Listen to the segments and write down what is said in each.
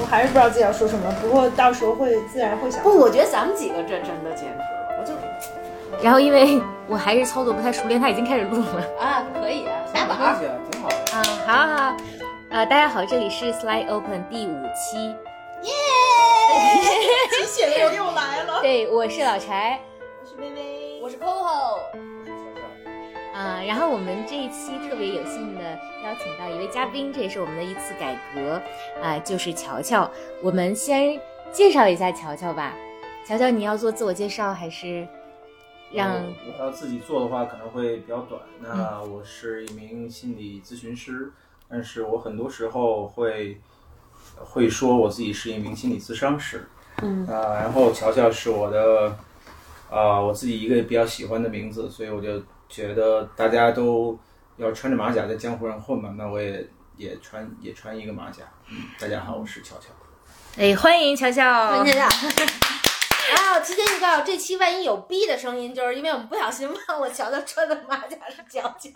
我还是不知道自己要说什么。不过到时候会自然会想。不，我觉得咱们几个这真的简直了，我就 然后因为我还是操作不太熟练，他已经开始录了。啊，可以啊，打板儿。挺好的。啊，好好好，呃，大家好，这里是 Slide Open 第五期，耶鸡血的我又来了。对，我是老柴，我是微微，我是 Coco，啊、然后我们这一期特别有幸的邀请到一位嘉宾，这也是我们的一次改革，啊、就是乔乔。我们先介绍一下乔乔吧，乔乔，你要做自我介绍还是让？呃我要自己做的话可能会比较短。那我是一名心理咨询师，但是我很多时候会会说我自己是一名心理咨商师。嗯啊、然后乔乔是我的啊、我自己一个比较喜欢的名字，所以我就觉得大家都要穿着马甲在江湖上混嘛，那我也也穿也穿一个马甲。嗯，大家好，我是乔乔。哎，欢迎乔乔。问天然后提前预告，这期万一有逼的声音，就是因为我们不小心忘了乔乔穿的马甲是乔乔。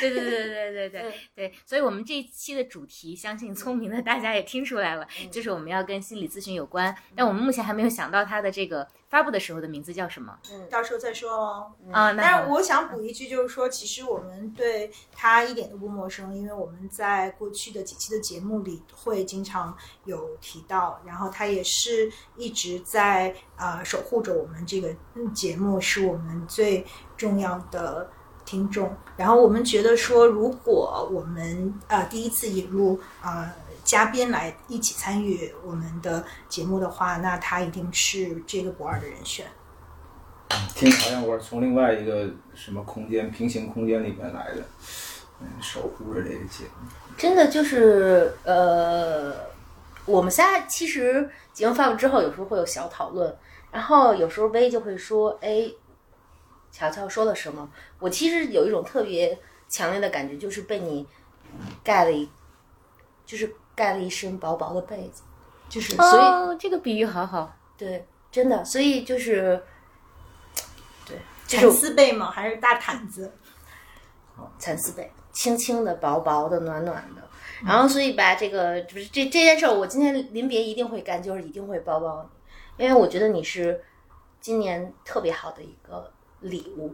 对对对对对对对所以我们这一期的主题，相信聪明的大家也听出来了，嗯就是我们要跟心理咨询有关，但我们目前还没有想到它的这个发布的时候的名字叫什么嗯到时候再说哦。啊？那好但是我想补一句，就是说，其实我们对他一点都不陌生，因为我们在过去的几期的节目里会经常有提到，然后他也是一直在呃守护着我们这个嗯节目，是我们最重要的听众。然后我们觉得说，如果我们呃第一次引入呃嘉宾来一起参与我们的节目的话，那他一定是这个不二的人选。听好像我是从另外一个什么空间、平行空间里面来的，嗯，守护着这个节目。真的就是呃，我们仨其实节目发布之后，有时候会有小讨论，然后有时候薇就会说：“哎，乔乔说了什么？”我其实有一种特别强烈的感觉，就是被你盖了一，就是盖了一身薄薄的被子，就是所以、哦，这个比喻好好。对，真的，所以就是对，就蚕是丝被吗？还是大毯子？蚕丝被，轻轻的、薄薄的、暖暖的。然后，所以吧，这个就是这这件事儿，我今天临别一定会干，就是一定会抱抱你，因为我觉得你是今年特别好的一个礼物，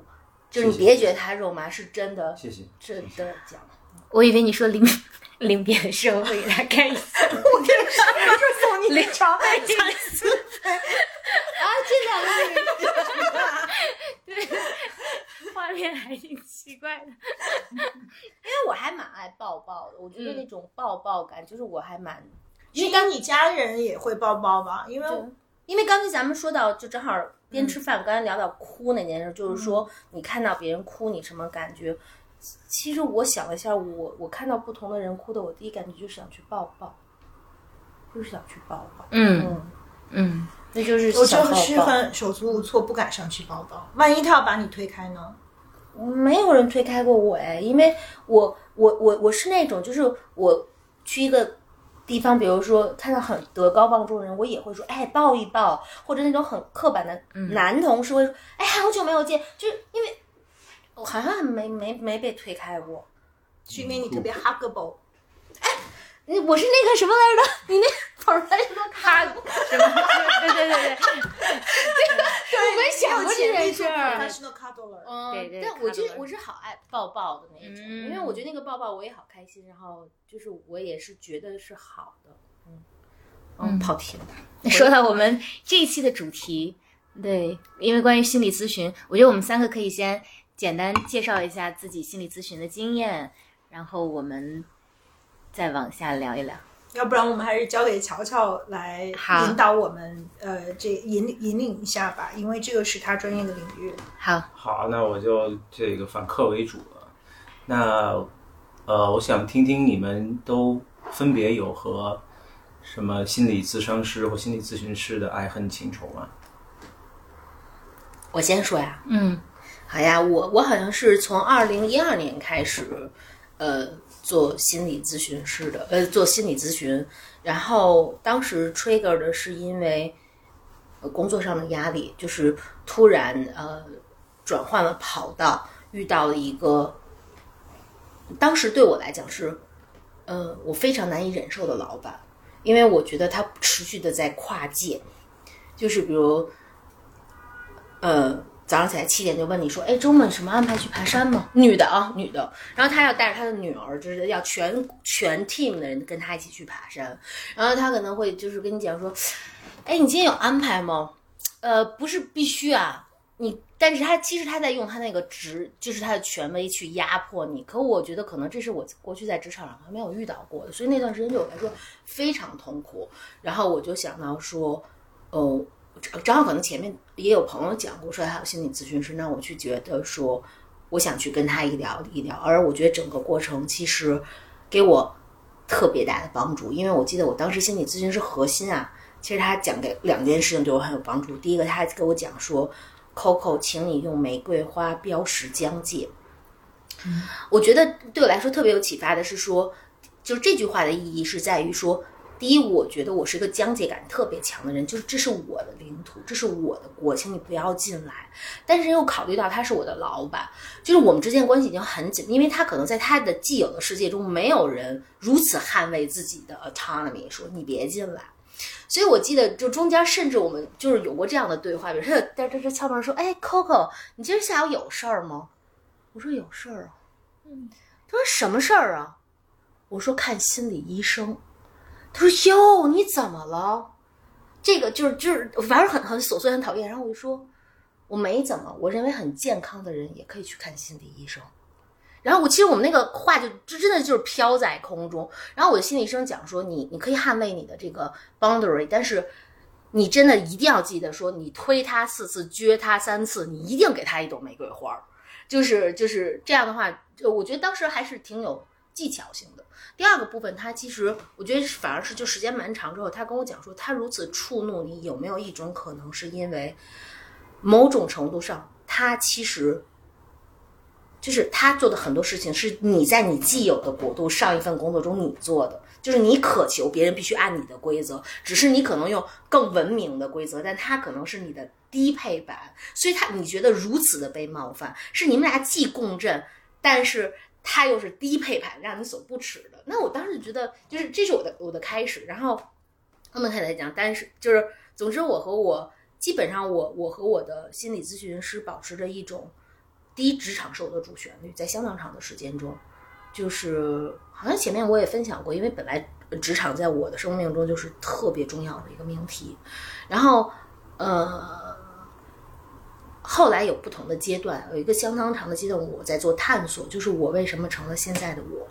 就是你别觉得它肉麻，是真的，谢谢。真的讲。我以为你说临临别的时候会给他盖一次，送你一张蚕丝啊，这两个人，画面还挺奇怪的。因为我还蛮爱抱抱的，我觉得那种抱抱感，就是我还蛮，因为当你家人也会抱抱吧，因为因为刚才咱们说到，就正好边吃饭，刚才聊到哭那件事，就是说你看到别人哭，你什么感觉？其实我想了一下，我我看到不同的人哭的，我第一感觉就是想去抱抱，就是想去抱抱。嗯嗯，嗯，那就是我就是抱。很手足无措，不敢上去抱抱。万一他要把你推开呢？没有人推开过我哎，因为我我我我是那种，就是我去一个地方，比如说看到很德高望重的人，我也会说，哎，抱一抱，或者那种很刻板的男同事会说，哎，好久没有见，就是因为我好像没没没被推开过。是因为你特别 huggable。你我是那个什么来着？你那会儿来什么卡？什么？对对对对，我没想过这件事儿。嗯，对对但我就我是好爱抱抱的那种，嗯因为我觉得那个抱抱我也好开心，然后就是我也是觉得是好的，嗯嗯，跑题了，说到我们这一期的主题，对，因为关于心理咨询，我觉得我们三个可以先简单介绍一下自己心理咨询的经验，然后我们再往下聊一聊。要不然我们还是交给乔乔来引导我们，呃，这引引领一下吧，因为这个是他专业的领域。好，好，那我就这个反客为主了。那呃，我想听听你们都分别有和什么心理咨商师或心理咨询师的爱恨情仇吗？我先说呀，嗯好呀，我我好像是从二零一二年开始，呃，做心理咨询师的，呃，做心理咨询。然后当时 trigger 的是因为工作上的压力，就是突然呃转换了跑道，遇到了一个当时对我来讲是呃我非常难以忍受的老板。因为我觉得他持续的在跨界，就是比如，呃，早上起来七点就问你说，哎，周末什么安排去爬山吗？女的啊，女的，然后他要带着他的女儿，就是要全全 team 的人跟他一起去爬山，然后他可能会就是跟你讲说，哎，你今天有安排吗？呃，不是必须啊，你，但是他其实他在用他那个职，就是他的权威去压迫你。可我觉得可能这是我过去在职场上还没有遇到过的，所以那段时间对我来说非常痛苦。然后我就想到说，哦，正好可能前面也有朋友讲过，说他有心理咨询师，那我去觉得说，我想去跟他一聊一聊。而我觉得整个过程其实给我特别大的帮助，因为我记得我当时心理咨询师核心啊。其实他讲的两件事情对我很有帮助。第一个，他给我讲说，Coco，请你用玫瑰花标识疆界。我觉得对我来说特别有启发的是说，就这句话的意义是在于说，第一，我觉得我是一个疆界感特别强的人，就是这是我的领土，这是我的国，请你不要进来。但是又考虑到他是我的老板，就是我们之间关系已经很紧，因为他可能在他的既有的世界中，没有人如此捍卫自己的 autonomy，说你别进来。所以，我记得就中间甚至我们就是有过这样的对话，比如说在这这敲门说：“哎，Coco，你今儿下午有事儿吗？”我说：“有事儿啊。”嗯，他说：“什么事儿啊？”我说：“看心理医生。”他说：“哟，你怎么了？”这个就是就是反正很很琐碎很讨厌。然后我就说：“我没怎么，我认为很健康的人也可以去看心理医生。”然后我其实我们那个话就就真的就是飘在空中。然后我的心理医生讲说，你你可以捍卫你的这个 boundary，但是你真的一定要记得说，你推他四次，撅他三次，你一定给他一朵玫瑰花，就是就是这样的话，我觉得当时还是挺有技巧性的。第二个部分，他其实我觉得反而是就时间蛮长之后，他跟我讲说，他如此触怒你，有没有一种可能是因为某种程度上，他其实。就是他做的很多事情是你在你既有的国度上一份工作中你做的，就是你渴求别人必须按你的规则，只是你可能用更文明的规则，但他可能是你的低配版，所以他你觉得如此的被冒犯，是你们俩既共振，但是他又是低配版，让你所不齿的。那我当时觉得，就是这是我的我的开始，然后后面开始讲，但是就是总之我和我基本上我我和我的心理咨询师保持着一种。第一，职场是我的主旋律，在相当长的时间中，就是好像前面我也分享过，因为本来职场在我的生命中就是特别重要的一个命题。然后，呃，后来有不同的阶段，有一个相当长的阶段，我在做探索，就是我为什么成了现在的我。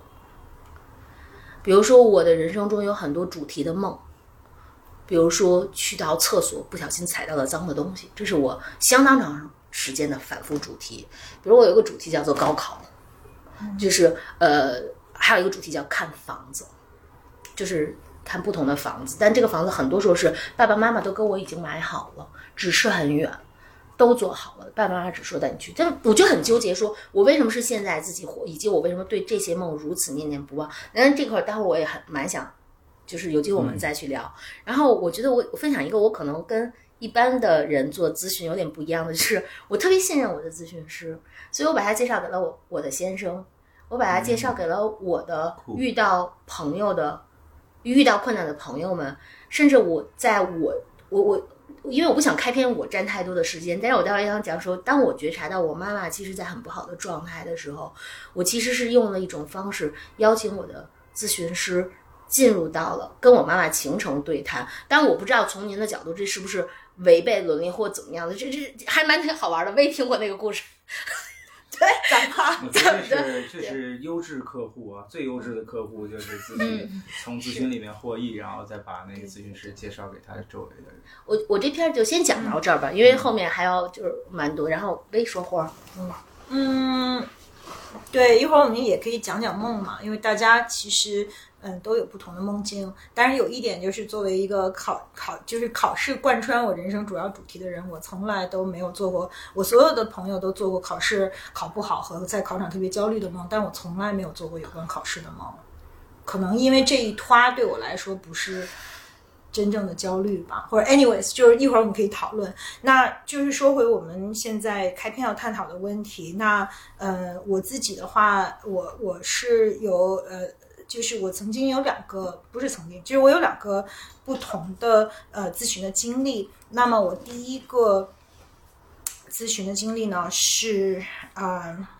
比如说，我的人生中有很多主题的梦，比如说去到厕所不小心踩到了脏的东西，这是我相当长。时间的反复主题，比如我有一个主题叫做高考，就是呃，还有一个主题叫看房子，就是看不同的房子。但这个房子很多时候是爸爸妈妈都跟我已经买好了，只是很远，都做好了，爸爸妈妈只说带你去。但我就很纠结，说我为什么是现在自己活，以及我为什么对这些梦如此念念不忘。但这块待会儿我也很蛮想，就是有机会我们再去聊。然后我觉得我分享一个我可能跟。一般的人做咨询有点不一样的是，我特别信任我的咨询师，所以我把他介绍给了我我的先生，我把他介绍给了我的遇到朋友的遇到困难的朋友们，甚至我在我我我，因为我不想开篇我占太多的时间，但是我待会儿想讲说，当我觉察到我妈妈其实在很不好的状态的时候，我其实是用了一种方式邀请我的咨询师进入到了跟我妈妈形成对谈，但我不知道从您的角度这是不是。违背伦理或怎么样的，这这还蛮挺好玩的。没听过那个故事。对，咱们这是这是优质客户啊，最优质的客户就是自己，从咨询里面获益，然后再把那个咨询师介绍给他周围的人。我我这篇就先讲到这儿吧，因为后面还要就是蛮多。然后微说话，嗯嗯，对，一会儿我们也可以讲讲梦嘛，因为大家其实。嗯，都有不同的梦境。当然，有一点就是，作为一个考考就是考试贯穿我人生主要主题的人，我从来都没有做过。我所有的朋友都做过考试考不好和在考场特别焦虑的梦，但我从来没有做过有关考试的梦。可能因为这一团对我来说不是真正的焦虑吧，或者 anyways，就是一会儿我们可以讨论。那就是说回我们现在开篇要探讨的问题。那呃，我自己的话，我我是有呃。就是我曾经有两个，不是曾经，就是我有两个不同的呃咨询的经历。那么我第一个咨询的经历呢是啊。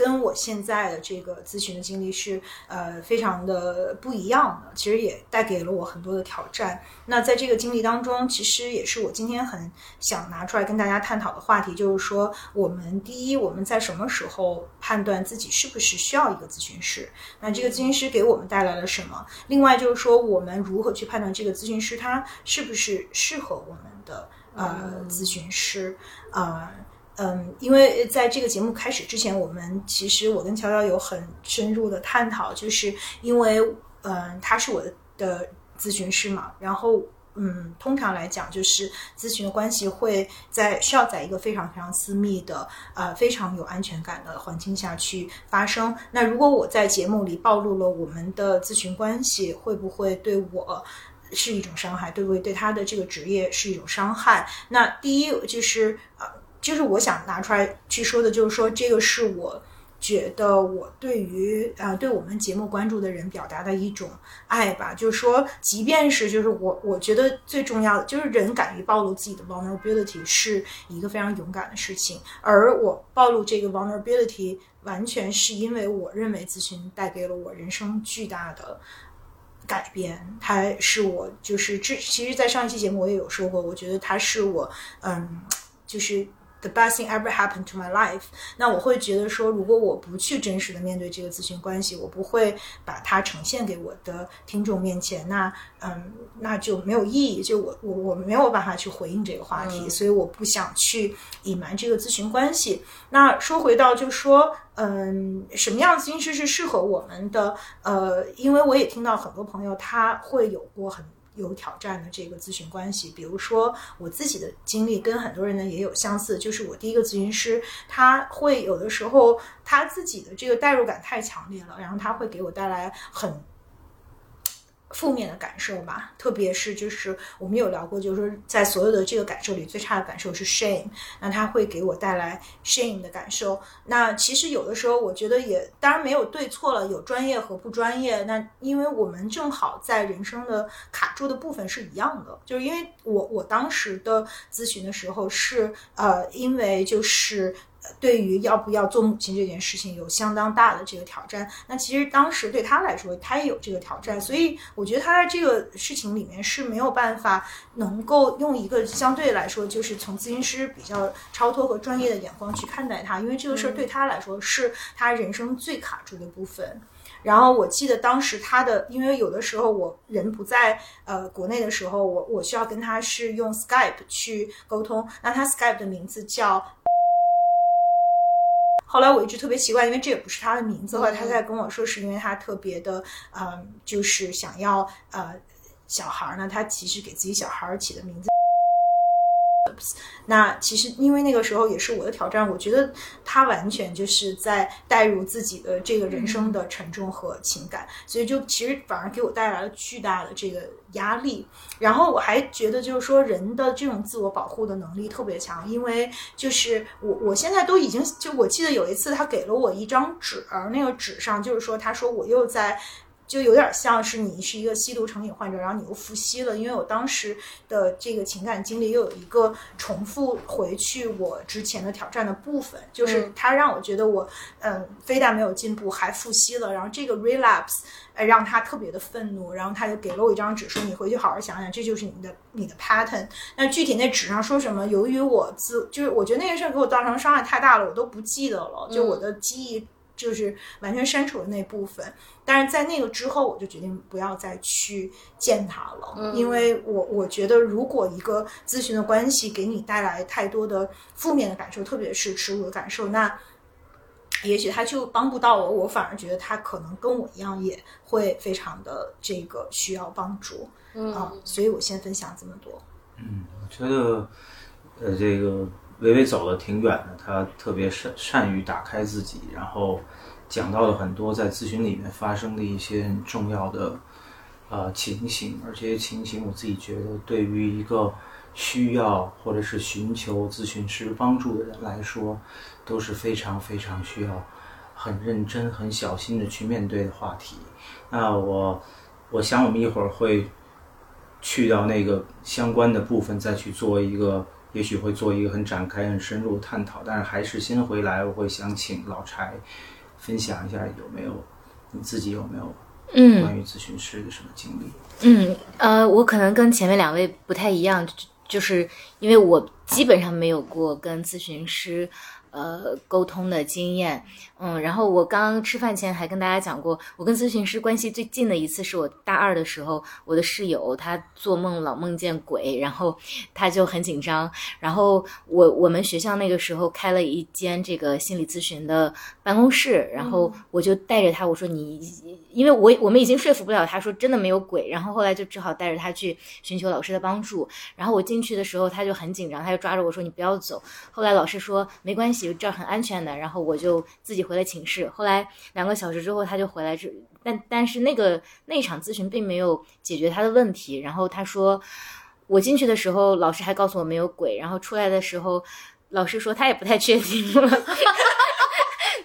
跟我现在的这个咨询的经历是呃非常的不一样的，其实也带给了我很多的挑战。那在这个经历当中，其实也是我今天很想拿出来跟大家探讨的话题，就是说我们第一，我们在什么时候判断自己是不是需要一个咨询师？那这个咨询师给我们带来了什么？另外就是说，我们如何去判断这个咨询师他是不是适合我们的呃咨询师啊？嗯，因为在这个节目开始之前，我们其实我跟乔乔有很深入的探讨，就是因为嗯，他是我的的咨询师嘛，然后嗯，通常来讲，就是咨询的关系会在需要在一个非常非常私密的呃非常有安全感的环境下去发生。那如果我在节目里暴露了我们的咨询关系，会不会对我是一种伤害？对不对？对他的这个职业是一种伤害？那第一就是呃。就是我想拿出来去说的，就是说这个是我觉得我对于啊对我们节目关注的人表达的一种爱吧。就是说，即便是就是我我觉得最重要的就是人敢于暴露自己的 vulnerability 是一个非常勇敢的事情。而我暴露这个 vulnerability 完全是因为我认为咨询带给了我人生巨大的改变。它是我就是这其实，在上一期节目我也有说过，我觉得它是我嗯就是。The best thing ever happened to my life。那我会觉得说，如果我不去真实的面对这个咨询关系，我不会把它呈现给我的听众面前，那嗯，那就没有意义。就我我我没有办法去回应这个话题，所以我不想去隐瞒这个咨询关系。那说回到，就说嗯，什么样的咨询师是适合我们的？呃，因为我也听到很多朋友他会有过很。有挑战的这个咨询关系，比如说我自己的经历跟很多人呢也有相似，就是我第一个咨询师，他会有的时候他自己的这个代入感太强烈了，然后他会给我带来很。负面的感受吧，特别是就是我们有聊过，就是在所有的这个感受里，最差的感受是 shame，那它会给我带来 shame 的感受。那其实有的时候，我觉得也当然没有对错了，有专业和不专业。那因为我们正好在人生的卡住的部分是一样的，就是因为我我当时的咨询的时候是呃，因为就是。对于要不要做母亲这件事情有相当大的这个挑战，那其实当时对他来说，他也有这个挑战，所以我觉得他在这个事情里面是没有办法能够用一个相对来说就是从咨询师比较超脱和专业的眼光去看待他，因为这个事儿对他来说是他人生最卡住的部分。然后我记得当时他的，因为有的时候我人不在呃国内的时候，我我需要跟他是用 Skype 去沟通，那他 Skype 的名字叫。后来我一直特别奇怪，因为这也不是他的名字。后来他在跟我说，是因为他特别的，嗯，就是想要呃小孩儿呢，他其实给自己小孩儿起的名字。那其实因为那个时候也是我的挑战，我觉得他完全就是在带入自己的这个人生的沉重和情感，所以就其实反而给我带来了巨大的这个压力。然后我还觉得就是说人的这种自我保护的能力特别强，因为就是我我现在都已经就我记得有一次他给了我一张纸，那个纸上就是说他说我又在。就有点像是你是一个吸毒成瘾患者，然后你又复吸了。因为我当时的这个情感经历又有一个重复回去我之前的挑战的部分，就是他让我觉得我嗯非但没有进步，还复吸了。然后这个 relapse 呃让他特别的愤怒，然后他就给了我一张纸，说你回去好好想想，这就是你的你的 pattern。那具体那纸上说什么？由于我自就是我觉得那件事儿给我造成伤害太大了，我都不记得了，就我的记忆。就是完全删除了那部分，但是在那个之后，我就决定不要再去见他了，因为我我觉得，如果一个咨询的关系给你带来太多的负面的感受，特别是耻辱的感受，那也许他就帮不到我，我反而觉得他可能跟我一样，也会非常的这个需要帮助啊，所以我先分享这么多。嗯，我觉得，呃，这个。微微走的挺远的，他特别善善于打开自己，然后讲到了很多在咨询里面发生的一些很重要的呃情形，而这些情形我自己觉得对于一个需要或者是寻求咨询师帮助的人来说都是非常非常需要很认真、很小心的去面对的话题。那我我想我们一会儿会去到那个相关的部分，再去做一个，也许会做一个很展开、很深入的探讨。但是还是先回来，我会想请老柴分享一下有没有你自己有没有嗯关于咨询师的什么经历？嗯，呃，我可能跟前面两位不太一样，就就是因为我基本上没有过跟咨询师呃沟通的经验，嗯，然后我刚刚吃饭前还跟大家讲过，我跟咨询师关系最近的一次是我大二的时候，我的室友他做梦老梦见鬼，然后他就很紧张，然后我我们学校那个时候开了一间这个心理咨询的办公室，然后我就带着他，我说你，因为我我们已经说服不了他说真的没有鬼，然后后来就只好带着他去寻求老师的帮助。然后我进去的时候他就很紧张，他就抓着我说你不要走。后来老师说没关系，这儿很安全的。然后我就自己回了寝室。后来两个小时之后他就回来，这但但是那个那场咨询并没有解决他的问题。然后他说我进去的时候老师还告诉我没有鬼，然后出来的时候老师说他也不太确定了。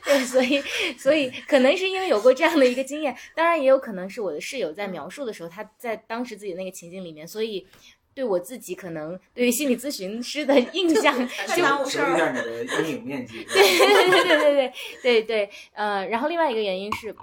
对，所以所以可能是因为有过这样的一个经验，当然也有可能是我的室友在描述的时候，他在当时自己那个情境里面，所以对我自己可能对于心理咨询师的 印象就当无事儿求一下你的阴影面积。对对对对对对对，呃，然后另外一个原因是。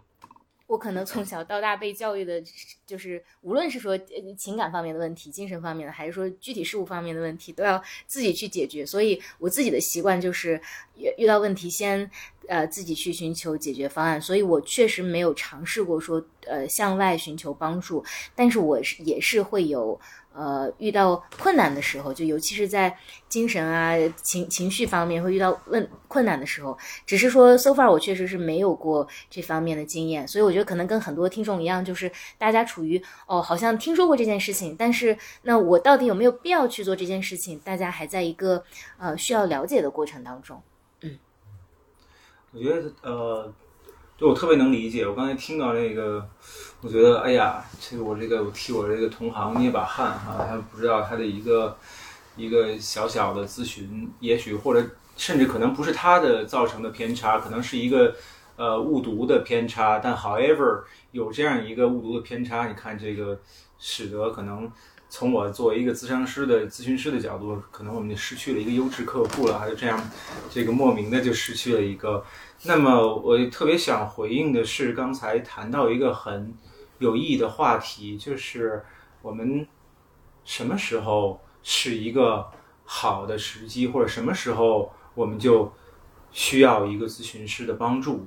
我可能从小到大被教育的，就是无论是说情感方面的问题、精神方面的，还是说具体事物方面的问题，都要自己去解决。所以我自己的习惯就是遇遇到问题先呃自己去寻求解决方案。所以我确实没有尝试过说呃向外寻求帮助，但是我是也是会有呃遇到困难的时候，就尤其是在精神啊情情绪方面会遇到问困难的时候，只是说 so far 我确实是没有过这方面的经验，所以我觉得可能跟很多听众一样，就是大家处于哦好像听说过这件事情，但是那我到底有没有必要去做这件事情，大家还在一个呃需要了解的过程当中。嗯我觉得呃，我特别能理解。我刚才听到那个，我觉得哎呀，这个我这个我替我这个同行捏把汗哈，他不知道他的一个一个小小的咨询，也许或者甚至可能不是他的造成的偏差，可能是一个呃误读的偏差。但 however 有这样一个误读的偏差，你看这个使得可能。从我作为一个咨商师的咨询师的角度，可能我们就失去了一个优质客户了，还就这样，这个莫名的就失去了一个。那么我特别想回应的是，刚才谈到一个很有意义的话题，就是我们什么时候是一个好的时机，或者什么时候我们就需要一个咨询师的帮助。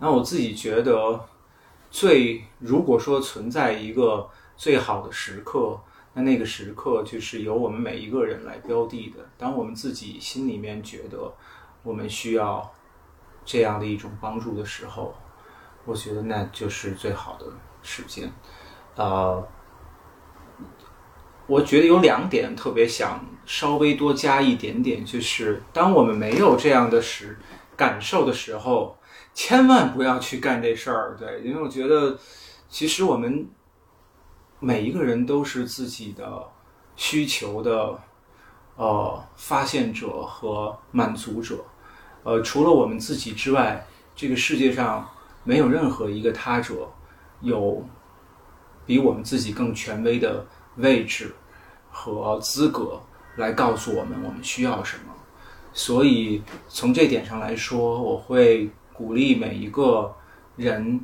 那我自己觉得，最如果说存在一个最好的时刻，那那个时刻就是由我们每一个人来标的的。当我们自己心里面觉得我们需要这样的一种帮助的时候，我觉得那就是最好的时间。呃，我觉得有两点特别想稍微多加一点点，就是当我们没有这样的时感受的时候，千万不要去干这事儿。对，因为我觉得其实我们每一个人都是自己的需求的呃发现者和满足者。呃，除了我们自己之外，这个世界上没有任何一个他者有比我们自己更权威的位置和资格来告诉我们我们需要什么。所以从这点上来说，我会鼓励每一个人，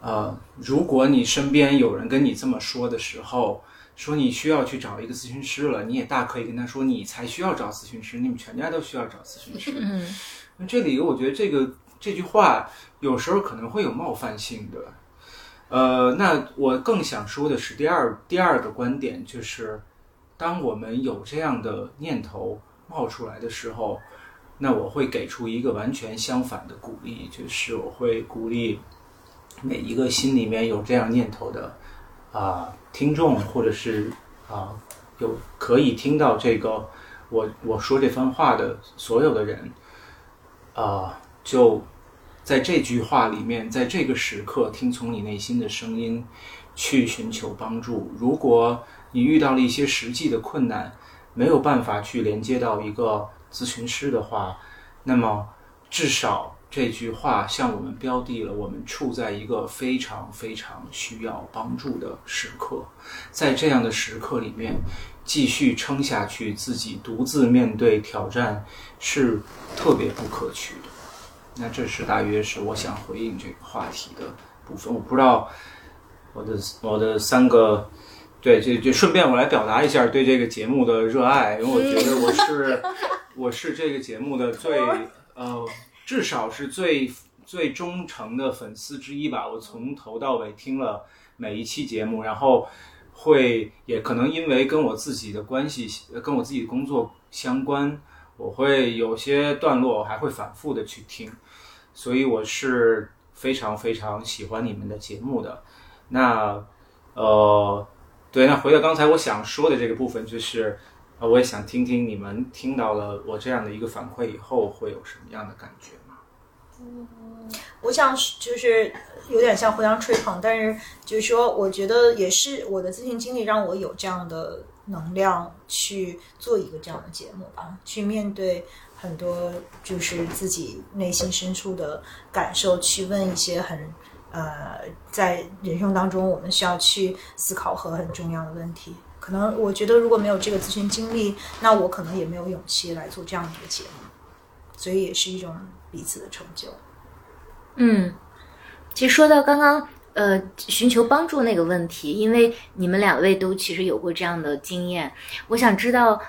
呃，如果你身边有人跟你这么说的时候，说你需要去找一个咨询师了，你也大可以跟他说，你才需要找咨询师，你们全家都需要找咨询师。嗯 那这里我觉得这个这句话有时候可能会有冒犯性的。呃，那我更想说的是第二第二个观点，就是当我们有这样的念头冒出来的时候，那我会给出一个完全相反的鼓励，就是我会鼓励每一个心里面有这样念头的啊、听众，或者是啊、有可以听到这个我我说这番话的所有的人。啊、就在这句话里面，在这个时刻听从你内心的声音，去寻求帮助。如果你遇到了一些实际的困难，没有办法去连接到一个咨询师的话，那么至少这句话向我们标的了我们处在一个非常非常需要帮助的时刻，在这样的时刻里面，继续撑下去，自己独自面对挑战是特别不可取的。那这是大约是我想回应这个话题的部分。我不知道我的我的三个。对，就就顺便我来表达一下对这个节目的热爱，因为我觉得我是我是这个节目的最 呃，至少是最最忠诚的粉丝之一吧。我从头到尾听了每一期节目，然后会也可能因为跟我自己的关系，跟我自己的工作相关，我会有些段落还会反复的去听，所以我是非常非常喜欢你们的节目的。那呃。对，那回到刚才我想说的这个部分，就是，我也想听听你们听到了我这样的一个反馈以后会有什么样的感觉吗？嗯，我想就是有点像互相吹捧，但是就是说，我觉得也是我的咨询经历让我有这样的能量去做一个这样的节目吧，去面对很多就是自己内心深处的感受，去问一些很。呃，在人生当中，我们需要去思考和很重要的问题。可能我觉得，如果没有这个咨询经历，那我可能也没有勇气来做这样的一个节目。所以，也是一种彼此的成就。嗯，其实说到刚刚呃寻求帮助那个问题，因为你们两位都其实有过这样的经验，我想知道，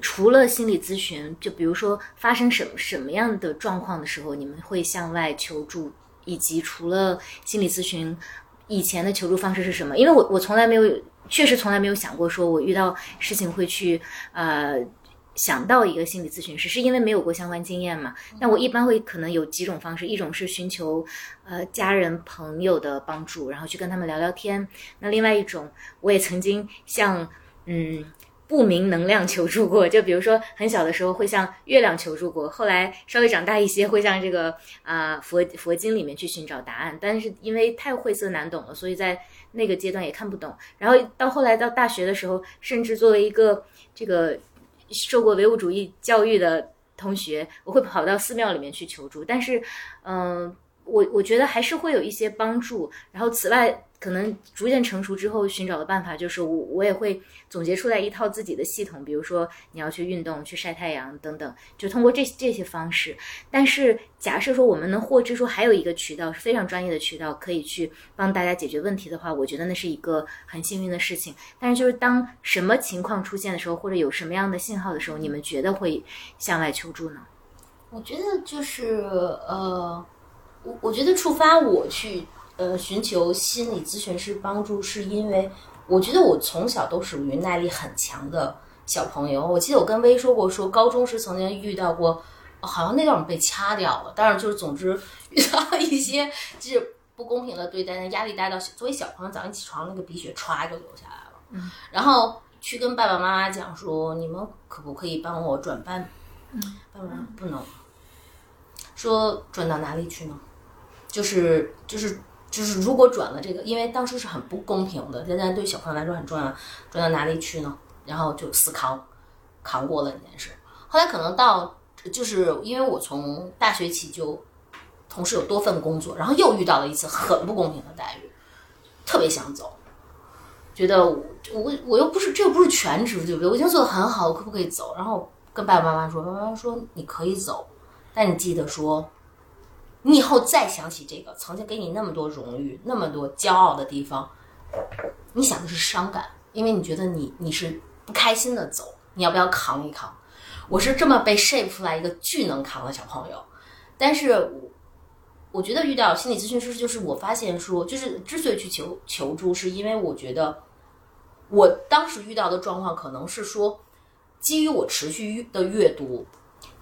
除了心理咨询，就比如说发生什么什么样的状况的时候，你们会向外求助？以及除了心理咨询，以前的求助方式是什么？因为我我从来没有，确实从来没有想过，说我遇到事情会去呃想到一个心理咨询师，是因为没有过相关经验嘛。那我一般会可能有几种方式，一种是寻求呃家人朋友的帮助，然后去跟他们聊聊天。那另外一种，我也曾经向嗯。不明能量求助过，就比如说很小的时候会向月亮求助过，后来稍微长大一些会向这个啊佛佛经里面去寻找答案，但是因为太晦涩难懂了，所以在那个阶段也看不懂。然后到后来到大学的时候，甚至作为一个这个受过唯物主义教育的同学，我会跑到寺庙里面去求助，但是嗯，我我觉得还是会有一些帮助。然后此外。可能逐渐成熟之后，寻找的办法就是我我也会总结出来一套自己的系统，比如说你要去运动、去晒太阳等等，就通过这这些方式。但是假设说我们能获知说还有一个渠道是非常专业的渠道，可以去帮大家解决问题的话，我觉得那是一个很幸运的事情。但是就是当什么情况出现的时候，或者有什么样的信号的时候，你们觉得会向外求助呢？我觉得就是呃，我我觉得触发我去。呃，寻求心理咨询师帮助，是因为我觉得我从小都属于耐力很强的小朋友。我记得我跟薇说过，说高中时曾经遇到过，好像那段我被掐掉了。但是，就是总之 遇到了一些就是不公平的对待，压力大到作为小朋友早上起床那个鼻血歘就流下来了。嗯，然后去跟爸爸妈妈讲说，你们可不可以帮我转班？嗯，爸爸妈妈不能。说转到哪里去呢？就是就是。就是如果转了这个，因为当时是很不公平的，现在对小朋友来说很重要。转到哪里去呢？然后就死扛，扛过了这件事。后来可能到，就是因为我从大学起就同时有多份工作，然后又遇到了一次很不公平的待遇，特别想走，觉得我我又不是这又不是全职，对不对？我已经做的很好，我可不可以走？然后跟爸爸妈妈说，妈妈说你可以走，但你记得说。你以后再想起这个曾经给你那么多荣誉、那么多骄傲的地方，你想的是伤感，因为你觉得你你是不开心的走，你要不要扛一扛？我是这么被 shape 出来一个巨能扛的小朋友，但是我我觉得遇到心理咨询师，就是我发现说，就是之所以去求求助，是因为我觉得我当时遇到的状况可能是说，基于我持续的阅读。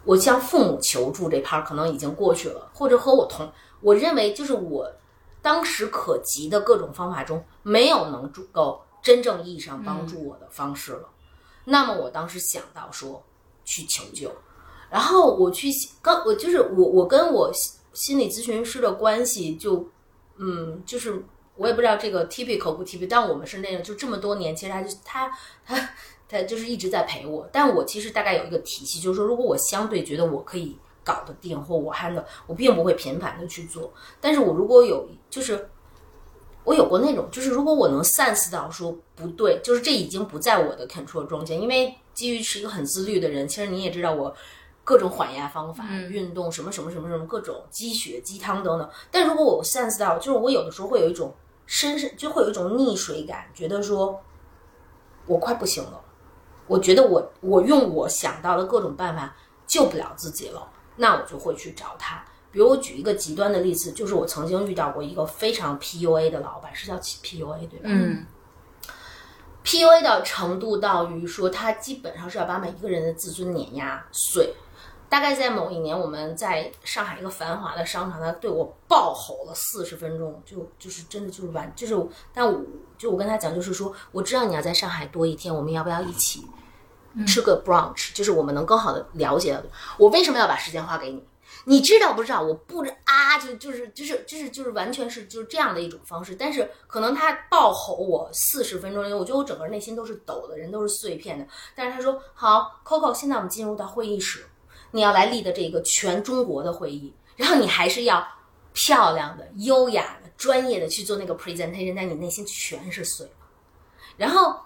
我向父母求助这趴可能已经过去了，或者和我同，我认为就是我当时可及的各种方法中，没有能够真正意义上帮助我的方式了。那么我当时想到说去求救，然后我去刚我就是我我跟我心理咨询师的关系就嗯就是我也不知道这个 typical 不 typical，但我们是那样，就这么多年，其实他就他他。他就是一直在陪我，但我其实大概有一个体系，就是说，如果我相对觉得我可以搞得定或我 handle，我并不会频繁的去做。但是我如果有就是。我有过那种，就是如果我能 sense 到说不对，就是这已经不在我的 control 中间，因为基于是一个很自律的人，其实你也知道我各种缓压方法、嗯运动什么什么什么什么各种鸡血、鸡汤等等。但如果我 sense 到，就是我有的时候会有一种深深就会有一种溺水感，觉得说我快不行了，我觉得我我用我想到的各种办法救不了自己了，那我就会去找他。比如我举一个极端的例子，就是我曾经遇到过一个非常 PUA 的老板，是叫 PUA 对吧？嗯 PUA 的程度到于说，他基本上是要把每一个人的自尊碾压碎。大概在某一年，我们在上海一个繁华的商场，他对我暴吼了四十分钟，就就是真的就是完，就是但我就我跟他讲，就是说，我知道你要在上海多一天，我们要不要一起吃个 brunch？、就是我们能更好的了解我为什么要把时间花给你。你知道不知道？我不知啊，就就是就是就是就是完全是就是这样的一种方式。但是可能他暴吼我四十分钟，因为我觉得我整个内心都是抖的，人都是碎片的。但是他说好，Coco，现在我们进入到会议室，你要来立的这个全中国的会议，然后你还是要漂亮的、优雅的、专业的去做那个 presentation，但你内心全是碎了。然后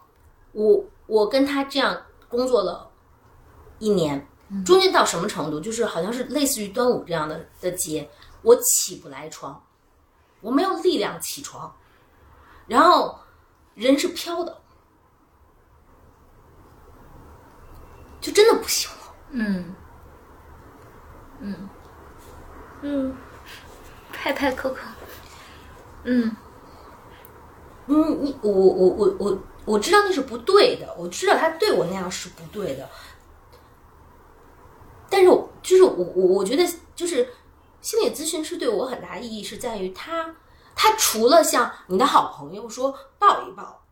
我我跟他这样工作了一年，中间到什么程度？就是好像是类似于端午这样的的节，我起不来床，我没有力量起床，然后人是飘的，就真的不行了。嗯。嗯。嗯，拍拍 Coco，嗯。嗯，你我我我我我知道那是不对的，我知道他对我那样是不对的，但是我就是我我我觉得就是心理咨询师对我很大意义是在于他他除了像你的好朋友说抱一抱、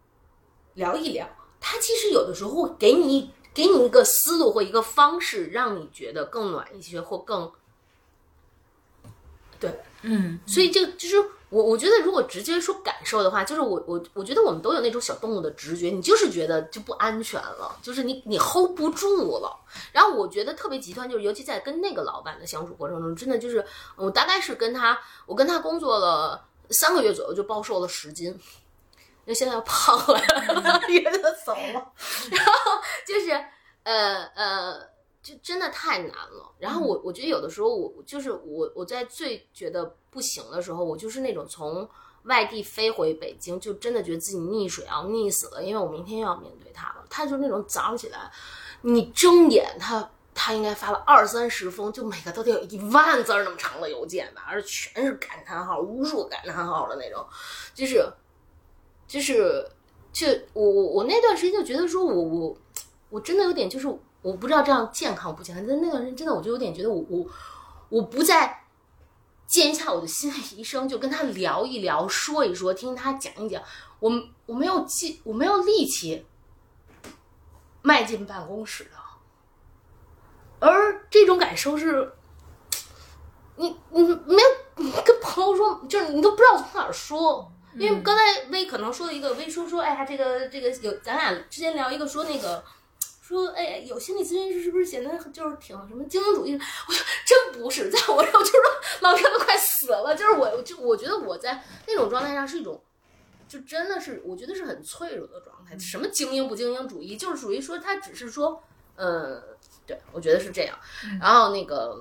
聊一聊，他其实有的时候会给你给你一个思路或一个方式，让你觉得更暖一些或更对。嗯所以这就是我，我觉得如果直接说感受的话，就是我我我觉得我们都有那种小动物的直觉，你就是觉得就不安全了，就是你你 hold 不住了。然后我觉得特别极端，就是尤其在跟那个老板的相处过程中，真的就是我大概是跟他，我跟他工作了三个月左右，就暴瘦了十斤。因为现在要胖了，约他走了，然后就是呃呃，就真的太难了。然后我我觉得有的时候我就是我我在最觉得不行的时候，我就是那种从外地飞回北京，就真的觉得自己溺水要溺死了，因为我明天又要面对他了。他就那种早上起来，你睁眼他。他应该发了二三十封，就每个都得有一万字儿那么长的邮件吧，而且全是感叹号，无数感叹号的那种，就是，就是，就我我我那段时间就觉得说我我我真的有点就是我不知道这样健康不健康，但那段时间真的我就有点觉得我我我不再见一下我的心理医生，就跟他聊一聊，说一说，听他讲一讲，我我没有劲，我没有力气迈进办公室的，而这种感受是，你你没有跟朋友说，就是你都不知道从哪儿说。因为刚才薇可能说了一个，薇说说，哎呀，这个这个有，咱俩之前聊一个说那个，说哎，有心理咨询师是不是显得就是挺什么精英主义？我说真不是，在我这我就说老天都快死了，就是我就我觉得我在那种状态上是一种，就真的是我觉得是很脆弱的状态。什么精英不精英主义，就是属于说他只是说，嗯，对我觉得是这样。然后那个。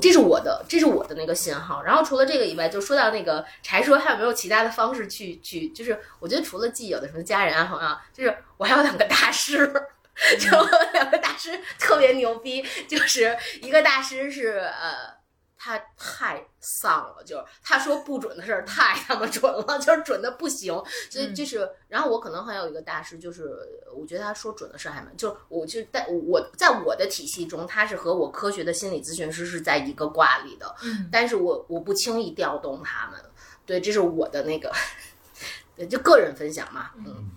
这是我的，这是我的那个信号。然后除了这个以外，就说到那个柴说还有没有其他的方式去去，就是我觉得除了既有的什么家人啊朋友啊，就是我还有两个大师，就我 两个大师特别牛逼，就是一个大师是呃。他太丧了，就是他说不准的事儿太他妈准了，就是准的不行。所以就是，然后我可能还有一个大师，就是我觉得他说准的事儿还蛮，就是我就在我在我的体系中，他是和我科学的心理咨询师是在一个卦里的，嗯但是我我不轻易调动他们。对，这是我的那个，对，就个人分享嘛，嗯，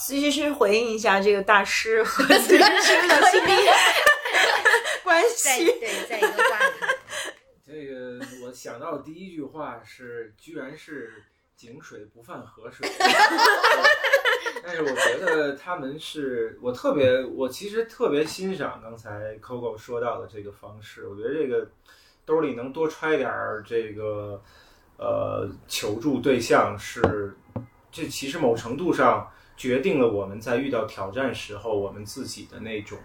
其实是回应一下这个大师和咨询师的心理 关系。对在一个卦里，这个我想到的第一句话是，居然是井水不犯河水。但是我觉得他们是我特别，我其实特别欣赏刚才 Coco 说到的这个方式。我觉得这个兜里能多揣点儿这个呃求助对象是，这其实某程度上决定了我们在遇到挑战时候，我们自己的那种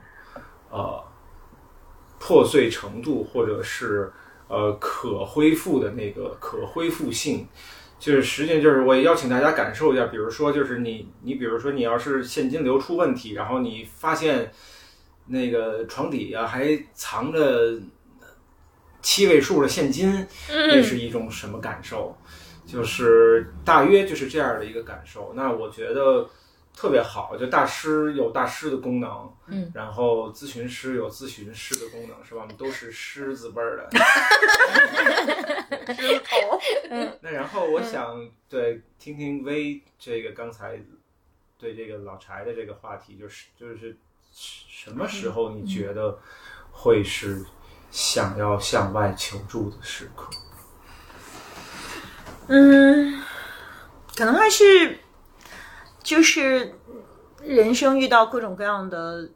呃破碎程度，或者是呃可恢复的那个可恢复性。就是实际上就是我也邀请大家感受一下，比如说就是你你比如说你要是现金流出问题，然后你发现那个床底下还藏着七位数的现金，那是一种什么感受？就是大约就是这样的一个感受。那我觉得特别好，就大师有大师的功能，嗯，然后咨询师有咨询师的功能，是吧？我们都是狮子辈儿的。狮头，那然后我想对听听薇这个刚才对这个老柴的这个话题，就是就是什么时候你觉得会是想要向外求助的时刻？嗯，可能还是就是人生遇到各种各样的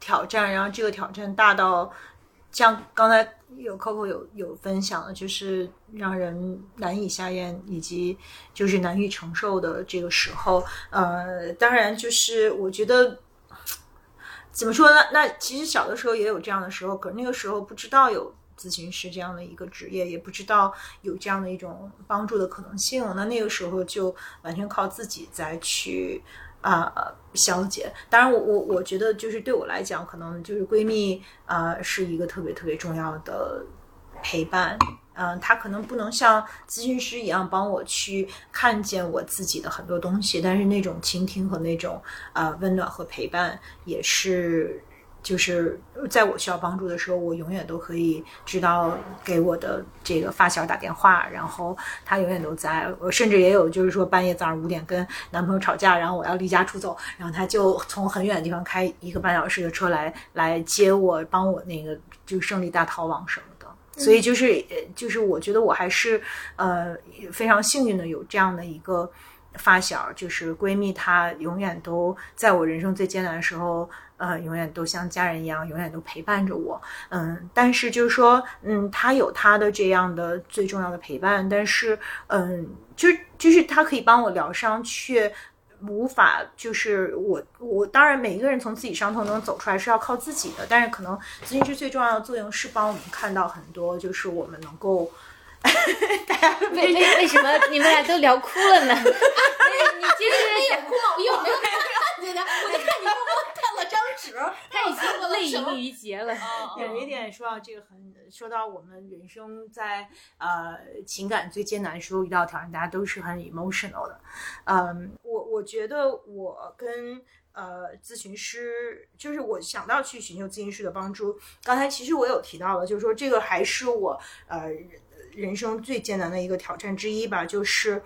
挑战，然后这个挑战大到像刚才有 Coco 有有分享的，就是让人难以下咽，以及就是难以承受的这个时候。呃，当然就是我觉得怎么说呢？那其实小的时候也有这样的时候，可是那个时候不知道有咨询师这样的一个职业，也不知道有这样的一种帮助的可能性。那那个时候就完全靠自己再去啊、消解。当然我，我我觉得就是对我来讲，可能就是闺蜜啊、是一个特别特别重要的陪伴。嗯，他可能不能像咨询师一样帮我去看见我自己的很多东西，但是那种倾听和那种啊、温暖和陪伴，也是就是在我需要帮助的时候，我永远都可以知道给我的这个发小打电话，然后他永远都在。我甚至也有就是说半夜早上五点跟男朋友吵架，然后我要离家出走，然后他就从很远的地方开一个半小时的车来来接我，帮我那个就胜利大逃亡什么的。所以就是呃就是我觉得我还是呃非常幸运的有这样的一个发小，就是闺蜜，她永远都在我人生最艰难的时候，呃，永远都像家人一样，永远都陪伴着我。嗯，但是就是说，嗯，他有他的这样的最重要的陪伴，但是嗯，就就是他可以帮我疗伤，却。无法，就是我，我当然每一个人从自己伤痛中走出来是要靠自己的，但是可能咨询师最重要的作用是帮我们看到很多，就是我们能够，为为为什么 你们俩都聊哭了呢？你 你其实也哭吗？我又没有看见他，我就看你默默看了张纸，他已经泪盈于睫了。有一点说到这个很，说到我们人生在呃情感最艰难的时候遇到挑战，大家都是很 emotional 的。嗯，我我觉得我跟呃咨询师，就是我想到去寻求咨询师的帮助。刚才其实我有提到了，就是说这个还是我呃人生最艰难的一个挑战之一吧，就是。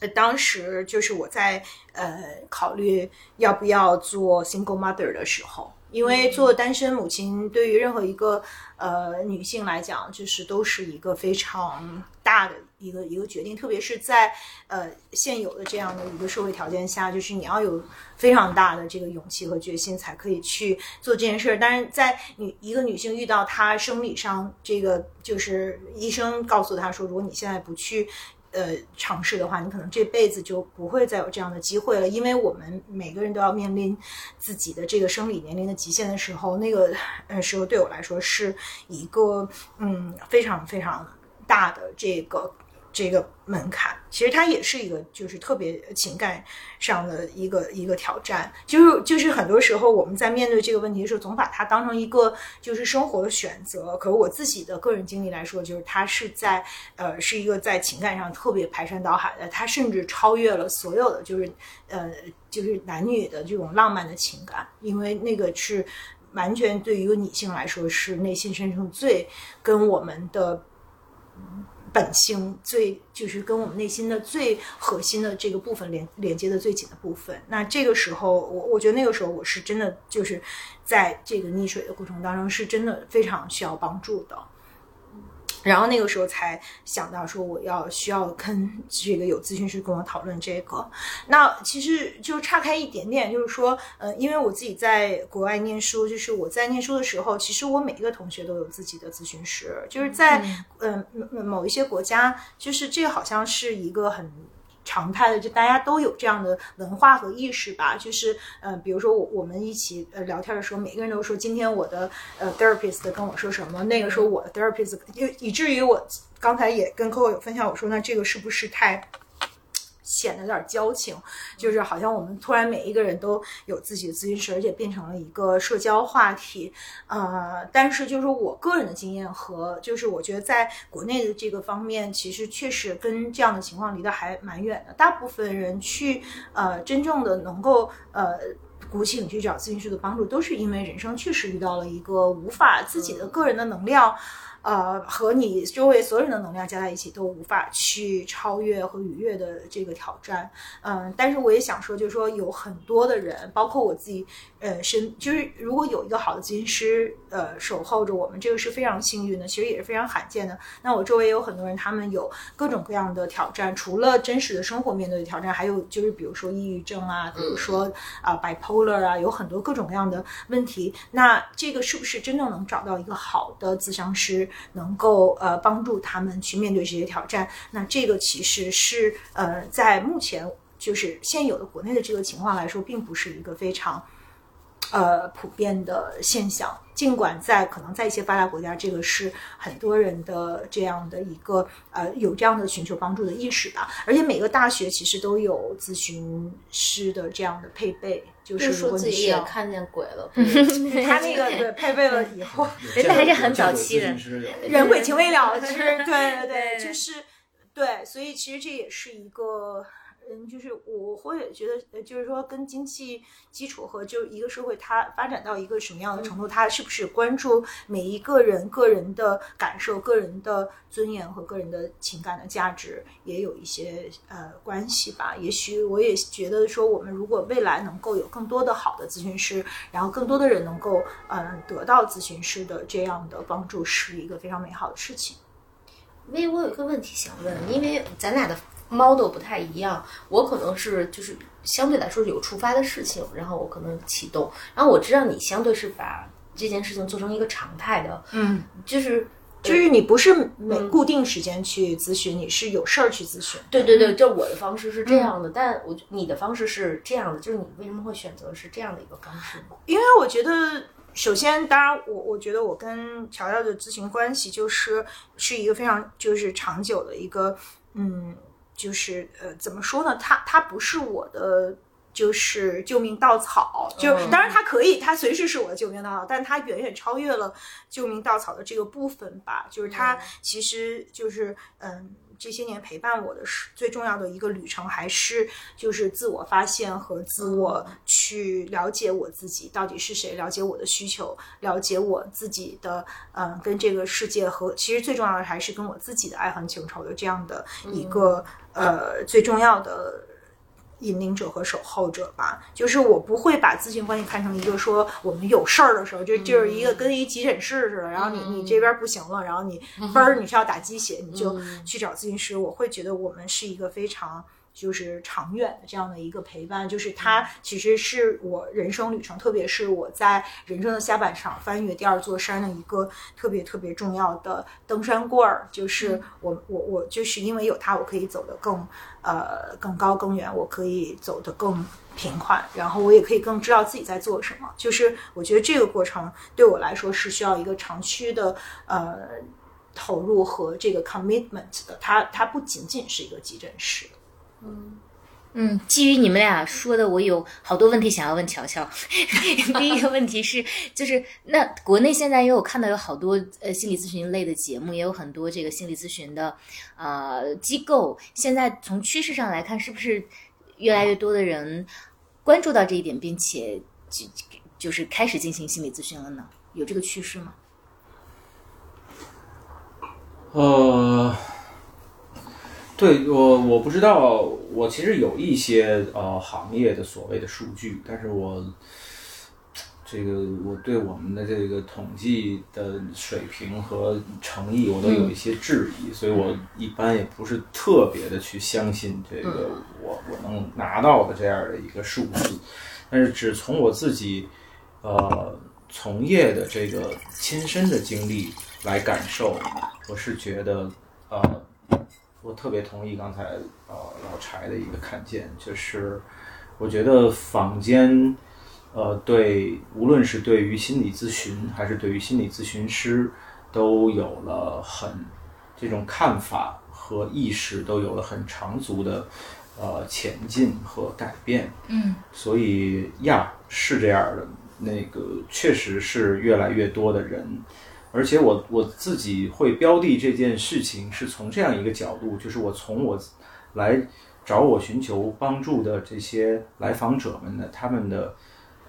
呃，当时就是我在呃考虑要不要做 single mother 的时候，因为做单身母亲对于任何一个呃女性来讲，就是都是一个非常大的一个一个决定，特别是在呃现有的这样的一个社会条件下，就是你要有非常大的这个勇气和决心，才可以去做这件事儿。但是在女一个女性遇到她生理上这个，就是医生告诉她说，如果你现在不去。呃，尝试的话，你可能这辈子就不会再有这样的机会了，因为我们每个人都要面临自己的这个生理年龄的极限的时候，那个呃时候对我来说是一个嗯非常非常大的这个这个门槛。其实它也是一个就是特别情感上的一个一个挑战，就是就是很多时候我们在面对这个问题的时候，总把它当成一个就是生活的选择。可是我自己的个人经历来说，就是它是在呃是一个在情感上特别排山倒海的，它甚至超越了所有的就是呃就是男女的这种浪漫的情感，因为那个是完全对于一个女性来说是内心深处最跟我们的。本性最就是跟我们内心的最核心的这个部分连连接的最紧的部分。那这个时候，我我觉得那个时候我是真的就是在这个溺水的过程当中，是真的非常需要帮助的。然后那个时候才想到说我要需要跟这个有咨询师跟我讨论这个。那其实就岔开一点点，就是说，呃，因为我自己在国外念书，就是我在念书的时候，其实我每一个同学都有自己的咨询师，就是在嗯、呃、某一些国家，就是这个好像是一个很。常态的，就大家都有这样的文化和意识吧。就是，呃，比如说我我们一起呃聊天的时候，每个人都说今天我的呃 therapist 跟我说什么，那个时候我的 therapist，以以至于我刚才也跟 Coco 有分享，我说那这个是不是太显得有点矫情？就是好像我们突然每一个人都有自己的咨询师，而且变成了一个社交话题。呃，但是就是我个人的经验和就是我觉得在国内的这个方面，其实确实跟这样的情况离得还蛮远的。大部分人去呃真正的能够呃。鼓起勇气找咨询师的帮助，都是因为人生确实遇到了一个无法自己的个人的能量，呃，和你周围所有人的能量加在一起都无法去超越和逾越的这个挑战。嗯，但是我也想说，就是说有很多的人，包括我自己，呃，身就是如果有一个好的咨询师，呃，守候着我们，这个是非常幸运的，其实也是非常罕见的。那我周围有很多人，他们有各种各样的挑战，除了真实的生活面对的挑战，还有就是比如说抑郁症啊，比如说啊、bipolar 啊，有很多各种各样的问题。那这个是不是真正能找到一个好的咨商师，能够呃帮助他们去面对这些挑战？那这个其实是呃在目前就是现有的国内的这个情况来说，并不是一个非常。呃，普遍的现象，尽管在可能在一些发达国家，这个是很多人的这样的一个呃有这样的寻求帮助的意识吧。而且每个大学其实都有咨询师的这样的配备，就是如说自己也果你需要，看见鬼了，他那个 对配备了以后，人家还是很早期的人鬼情未了，其实对对对，就是对，所以其实这也是一个。嗯，就是我会觉得，呃就是说，跟经济基础和就一个社会它发展到一个什么样的程度，它是不是关注每一个人个人的感受、个人的尊严和个人的情感的价值，也有一些呃关系吧。也许我也觉得说，我们如果未来能够有更多的好的咨询师，然后更多的人能够嗯、呃得到咨询师的这样的帮助，是一个非常美好的事情。因为我有一个问题想问，因为咱俩的 model 不太一样，我可能是就是相对来说有触发的事情，然后我可能启动，然后我知道你相对是把这件事情做成一个常态的，嗯，就是就是你不是每固定时间去咨询，你是有事儿去咨询。对对对，就我的方式是这样的，但我你的方式是这样的，就是你为什么会选择是这样的一个方式呢？因为我觉得，首先，当然我我觉得我跟乔乔的咨询关系就是是一个非常就是长久的一个，嗯，就是呃，怎么说呢？他他不是我的。就是救命稻草，就嗯当然它可以，它随时是我的救命稻草，但它远远超越了救命稻草的这个部分吧。就是它其实就是嗯，这些年陪伴我的是最重要的一个旅程，还是就是自我发现和自我去了解我自己到底是谁，了解我的需求，了解我自己的嗯跟这个世界和其实最重要的还是跟我自己的爱恨情仇的这样的一个、呃最重要的。引领者和守候者吧，就是我不会把咨询关系看成一个说我们有事儿的时候，就就是一个跟一急诊室似的，然后你你这边不行了，然后你嘣儿你是要打鸡血，你就去找咨询师。我会觉得我们是一个非常就是长远的这样的一个陪伴，就是它其实是我人生旅程，特别是我在人生的下半场翻越第二座山的一个特别特别重要的登山棍儿。就是我我我就是因为有它，我可以走得更呃更高更远，我可以走得更平缓，然后我也可以更知道自己在做什么。就是我觉得这个过程对我来说是需要一个长期的呃投入和这个 commitment 的，它它不仅仅是一个急诊室。嗯，基于你们俩说的，我有好多问题想要问乔乔。第一个问题是，就是那国内现在因为我看到有好多呃心理咨询类的节目，也有很多这个心理咨询的呃机构，现在从趋势上来看，是不是越来越多的人关注到这一点，并且就就是开始进行心理咨询了呢？有这个趋势吗？呃，对我我不知道，我其实有一些呃行业的所谓的数据，但是我这个我对我们的这个统计的水平和诚意，我都有一些质疑，所以我一般也不是特别的去相信这个我我能拿到的这样的一个数字，但是只从我自己呃从业的这个亲身的经历来感受，我是觉得呃，我特别同意刚才呃老柴的一个看见，就是我觉得坊间。呃，对，无论是对于心理咨询，还是对于心理咨询师，都有了很这种看法和意识，都有了很长足的呃前进和改变。嗯，所以呀，是这样的，那个确实是越来越多的人，而且我我自己会标的这件事情，是从这样一个角度，就是我从我来找我寻求帮助的这些来访者们的他们的。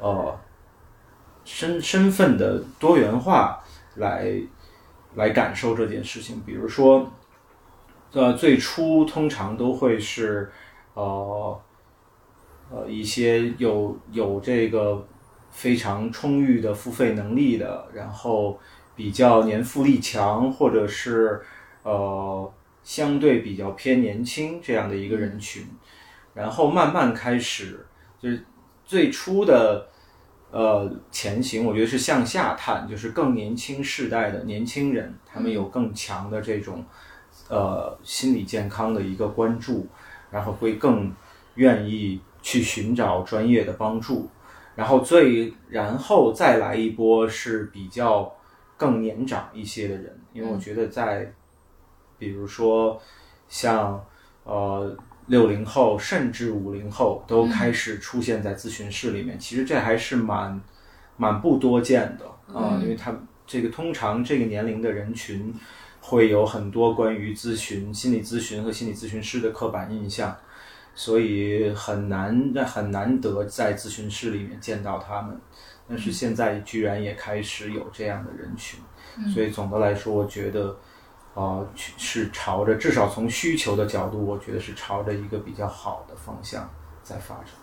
呃，身身份的多元化来来感受这件事情，比如说，呃，最初通常都会是呃呃一些有有这个非常充裕的付费能力的，然后比较年富力强，或者是呃相对比较偏年轻这样的一个人群，然后慢慢开始就是最初的。呃，前行我觉得是向下探，就是更年轻世代的年轻人，他们有更强的这种呃心理健康的一个关注，然后会更愿意去寻找专业的帮助，然后最然后再来一波是比较更年长一些的人，因为我觉得在比如说像呃。六零后甚至五零后都开始出现在咨询室里面，其实这还是蛮蛮不多见的啊，因为他这个通常这个年龄的人群会有很多关于咨询、心理咨询和心理咨询师的刻板印象，所以很难很难得在咨询室里面见到他们。但是现在居然也开始有这样的人群，所以总的来说，我觉得。啊，是朝着至少从需求的角度，我觉得是朝着一个比较好的方向在发展。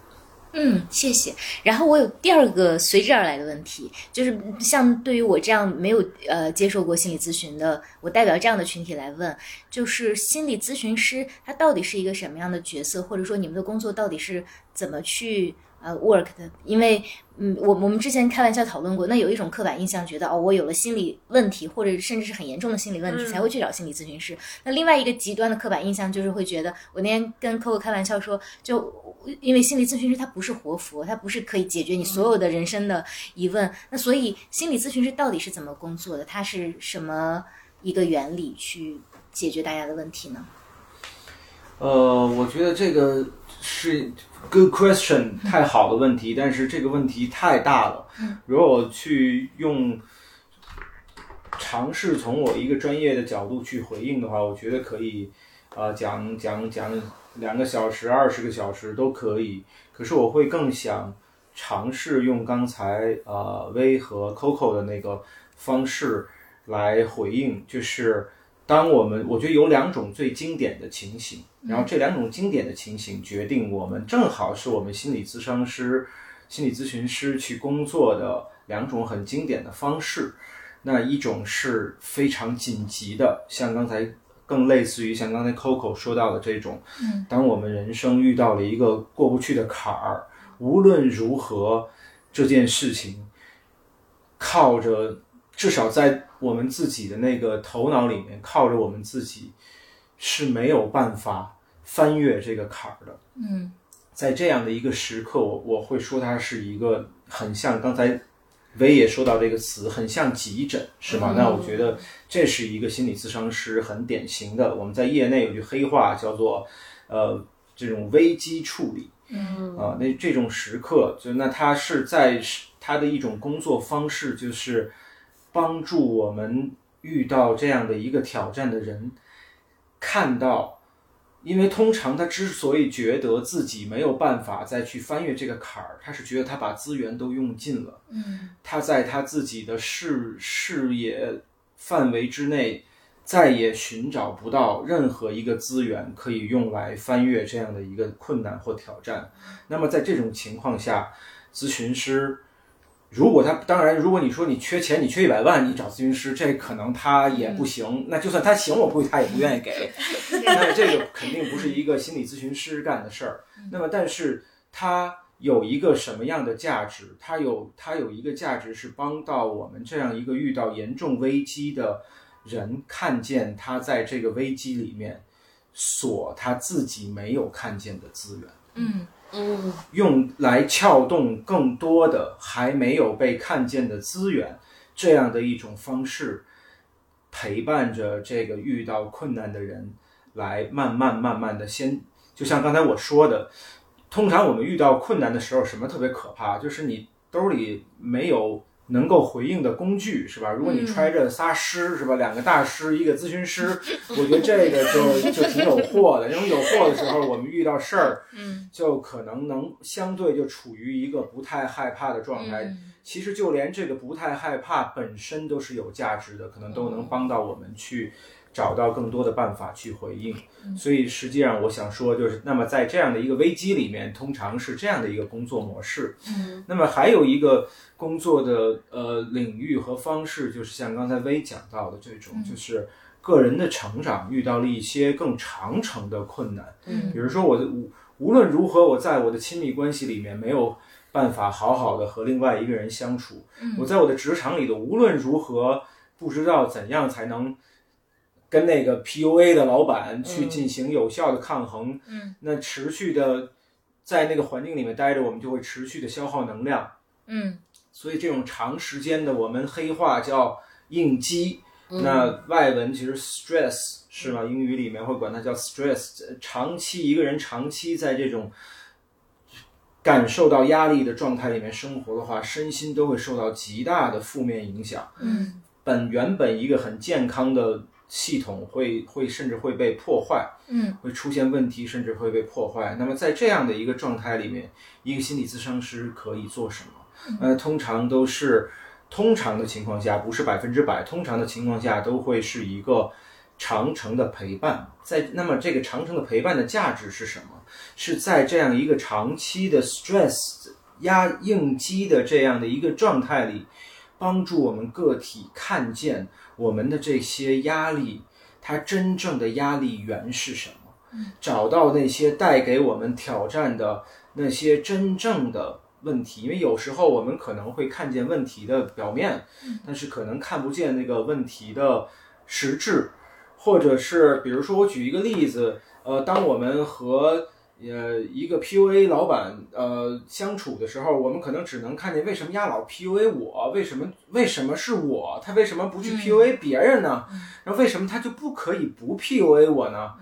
嗯，谢谢。然后我有第二个随之而来的问题，就是像对于我这样没有呃接受过心理咨询的，我代表这样的群体来问，就是心理咨询师他到底是一个什么样的角色，或者说你们的工作到底是怎么去？呃，work 的，因为，嗯，我我们之前开玩笑讨论过，那有一种刻板印象，觉得哦，我有了心理问题，或者甚至是很严重的心理问题，才会去找心理咨询师。那另外一个极端的刻板印象，就是会觉得，我那天跟 Coco 开玩笑说，就因为心理咨询师他不是活佛，他不是可以解决你所有的人生的疑问。那所以，心理咨询师到底是怎么工作的？他是什么一个原理去解决大家的问题呢？呃，我觉得这个是。Good question，太好的问题，但是这个问题太大了。如果我去用尝试从我一个专业的角度去回应的话，我觉得可以啊讲讲讲两个小时、二十个小时都可以。可是我会更想尝试用刚才呃 V 和 Coco 的那个方式来回应，就是。当我们我觉得有两种最经典的情形，然后这两种经典的情形决定我们正好是我们心理咨商师、心理咨询师去工作的两种很经典的方式。那一种是非常紧急的，像刚才更类似于像刚才 Coco 说到的这种，当我们人生遇到了一个过不去的坎儿，无论如何这件事情靠着。至少在我们自己的那个头脑里面，靠着我们自己是没有办法翻越这个坎儿的。嗯，在这样的一个时刻，我我会说它是一个很像刚才维也说到这个词，很像急诊，是吗？那我觉得这是一个心理咨商师很典型的。我们在业内有句黑话叫做呃这种危机处理。嗯啊，那这种时刻，就那他是在他的一种工作方式就是。帮助我们遇到这样的一个挑战的人，看到，因为通常他之所以觉得自己没有办法再去翻越这个坎儿，他是觉得他把资源都用尽了，嗯，他在他自己的视视野范围之内，再也寻找不到任何一个资源可以用来翻越这样的一个困难或挑战。那么在这种情况下，咨询师。如果他当然，如果你说你缺钱，你缺一百万，你找咨询师，这可能他也不行。那就算他行，我估计他也不愿意给。那这个肯定不是一个心理咨询师干的事儿。那么，但是他有一个什么样的价值？他有他有一个价值是帮到我们这样一个遇到严重危机的人，看见他在这个危机里面所他自己没有看见的资源。嗯嗯用来撬动更多的还没有被看见的资源，这样的一种方式，陪伴着这个遇到困难的人，来慢慢慢慢的先，就像刚才我说的，通常我们遇到困难的时候，什么特别可怕？就是你兜里没有能够回应的工具，是吧？如果你揣着仨师，是吧？两个大师，一个咨询师，我觉得这个就就挺有货的。因为有货的时候，我们遇到事儿，嗯就可能能相对就处于一个不太害怕的状态。嗯其实就连这个不太害怕本身都是有价值的，可能都能帮到我们去找到更多的办法去回应。所以实际上我想说，就是那么在这样的一个危机里面，通常是这样的一个工作模式。嗯那么还有一个工作的呃领域和方式，就是像刚才薇讲到的这种，就是个人的成长遇到了一些更长程的困难。嗯比如说我的无无论如何，我在我的亲密关系里面没有办法好好的和另外一个人相处。我在我的职场里头无论如何不知道怎样才能跟那个 PUA 的老板去进行有效的抗衡。嗯，那持续的在那个环境里面待着，我们就会持续的消耗能量。嗯所以这种长时间的，我们黑话叫应激。嗯那外文其实 stress 是吗？英语里面会管它叫 stress。长期一个人长期在这种感受到压力的状态里面生活的话，身心都会受到极大的负面影响。嗯本原本一个很健康的系统会会甚至会被破坏。嗯会出现问题，甚至会被破坏。那么在这样的一个状态里面，一个心理咨商师可以做什么？呃，通常都是通常的情况下，不是百分之百，通常的情况下都会是一个长程的陪伴。在那么这个长程的陪伴的价值是什么？是在这样一个长期的 stress 压应激的这样的一个状态里，帮助我们个体看见我们的这些压力。它真正的压力源是什么？找到那些带给我们挑战的那些真正的问题，因为有时候我们可能会看见问题的表面，但是可能看不见那个问题的实质，或者是比如说我举一个例子，呃，当我们和呃一个 PUA 老板呃相处的时候，我们可能只能看见为什么丫老 PUA 我，为什么为什么是我，他为什么不去 PUA 别人呢？然后为什么他就不可以不 PUA 我呢？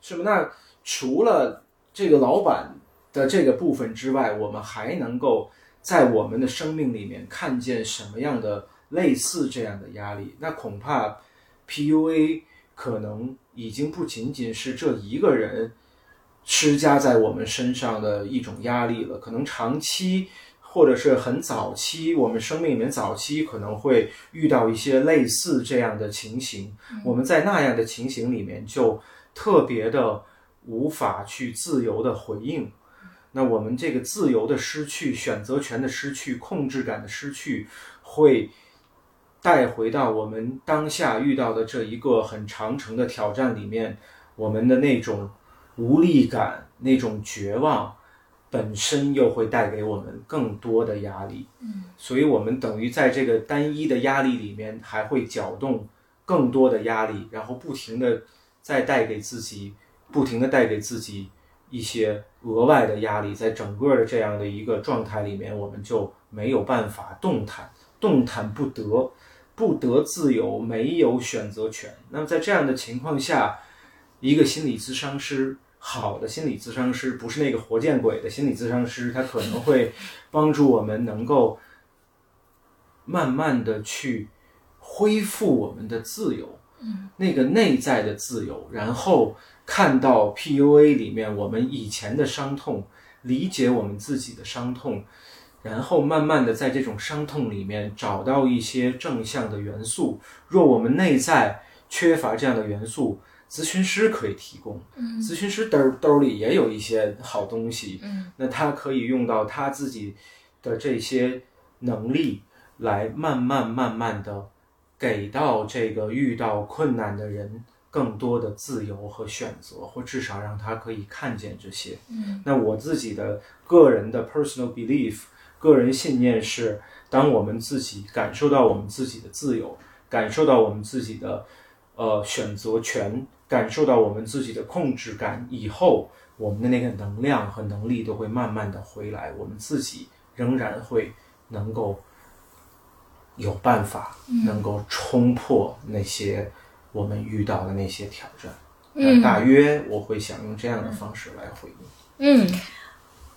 是吧？那除了这个老板的这个部分之外，我们还能够在我们的生命里面看见什么样的类似这样的压力？那恐怕 PUA 可能已经不仅仅是这一个人施加在我们身上的一种压力了，可能长期。或者是很早期，我们生命里面早期可能会遇到一些类似这样的情形，我们在那样的情形里面就特别的无法去自由的回应。那我们这个自由的失去、选择权的失去、控制感的失去，会带回到我们当下遇到的这一个很长程的挑战里面，我们的那种无力感、那种绝望。本身又会带给我们更多的压力，嗯，所以我们等于在这个单一的压力里面，还会搅动更多的压力，然后不停的再带给自己，不停的带给自己一些额外的压力，在整个的这样的一个状态里面，我们就没有办法动弹，动弹不得，不得自由，没有选择权。那么在这样的情况下，一个心理咨商师。好的心理咨商师不是那个活见鬼的心理咨商师，他可能会帮助我们能够慢慢的去恢复我们的自由，嗯，那个内在的自由，然后看到 PUA 里面我们以前的伤痛，理解我们自己的伤痛，然后慢慢的在这种伤痛里面找到一些正向的元素。若我们内在缺乏这样的元素，咨询师可以提供，嗯咨询师兜兜里也有一些好东西，嗯，那他可以用到他自己的这些能力，来慢慢慢慢的给到这个遇到困难的人更多的自由和选择，或至少让他可以看见这些。嗯，那我自己的个人的 personal belief，个人信念是，当我们自己感受到我们自己的自由，感受到我们自己的呃选择权，感受到我们自己的控制感以后，我们的那个能量和能力都会慢慢的回来，我们自己仍然会能够有办法，能够冲破那些我们遇到的那些挑战。嗯大约我会想用这样的方式来回应。嗯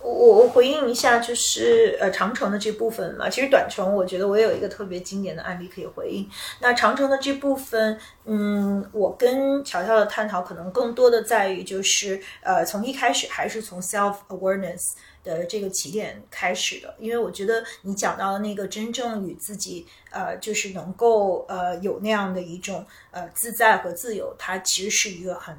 我我回应一下，就是呃长城的这部分嘛，其实短程我觉得我也有一个特别经典的案例可以回应。那长城的这部分，嗯，我跟乔乔的探讨可能更多的在于就是呃从一开始还是从 self awareness 的这个起点开始的，因为我觉得你讲到的那个真正与自己呃就是能够呃有那样的一种呃自在和自由，它其实是一个很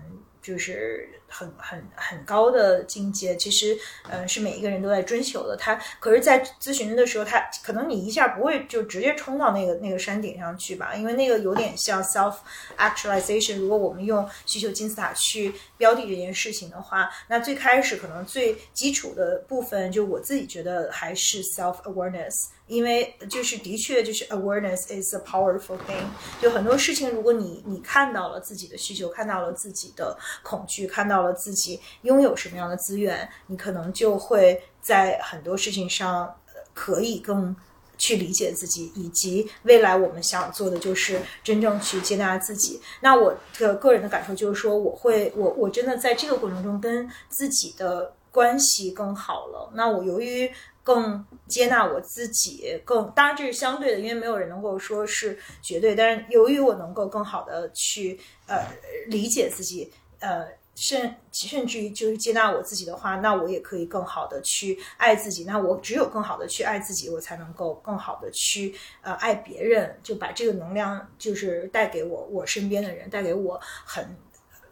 就是很很很高的境界，其实呃是每一个人都在追求的。他可是，在咨询的时候，他可能你一下不会就直接冲到那个那个山顶上去吧，因为那个有点像 self actualization。如果我们用需求金字塔去标的这件事情的话，那最开始可能最基础的部分，就我自己觉得还是 self awareness。因为就是的确就是 awareness is a powerful thing，就很多事情，如果你你看到了自己的需求，看到了自己的恐惧，看到了自己拥有什么样的资源，你可能就会在很多事情上呃可以更。去理解自己，以及未来我们想做的就是真正去接纳自己。那我的个人的感受就是说，我会，我我真的在这个过程中跟自己的关系更好了。那我由于更接纳我自己，更当然这是相对的，因为没有人能够说是绝对。但是由于我能够更好的去呃理解自己，呃甚甚至于就是接纳我自己的话，那我也可以更好的去爱自己。那我只有更好的去爱自己，我才能够更好的去呃爱别人，就把这个能量就是带给我我身边的人，带给我很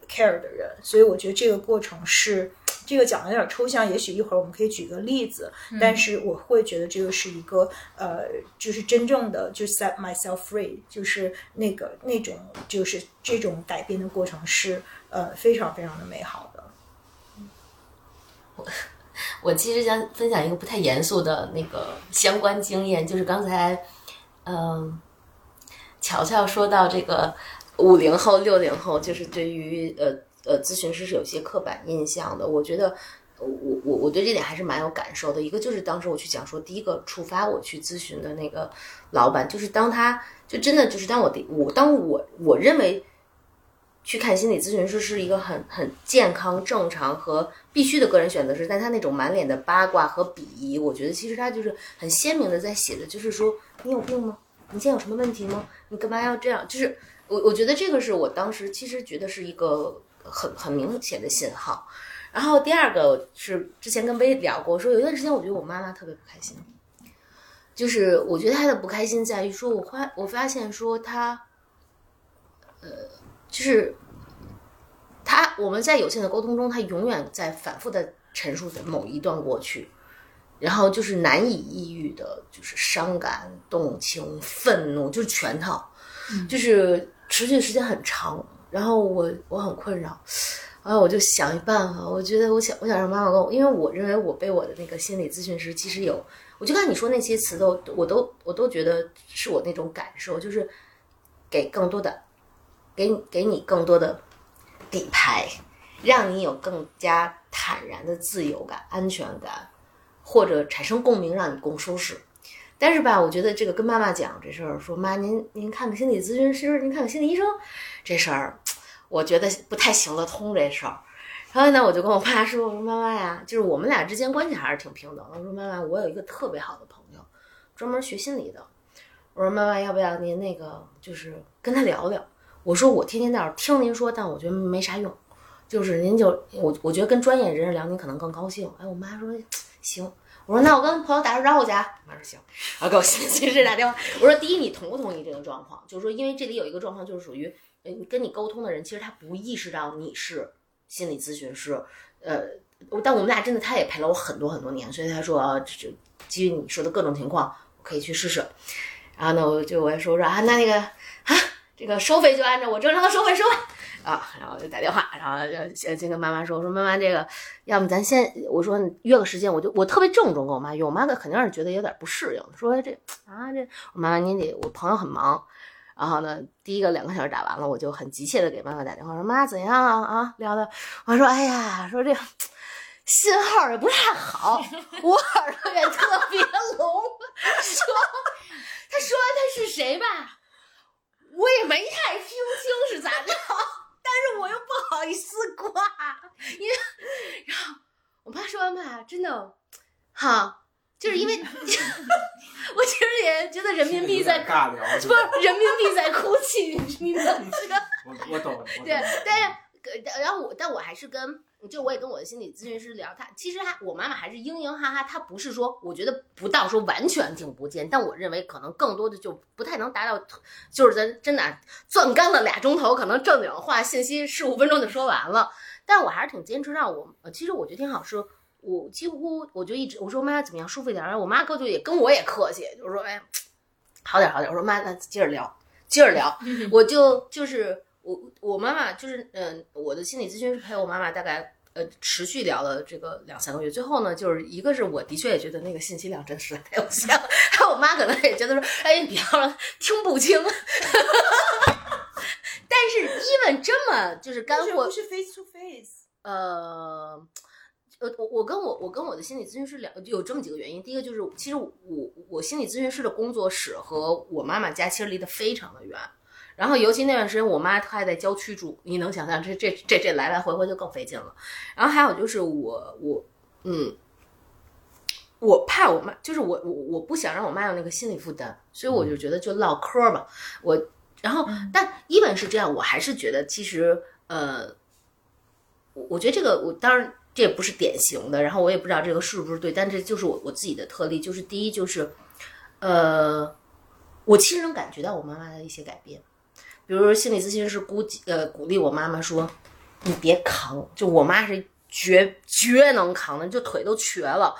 care 的人。所以我觉得这个过程是。这个讲的有点抽象，也许一会儿我们可以举个例子，但是我会觉得这个是一个呃，就是真正的就 set myself free，就是那个那种就是这种改变的过程是呃非常非常的美好的。我我其实想分享一个不太严肃的那个相关经验，就是刚才，嗯，乔乔说到这个五零后、六零后，就是对于呃。呃，咨询师是有些刻板印象的。我觉得，我我我对这点还是蛮有感受的。一个就是当时我去讲说，第一个触发我去咨询的那个老板，就是当他就真的就是当我的我当我我认为去看心理咨询师是一个很很健康、正常和必须的个人选择时，但他那种满脸的八卦和鄙夷，我觉得其实他就是很鲜明的在写的，就是说你有病吗？你现在有什么问题吗？你干嘛要这样？就是我我觉得这个是我当时其实觉得是一个。很很明显的信号，然后第二个是之前跟薇聊过，说有一段时间我觉得我妈妈特别不开心，就是我觉得她的不开心在于说，我发我发现说她，呃，就是她我们在有限的沟通中，她永远在反复的陈述着某一段过去，然后就是难以抑郁的，就是伤感、动情、愤怒，就是全套，就是持续的时间很长。然后我我很困扰，然后我就想一办法，我觉得我想我想让妈妈跟我，因为我认为我被我的那个心理咨询师其实有，我就跟你说那些词都我都我都觉得是我那种感受，就是给更多的，给给你更多的底牌，让你有更加坦然的自由感、安全感，或者产生共鸣，让你更舒适。但是吧，我觉得这个跟妈妈讲这事儿，说妈，您您看个心理咨询师，您看个心理医生，这事儿，我觉得不太行得通这事儿。然后呢，我就跟我妈说，我说妈妈呀，就是我们俩之间关系还是挺平等的。我说妈妈，我有一个特别好的朋友，专门学心理的。我说妈妈，要不要您那个就是跟他聊聊？我说我天天在这听您说，但我觉得没啥用。就是您就我我觉得跟专业人士聊，您可能更高兴。哎，我妈说 行。我说那我跟朋友打声招呼去。我妈说行，然后给我心理咨询师打电话。我说第一，你同不同意这个状况？就是说，因为这里有一个状况，就是属于，跟你沟通的人其实他不意识到你是心理咨询师。呃，但我们俩真的，他也陪了我很多很多年，所以他说啊，就基于你说的各种情况，我可以去试试。然后呢，我就我也说说啊，那那个啊，这个收费就按照我正常的收费收吧。啊，然后就打电话，然后就先先跟妈妈说，我说妈妈这个，要么咱先，我说约个时间，我就我特别郑重跟我妈约，我妈肯定是觉得有点不适应，说这啊这，我妈妈您得，我朋友很忙，然后呢，第一个两个小时打完了，我就很急切的给妈妈打电话，说妈怎样啊啊聊的，我说哎呀，说这信号也不太好，我耳朵也特别聋，说他说他是谁吧，我也没太听清是咋着。但是我又不好意思挂，因为，然后我妈说完吧，真的，哈，就是因为，我其实也觉得人民币在尬聊，不是人民币在哭泣，你知道吗？我我懂，对，但是，然后我，但我还是跟。就我也跟我的心理咨询师聊，他其实他我妈妈还是嘤嘤哈哈，她不是说我觉得不到说完全听不见，但我认为可能更多的就不太能达到，就是咱真的攥干了俩钟头，可能正经话信息十五分钟就说完了。但我还是挺坚持让我，其实我觉得挺好，是我几乎我就一直我说妈怎么样舒服一点，然后我妈哥就也跟我也客气，就是说哎好点好点，我说妈那接着聊接着聊，我就就是。我我妈妈就是嗯，我的心理咨询师陪我妈妈大概呃持续聊了这个两三个月，最后呢，就是一个是我的确也觉得那个信息量真实在太有限了，还有我妈可能也觉得说，哎，你别了，听不清。但是 even 这么就是干货，不是 face to face。呃，呃，我我跟我我跟我的心理咨询师聊，有这么几个原因。第一个就是，其实我我心理咨询师的工作室和我妈妈家其实离得非常的远。然后，尤其那段时间，我妈她还在郊区住，你能想象这这这这来来回回就更费劲了。然后还有就是我我嗯，我怕我妈，就是我我我不想让我妈有那个心理负担，所以我就觉得就唠嗑吧。我然后但一本是这样，我还是觉得其实呃，我我觉得这个我当然这也不是典型的，然后我也不知道这个是不是对，但这就是我我自己的特例，就是第一就是呃，我其实能感觉到我妈妈的一些改变。比如说心理咨询师估计呃鼓励我妈妈说，你别扛，就我妈是绝绝能扛的，就腿都瘸了，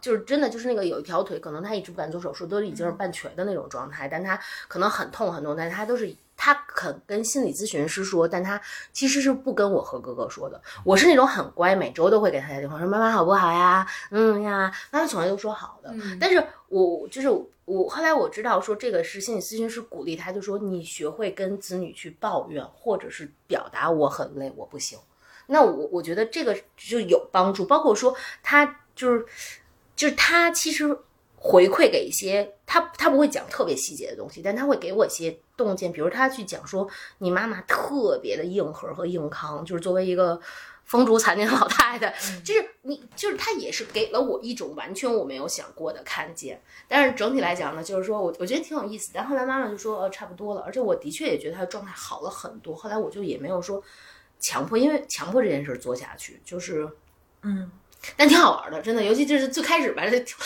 就是真的就是那个有一条腿可能她一直不敢做手术，都已经是半瘸的那种状态，但她可能很痛很痛，但她都是她肯跟心理咨询师说，但她其实是不跟我和哥哥说的。我是那种很乖，每周都会给她打电话说妈妈好不好呀？嗯呀，妈妈从来都说好的，但是我就是。我后来我知道说这个是心理咨询师鼓励他，就说你学会跟子女去抱怨，或者是表达我很累，我不行。那我我觉得这个就有帮助，包括说他就是就是他其实回馈给一些他他不会讲特别细节的东西，但他会给我一些洞见，比如他去讲说你妈妈特别的硬核和硬扛，就是作为一个。风烛残年老太太，就是你，就是她也是给了我一种完全我没有想过的看见。但是整体来讲呢，就是说我我觉得挺有意思。但后来妈妈就说，呃，差不多了。而且我的确也觉得她的状态好了很多。后来我就也没有说强迫，因为强迫这件事做下去，就是嗯，但挺好玩的，真的。尤其就是最开始吧，就挺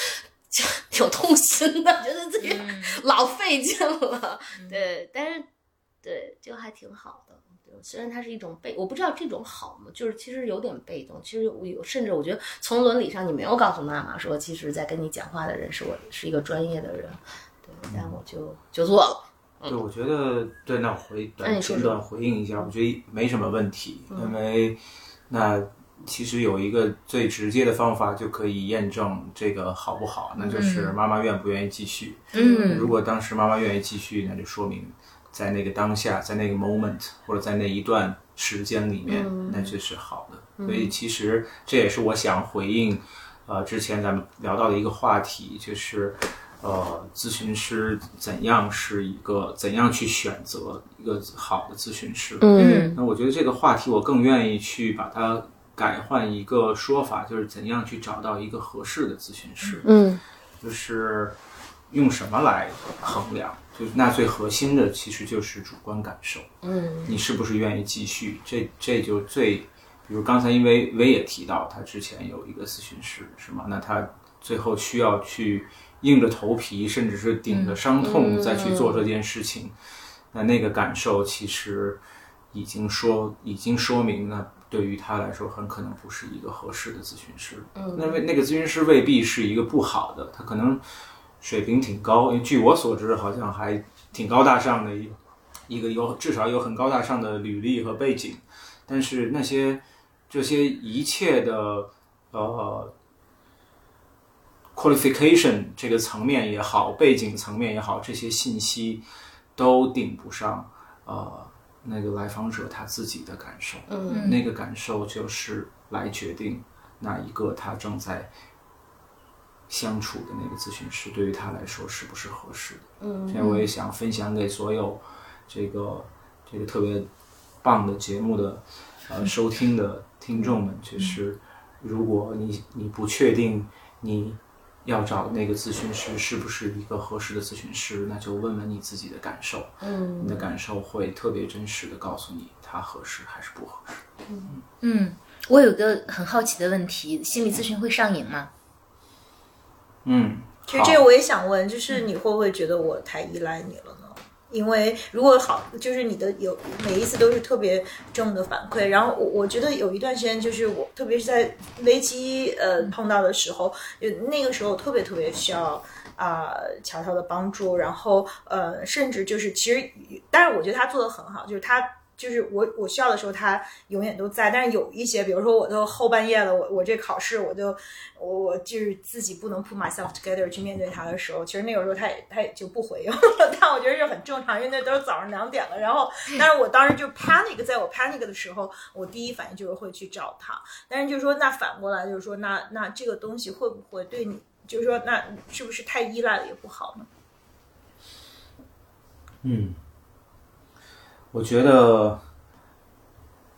挺痛心的，觉得自己老费劲了。对，但是对，就还挺好的。虽然它是一种被，我不知道这种好吗？就是其实有点被动。其实我有，甚至我觉得从伦理上，你没有告诉妈妈说，其实在跟你讲话的人是我，是一个专业的人。对，但我就就做了。对，我觉得对，那回短简短回应一下，我觉得没什么问题，因为那其实有一个最直接的方法就可以验证这个好不好，那就是妈妈愿不愿意继续。嗯，如果当时妈妈愿意继续，那就说明。在那个当下，在那个 moment，或者在那一段时间里面，那就是好的。所以其实这也是我想回应，呃，之前咱们聊到的一个话题，就是呃，咨询师怎样是一个怎样去选择一个好的咨询师。嗯，那我觉得这个话题我更愿意去把它改换一个说法，就是怎样去找到一个合适的咨询师。嗯，就是用什么来衡量？就那最核心的其实就是主观感受，嗯，你是不是愿意继续？这这就最，比如刚才因为薇也提到他之前有一个咨询师，是吗？那他最后需要去硬着头皮，甚至是顶着伤痛再去做这件事情，那那个感受其实已经说已经说明，了对于他来说很可能不是一个合适的咨询师。嗯，那为那个咨询师未必是一个不好的，他可能。水平挺高，因为据我所知，好像还挺高大上的一一个有至少有很高大上的履历和背景，但是那些这些一切的呃 qualification 这个层面也好，背景层面也好，这些信息都顶不上呃那个来访者他自己的感受，嗯。那个感受就是来决定哪一个他正在相处的那个咨询师对于他来说是不是合适的。嗯所以我也想分享给所有这个这个特别棒的节目的呃收听的听众们，就是如果你你不确定你要找的那个咨询师是不是一个合适的咨询师，那就问问你自己的感受，嗯你的感受会特别真实的告诉你他合适还是不合适。嗯，我有个很好奇的问题，心理咨询会上瘾吗？嗯，其实这个我也想问，就是你会不会觉得我太依赖你了呢？因为如果好，就是你的有每一次都是特别正的反馈，然后我我觉得有一段时间，就是我特别是在危机呃碰到的时候，就那个时候特别特别需要。啊、乔乔的帮助，然后呃，甚至就是其实，但是我觉得他做的很好，就是他就是我我需要的时候，他永远都在。但是有一些，比如说我都后半夜了，我我这考试我就我我就是自己不能 put myself together 去面对他的时候，其实那个时候他也他也就不回应了，但我觉得这很正常，因为那都是早上两点了。然后，但是我当时就 panic，在我 panic 的时候，我第一反应就是会去找他。但是就是说，那反过来就是说，那那这个东西会不会对你，就是说，那是不是太依赖了也不好呢？嗯，我觉得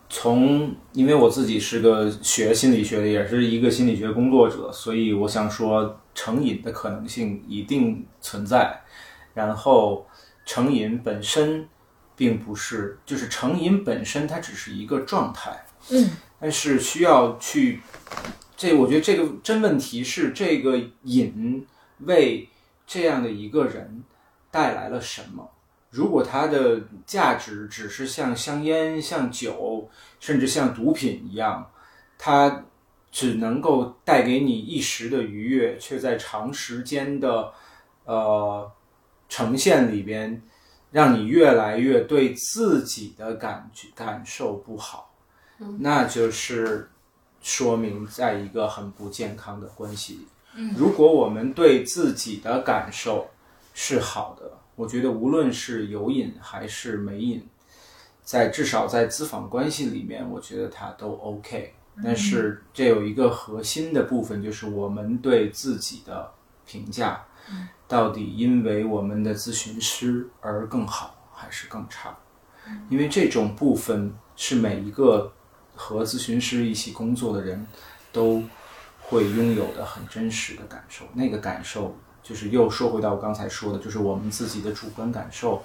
从因为我自己是个学心理学的，也是一个心理学工作者，所以我想说成瘾的可能性一定存在。然后成瘾本身并不是，就是成瘾本身它只是一个状态，嗯，但是需要去，这我觉得这个真问题是这个瘾为这样的一个人带来了什么？如果它的价值只是像香烟、像酒，甚至像毒品一样，它只能够带给你一时的愉悦，却在长时间的呃呈现里边，让你越来越对自己的感觉感受不好，那就是说明在一个很不健康的关系。里。如果我们对自己的感受是好的，我觉得无论是有瘾还是没瘾，在至少在咨访关系里面，我觉得它都 OK。但是这有一个核心的部分，就是我们对自己的评价，到底因为我们的咨询师而更好还是更差？因为这种部分是每一个和咨询师一起工作的人都会拥有的很真实的感受。那个感受就是又说回到我刚才说的，就是我们自己的主观感受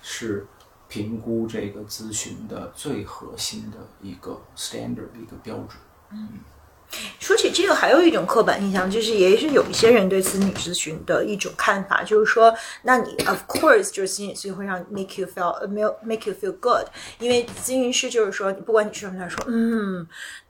是评估这个咨询的最核心的一个 standard 一个标准。嗯说起这个，还有一种刻板印象，就是也是有一些人对心理咨询的一种看法，就是说，那你 of course 就是心理咨询会让 make you feel 呃 make make you feel good，因为咨询师就是说，不管你说什么，他说嗯。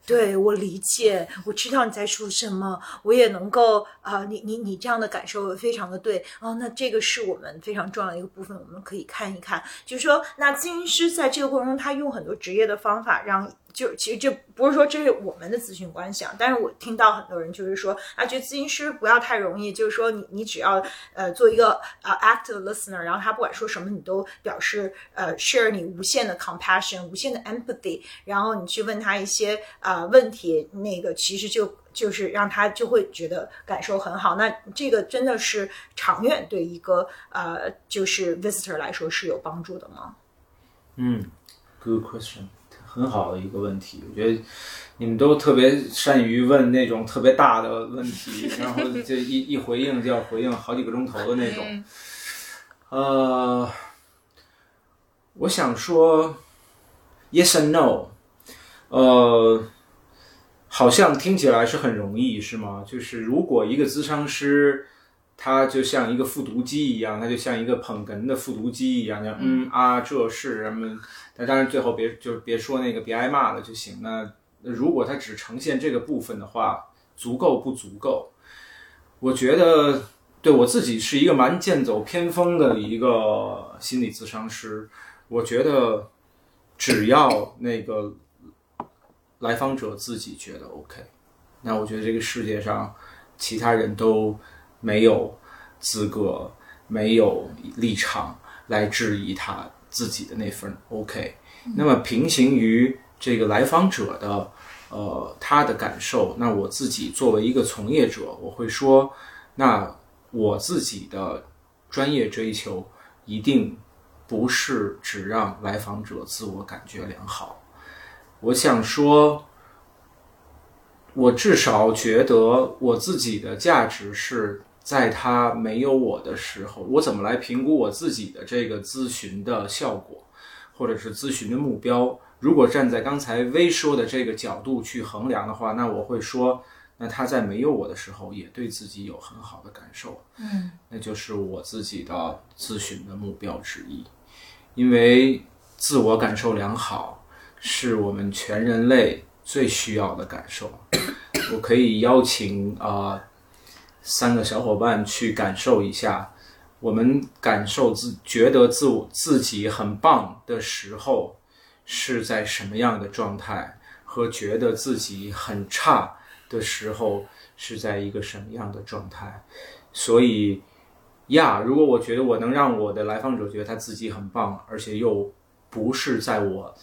对我理解，我知道你在说什么，我也能够啊、你你你这样的感受非常的对哦，那这个是我们非常重要的一个部分，我们可以看一看，就是说，那咨询师在这个过程中，他用很多职业的方法让就其实这不是说这是我们的咨询关系啊，但是我听到很多人就是说，啊，觉得咨询师不要太容易，就是说你你只要呃做一个呃 active listener，然后他不管说什么，你都表示呃 share 你无限的 compassion，无限的 empathy，然后你去问他一些、呃问题，那个其实就就是让他就会觉得感受很好。那这个真的是长远对一个呃就是 visitor 来说是有帮助的吗？嗯，good question，很好的一个问题。我觉得你们都特别善于问那种特别大的问题，然后就一一回应就要回应好几个钟头的那种。呃，我想说，yes and no，呃，好像听起来是很容易，是吗？就是如果一个咨商师。他就像一个复读机一样，他就像一个捧哏的复读机一样，像嗯啊，这是什么？那当然最后别就别说那个，别挨骂了就行。那如果他只呈现这个部分的话，足够不足够？我觉得对我自己是一个蛮剑走偏锋的一个心理咨商师，我觉得只要那个来访者自己觉得 OK，那我觉得这个世界上其他人都没有资格、没有立场来质疑他自己的那份 OK。那么平行于这个来访者的呃他的感受，那我自己作为一个从业者，我会说，那我自己的专业追求一定不是只让来访者自我感觉良好。我想说，我至少觉得我自己的价值是在他没有我的时候，我怎么来评估我自己的这个咨询的效果，或者是咨询的目标？如果站在刚才微说的这个角度去衡量的话，那我会说，那他在没有我的时候，也对自己有很好的感受，嗯，那就是我自己的咨询的目标之一，因为自我感受良好是我们全人类最需要的感受。我可以邀请啊、三个小伙伴去感受一下，我们感受自觉得自我自己很棒的时候是在什么样的状态，和觉得自己很差的时候是在一个什么样的状态。所以呀，如果我觉得我能让我的来访者觉得他自己很棒，而且又不是在我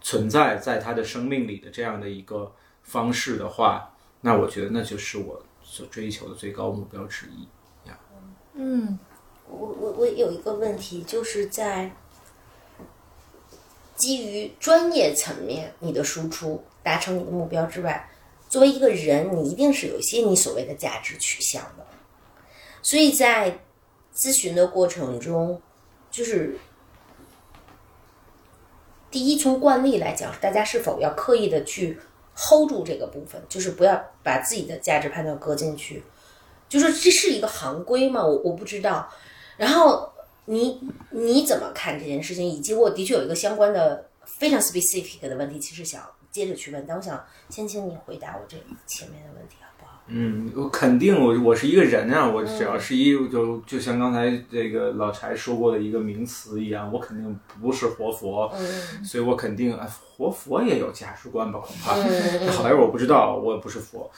存在在他的生命里的这样的一个方式的话，那我觉得那就是我所追求的最高目标之一呀。嗯，我我我有一个问题，就是在基于专业层面你的输出达成你的目标之外，作为一个人，你一定是有一些你所谓的价值取向的。所以在咨询的过程中，就是第一，从惯例来讲，大家是否要刻意的去 hold 住这个部分，就是不要把自己的价值判断搁进去。就是这是一个行规吗？我我不知道。然后你你怎么看这件事情？以及我的确有一个相关的非常 specific 的问题，其实想接着去问，但我想先请你回答我这前面的问题，嗯，我肯定我我是一个人啊，我只要是一就就像刚才这个老柴说过的一个名词一样，我肯定不是活佛，嗯所以我肯定哎，活佛也有价值观吧，恐怕。嗯好来我不知道，我也不是佛，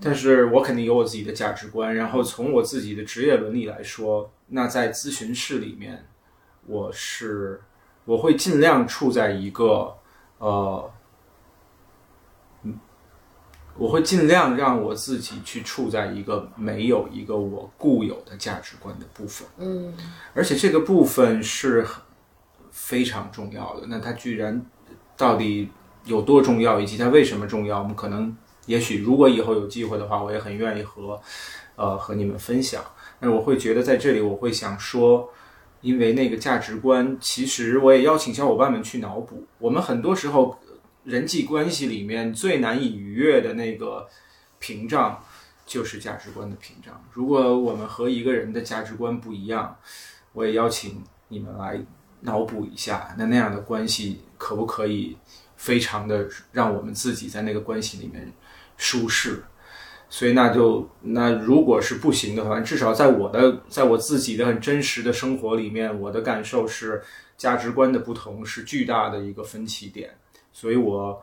但是我肯定有我自己的价值观。然后从我自己的职业伦理来说，那在咨询室里面，我是我会尽量处在一个呃，嗯，我会尽量让我自己去处在一个没有一个我固有的价值观的部分。嗯而且这个部分是很非常重要的。那它居然到底有多重要，以及它为什么重要？我们可能也许如果以后有机会的话，我也很愿意和呃和你们分享。那我会觉得在这里，我会想说。因为那个价值观，其实我也邀请小伙伴们去脑补。我们很多时候人际关系里面最难以逾越的那个屏障，就是价值观的屏障。如果我们和一个人的价值观不一样，我也邀请你们来脑补一下，那那样的关系可不可以非常的让我们自己在那个关系里面舒适？所以那就那如果是不行的话，至少在我的在我自己的很真实的生活里面，我的感受是价值观的不同是巨大的一个分歧点，所以我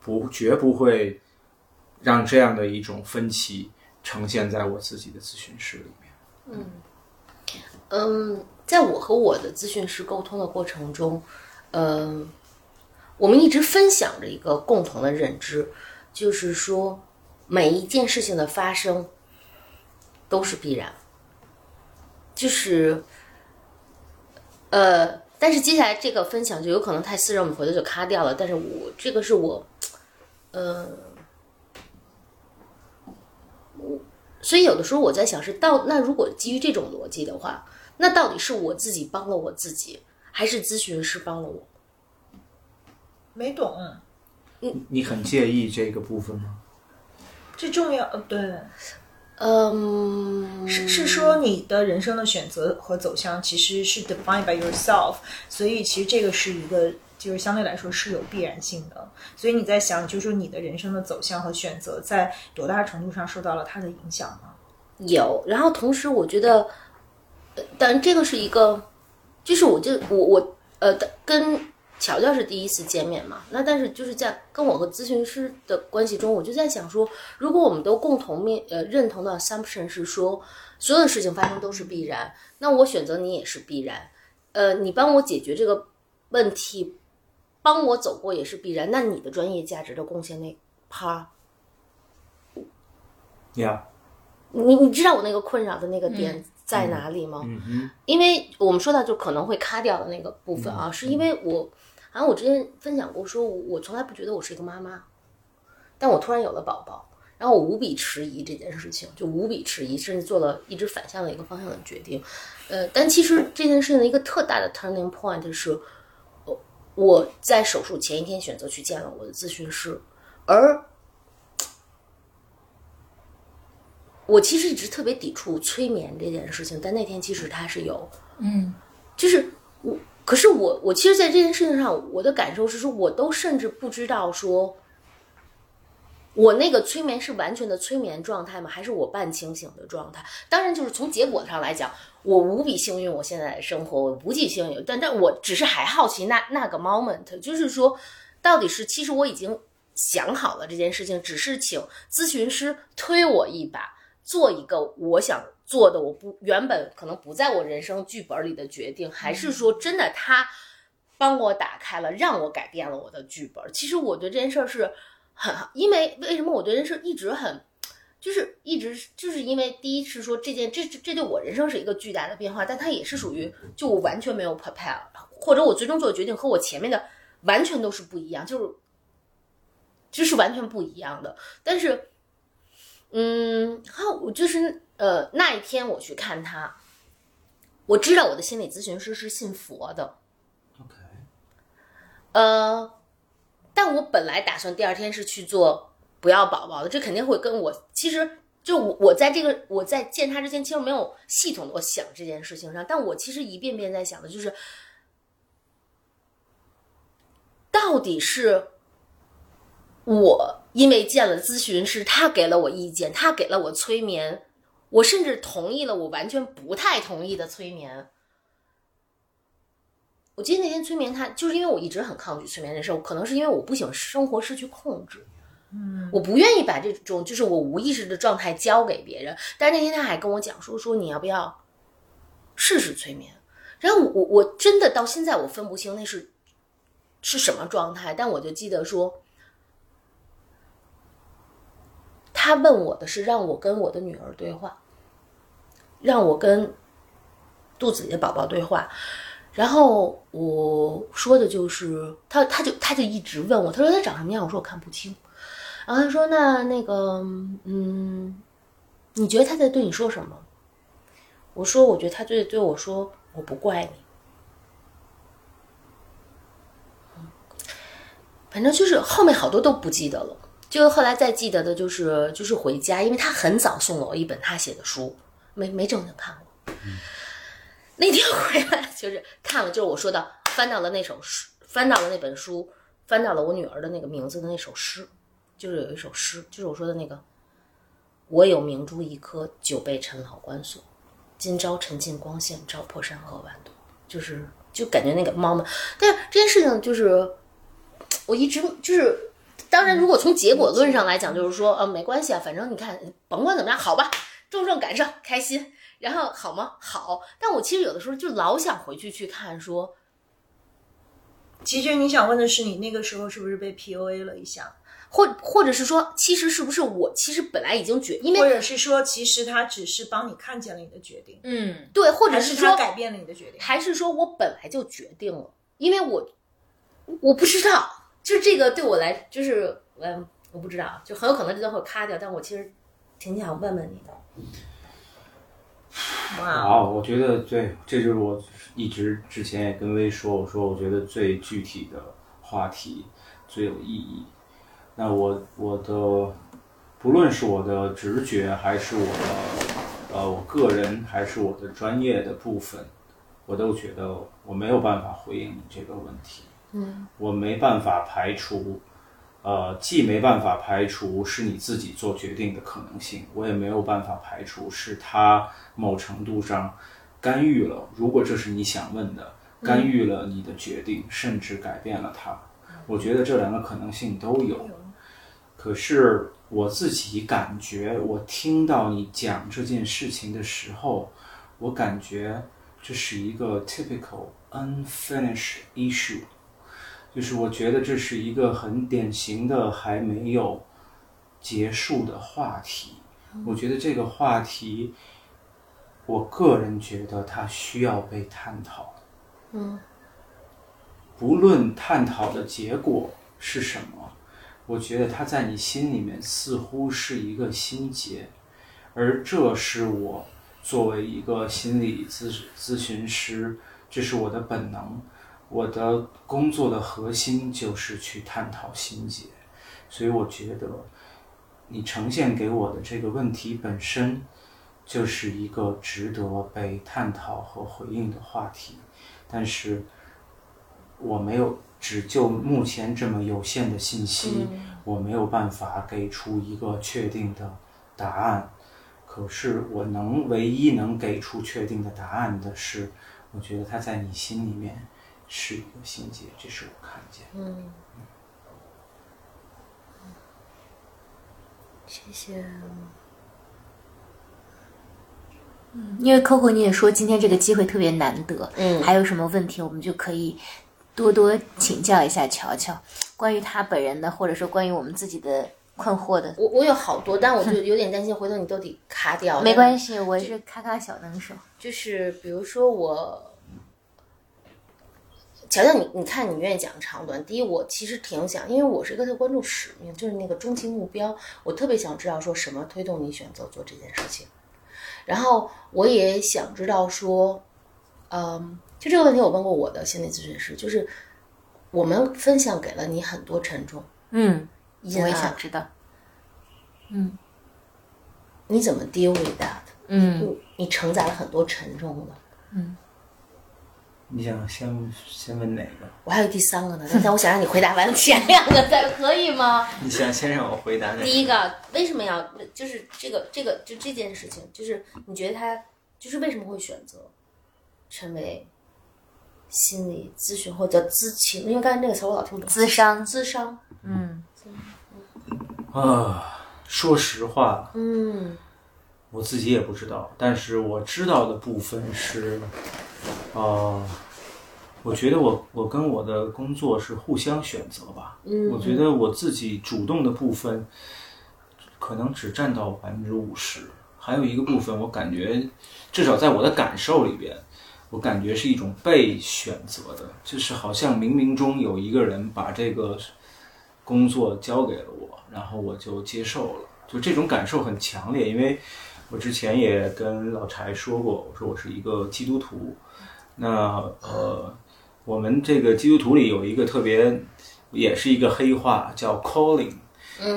不绝不会让这样的一种分歧呈现在我自己的咨询室里面。嗯嗯，在我和我的咨询师沟通的过程中，嗯，我们一直分享着一个共同的认知，就是说每一件事情的发生都是必然，就是呃，但是接下来这个分享就有可能太私人，我们回头就卡掉了。但是我这个是我，呃，我所以有的时候我在想是到那如果基于这种逻辑的话，那到底是我自己帮了我自己，还是咨询师帮了我？没懂，你很介意这个部分吗？这重要呃对，嗯，是是说你的人生的选择和走向其实是 defined by yourself，所以其实这个是一个就是相对来说是有必然性的。所以你在想，就是说你的人生的走向和选择在多大程度上受到了它的影响呢？有，然后同时我觉得，呃但这个是一个，就是我就我我呃跟乔乔是第一次见面嘛，那但是就是在跟我和咨询师的关系中，我就在想说，如果我们都共同面呃认同的 assumption 是说，所有的事情发生都是必然，那我选择你也是必然，呃，你帮我解决这个问题，帮我走过也是必然，那你的专业价值的贡献那趴。呀，你你知道我那个困扰的那个点在哪里吗？因为我们说到就可能会卡掉的那个部分啊，是因为我好像我之前分享过，说我我从来不觉得我是一个妈妈，但我突然有了宝宝，然后我无比迟疑这件事情，就无比迟疑，甚至做了一直反向的一个方向的决定。呃，但其实这件事情的一个特大的 turning point 是，我我在手术前一天选择去见了我的咨询师，而我其实一直特别抵触催眠这件事情，但那天其实它是有，嗯，就是我，可是我我其实，在这件事情上，我的感受是说，我都甚至不知道说，我那个催眠是完全的催眠状态吗？还是我半清醒的状态？当然，就是从结果上来讲，我无比幸运，我现在的生活我无比幸运，但但我只是还好奇那那个 moment，就是说，到底是其实我已经想好了这件事情，只是请咨询师推我一把。做一个我想做的，我不原本可能不在我人生剧本里的决定，还是说真的他帮我打开了，让我改变了我的剧本。其实我对这件事儿是很，因为为什么我对这件事一直很，就是一直就是因为第一是说这件这这对我人生是一个巨大的变化，但它也是属于就我完全没有 prepare，或者我最终做的决定和我前面的完全都是不一样，就是就是完全不一样的，但是。嗯，好，我就是呃，那一天我去看他，我知道我的心理咨询师是信佛的，OK，呃，但我本来打算第二天是去做不要宝宝的，这肯定会跟我其实就我我在这个我在见他之前，其实没有系统的我想这件事情上，但我其实一遍遍在想的就是，到底是我因为见了咨询师，他给了我意见，他给了我催眠，我甚至同意了我完全不太同意的催眠。我记得那天催眠他，就是因为我一直很抗拒催眠这事儿，可能是因为我不喜欢生活失去控制，嗯，我不愿意把这种就是我无意识的状态交给别人。但是那天他还跟我讲说，说你要不要试试催眠？然后我我我真的到现在我分不清那是是什么状态，但我就记得说，他问我的是让我跟我的女儿对话，让我跟肚子里的宝宝对话。然后我说的就是他，他就他就一直问我，他说他长什么样？我说我看不清。然后他说那那个，嗯，你觉得他在对你说什么？我说我觉得他对对我说我不怪你。反正就是后面好多都不记得了，就后来再记得的就是就是回家，因为他很早送了我一本他写的书，没没正经看过。那天回来就是看了，就是我说的翻到了那首诗，翻到了那本书，翻到了我女儿的那个名字的那首诗，就是有一首诗，就是我说的那个“我有明珠一颗，久被陈老关锁，今朝沉浸光线，照破山河万朵”，就是就感觉那个猫嘛，但是这件事情就是我一直就是。当然，如果从结果论上来讲，就是说，呃，没关系啊，反正你看，甭管怎么样，好吧，重症感受，开心，然后好吗？好，但我其实有的时候就老想回去去看，说其实你想问的是，你那个时候是不是被 PUA 了一下，或或者是说，其实是不是我其实本来已经决，因为或者是说，其实他只是帮你看见了你的决定，嗯，对，或者是说改变了你的决定？还是说我本来就决定了，因为我我不知道，就这个对我来就是嗯，我不知道，就很有可能这段会卡掉，但我其实挺想问问你的。哇，好，我觉得对，这就是我一直之前也跟薇说，我说我觉得最具体的话题最有意义。那我我的不论是我的直觉，还是我的呃我个人，还是我的专业的部分，我都觉得我没有办法回应你这个问题。嗯，我没办法排除，呃，既没办法排除是你自己做决定的可能性，我也没有办法排除是他某程度上干预了。如果这是你想问的，干预了你的决定，甚至改变了它，我觉得这两个可能性都有。可是我自己感觉，我听到你讲这件事情的时候，我感觉这是一个 typical unfinished issue。就是我觉得这是一个很典型的还没有结束的话题。我觉得这个话题，我个人觉得它需要被探讨。嗯，不论探讨的结果是什么，我觉得它在你心里面似乎是一个心结，而这是我作为一个心理咨咨询师，这是我的本能。我的工作的核心就是去探讨心结，所以我觉得你呈现给我的这个问题本身就是一个值得被探讨和回应的话题，但是我没有只就目前这么有限的信息，我没有办法给出一个确定的答案。可是我能唯一能给出确定的答案的是，我觉得他在你心里面。是一个心结，这是我看见。嗯，谢谢。嗯，因为 Coco 你也说今天这个机会特别难得，嗯还有什么问题我们就可以多多请教一下乔乔，关于他本人的，或者说关于我们自己的困惑的，我我有好多，但我就有点担心，回头你都得卡掉。没关系，我是咔咔小能手。就是比如说我，乔乔，你你看你愿意讲长短。第一，我其实挺想，因为我是一个特关注使命，就是那个终极目标，我特别想知道说什么推动你选择做这件事情。然后我也想知道说，嗯，就这个问题我问过我的心理咨询师，就是我们分享给了你很多沉重，嗯，我也想，知道。嗯你怎么 deal with that？嗯你你承载了很多沉重的。你想先先问哪个？我还有第三个呢，但我想让你回答完前两个再可以吗？你想先让我回答哪个？第一个为什么要就是这个这个就这件事情，就是你觉得他就是为什么会选择成为心理咨询或者咨询？因为刚才那个词我老听不懂。咨商咨商，嗯啊，说实话，嗯我自己也不知道，但是我知道的部分是，呃，我觉得我我跟我的工作是互相选择吧。嗯，我觉得我自己主动的部分，可能只占到百分之五十，还有一个部分，我感觉至少在我的感受里边，我感觉是一种被选择的，就是好像冥冥中有一个人把这个工作交给了我，然后我就接受了，就这种感受很强烈，因为我之前也跟老柴说过，我说我是一个基督徒，那呃，我们这个基督徒里有一个特别，也是一个黑话，叫 calling。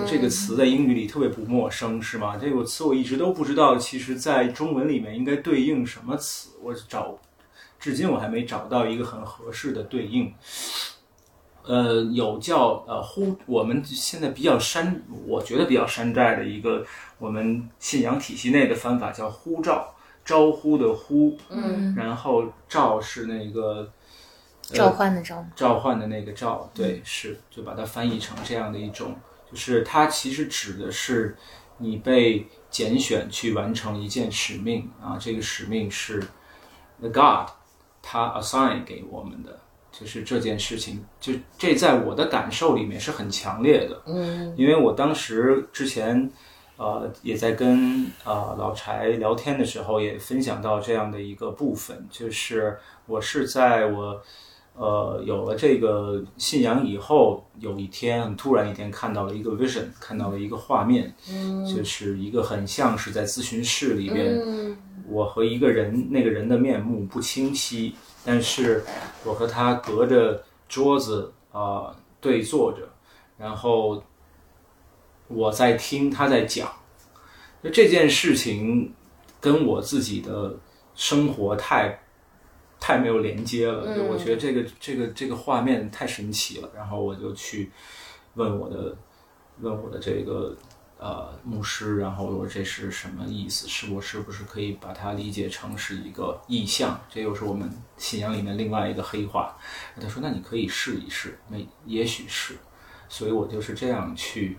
这个词在英语里特别不陌生，是吗？这个词我一直都不知道，其实在中文里面应该对应什么词？我找，至今我还没找到一个很合适的对应。呃，有叫呃呼，我们现在比较山，我觉得比较山寨的一个我们信仰体系内的方法叫呼召，招呼的呼，嗯。然后召是那个召唤的召，召唤的那个召，对，是就把它翻译成这样的一种，就是它其实指的是你被拣选去完成一件使命啊，这个使命是 the God 他 assign 给我们的，就是这件事情，就这在我的感受里面是很强烈的，嗯。因为我当时之前，呃，也在跟呃老柴聊天的时候，也分享到这样的一个部分，就是我是在我呃有了这个信仰以后，有一天很突然一天看到了一个 vision，看到了一个画面，就是一个很像是在咨询室里边，嗯。我和一个人，那个人的面目不清晰，但是我和他隔着桌子啊、对坐着，然后我在听他在讲，就这件事情跟我自己的生活太太没有连接了，就我觉得这个这个这个画面太神奇了，然后我就去问我的问我的这个呃牧师，然后我说这是什么意思？是我是不是可以把它理解成是一个意象？这又是我们信仰里面另外一个黑话。他说那你可以试一试，没也许是。所以我就是这样去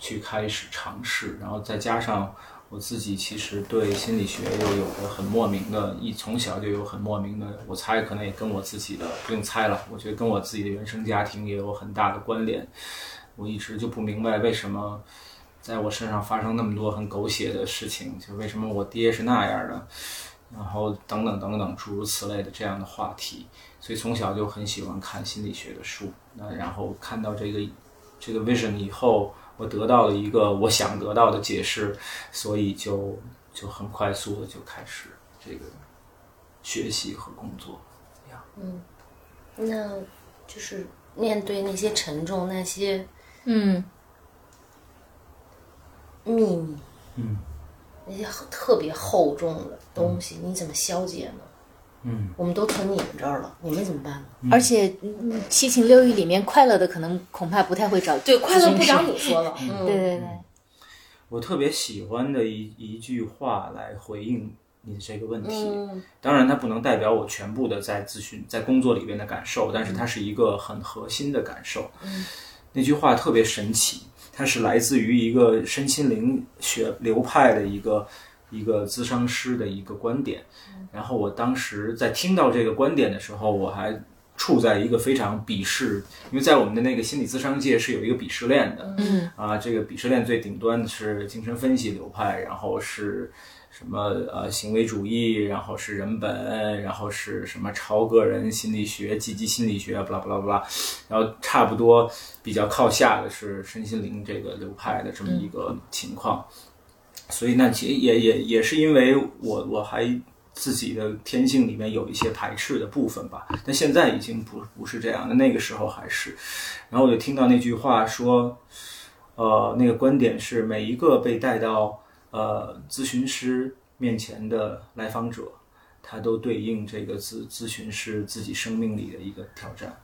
去开始尝试，然后再加上我自己其实对心理学又有着很莫名的，一从小就有很莫名的，我猜可能也跟我自己的不用猜了，我觉得跟我自己的原生家庭也有很大的关联。我一直就不明白为什么在我身上发生那么多很狗血的事情，就为什么我爹是那样的，然后等等等等诸如此类的这样的话题。所以从小就很喜欢看心理学的书，那然后看到这个这个 vision 以后，我得到了一个我想得到的解释，所以就就很快速的就开始这个学习和工作。嗯，那就是面对那些沉重、那些嗯秘密、嗯那些特别厚重的东西，你怎么消解呢？嗯，我们都存你们这儿了，你们怎么办呢？而且嗯七情六欲里面快乐的可能恐怕不太会找对，快乐不找你说了，嗯，对对对，我特别喜欢的一一句话来回应你的这个问题。嗯。当然，它不能代表我全部的在咨询、在工作里边的感受，但是它是一个很核心的感受。嗯。那句话特别神奇，它是来自于一个身心灵学流派的一个一个咨商师的一个观点。然后我当时在听到这个观点的时候，我还处在一个非常鄙视，因为在我们的那个心理咨商界是有一个鄙视链的。嗯啊，这个鄙视链最顶端的是精神分析流派，然后是什么呃行为主义，然后是人本，然后是什么超个人心理学、积极心理学，不啦不啦不啦，然后差不多比较靠下的是身心灵这个流派的这么一个情况。所以那其实也也也是因为我我还自己的天性里面有一些排斥的部分吧，但现在已经不不是这样的，那个时候还是。然后我就听到那句话说，呃，那个观点是每一个被带到呃咨询师面前的来访者，他都对应这个咨咨询师自己生命里的一个挑战。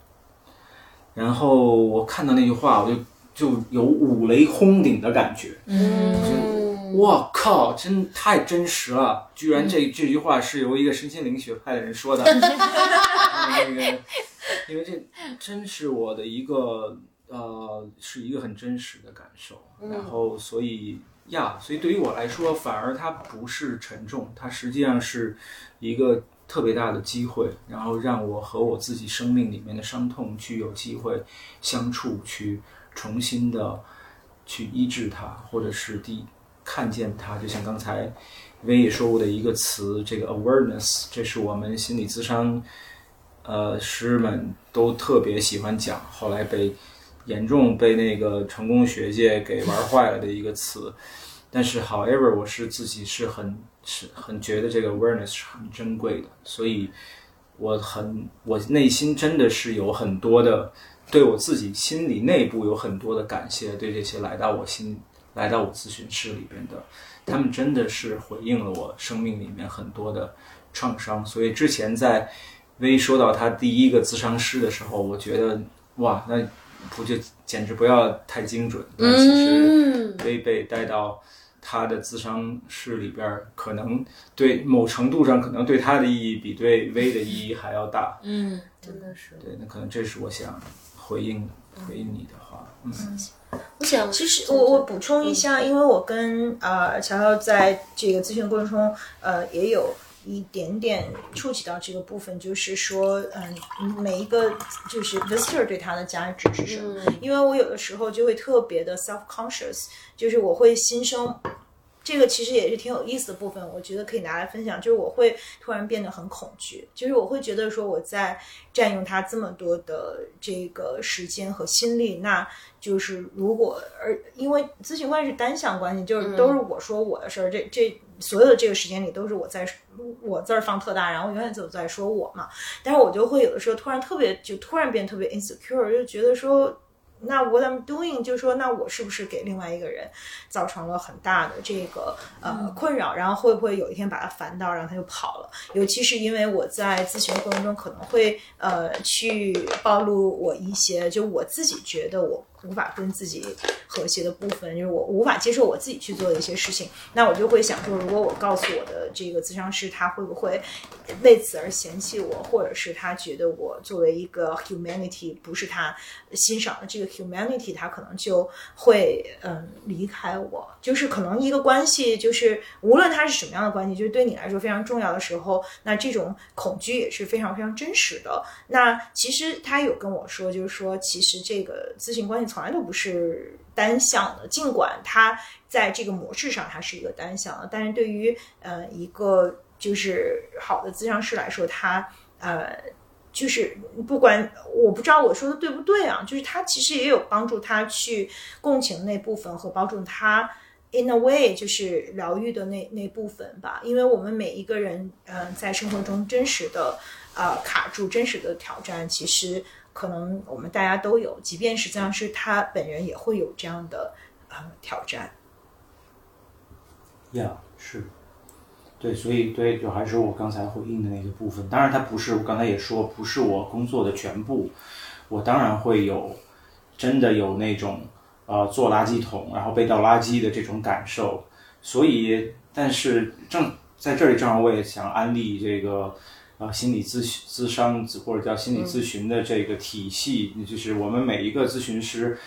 然后我看到那句话，我就就有五雷轰顶的感觉。嗯，我靠，真太真实了！居然这这句话是由一个身心灵学派的人说的。那个，因为这真是我的一个呃，是一个很真实的感受。然后，所以呀，所以对于我来说，反而它不是沉重，它实际上是一个特别大的机会，然后让我和我自己生命里面的伤痛去有机会相处，去重新的去医治它，或者是第看见它。就像刚才薇也说过的一个词，这个 awareness，这是我们心理咨商呃师们都特别喜欢讲，后来被严重被那个成功学界给玩坏了的一个词。但是，however，我是自己是很是很觉得这个 awareness 是很珍贵的，所以我很我内心真的是有很多的对我自己心理内部有很多的感谢，对这些来到我心来到我咨询室里边的，他们真的是回应了我生命里面很多的创伤。所以之前在微说到他第一个咨商师的时候，我觉得哇，那不就简直不要太精准。但其实嗯，薇被带到他的咨商室里边，可能对某程度上可能对他的意义比对微的意义还要大。嗯，真的是。对，那可能这是我想回应回应你的话。嗯我想，其实我我补充一下，因为我跟呃乔乔在这个咨询过程中，呃也有一点点触及到这个部分，就是说，嗯，每一个就是 visitor 对他的价值是什么？因为我有的时候就会特别的 self conscious，就是我会心生。这个其实也是挺有意思的部分，我觉得可以拿来分享。就是我会突然变得很恐惧，就是我会觉得说我在占用他这么多的这个时间和心力，那就是如果而因为咨询关系是单向关系，就是都是我说我的事儿，这这所有的这个时间里都是我在我字儿放特大，然后永远都在说我嘛。但是我就会有的时候突然特别就突然变特别 insecure，就觉得说。那 what I'm doing 就是说，那我是不是给另外一个人造成了很大的这个呃困扰？然后会不会有一天把他烦到，然后他就跑了？尤其是因为我在咨询过程中可能会呃去暴露我一些，就我自己觉得我无法跟自己和谐的部分，就是我无法接受我自己去做的一些事情，那我就会想说，如果我告诉我的这个咨商师，他会不会为此而嫌弃我，或者是他觉得我作为一个 humanity 不是他欣赏的这个 humanity，他可能就会嗯离开我。就是可能一个关系，就是无论它是什么样的关系，就是对你来说非常重要的时候，那这种恐惧也是非常非常真实的。那其实他有跟我说，就是说，其实这个咨询关系从从来都不是单向的，尽管它在这个模式上它是一个单向的，但是对于呃一个就是好的咨商师来说，他呃就是不管我不知道我说的对不对啊，就是他其实也有帮助他去共情那部分和帮助他。In a way，就是疗愈的那那部分吧，因为我们每一个人，嗯、在生活中真实的呃卡住、真实的挑战，其实可能我们大家都有，即便实际上是他本人也会有这样的呃挑战。呀是，对，所以对，就还是我刚才回应的那个部分。当然，它不是我刚才也说，不是我工作的全部。我当然会有真的有那种呃做垃圾桶，然后被倒垃圾的这种感受。所以，但是正在这里，正好我也想安利这个呃心理咨询咨商或者叫心理咨询的这个体系，就是我们每一个咨询师，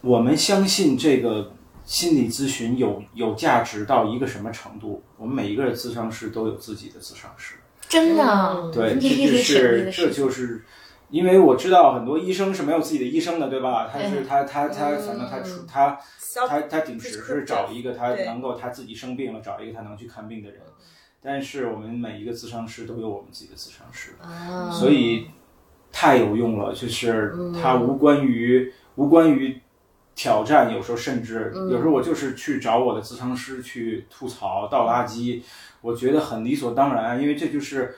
我们相信这个心理咨询有有价值到一个什么程度？我们每一个咨商师都有自己的咨商师。真的，对，这这就是这。就是，因为我知道很多医生是没有自己的医生的，对吧？他是他他他，反正他出他他他顶时是找一个他能够他自己生病了，找一个他能去看病的人。但是我们每一个咨商师都有我们自己的咨商师，啊所以太有用了。就是它无关于无关于挑战，有时候甚至有时候我就是去找我的咨商师去吐槽倒垃圾，我觉得很理所当然，因为这就是。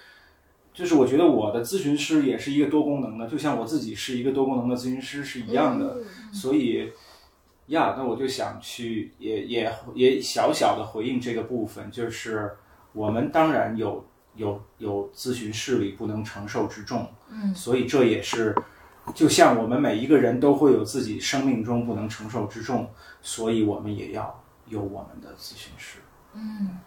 就是我觉得我的咨询师也是一个多功能的，就像我自己是一个多功能的咨询师是一样的，所以呀，那我就想去也也也小小的回应这个部分，就是我们当然有有有咨询室里不能承受之重，嗯，所以这也是就像我们每一个人都会有自己生命中不能承受之重，所以我们也要有我们的咨询室，嗯。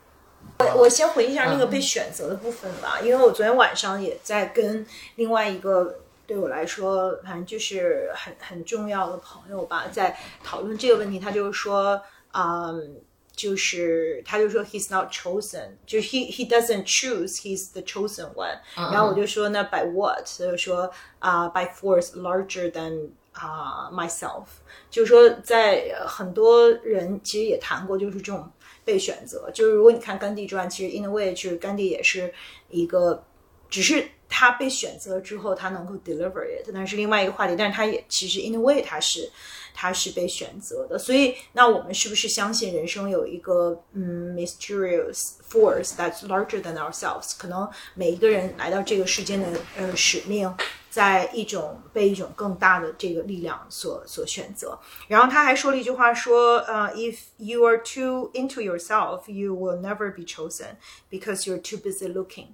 我我先回忆一下那个被选择的部分吧，因为我昨天晚上也在跟另外一个对我来说，反正就是很很重要的朋友吧，在讨论这个问题。他就是说，嗯，就是他就说 he's not chosen，就是 he he doesn't choose he's the chosen one、然后我就说那 by what？他就说啊、by force larger than 啊、myself，就是说在呃很多人其实也谈过，就是这种被选择。就是如果你看甘地传，其实 in a way 就是甘地也是一个，只是他被选择之后，他能够 deliver it，但是另外一个话题。但是他也其实 in a way 他是他是被选择的。所以那我们是不是相信人生有一个嗯 mysterious force that's larger than ourselves？可能每一个人来到这个世间的呃使命。在一种被一种更大的这个力量所所选择，然后他还说了一句话说，呃、i f you are too into yourself, you will never be chosen because you're too busy looking。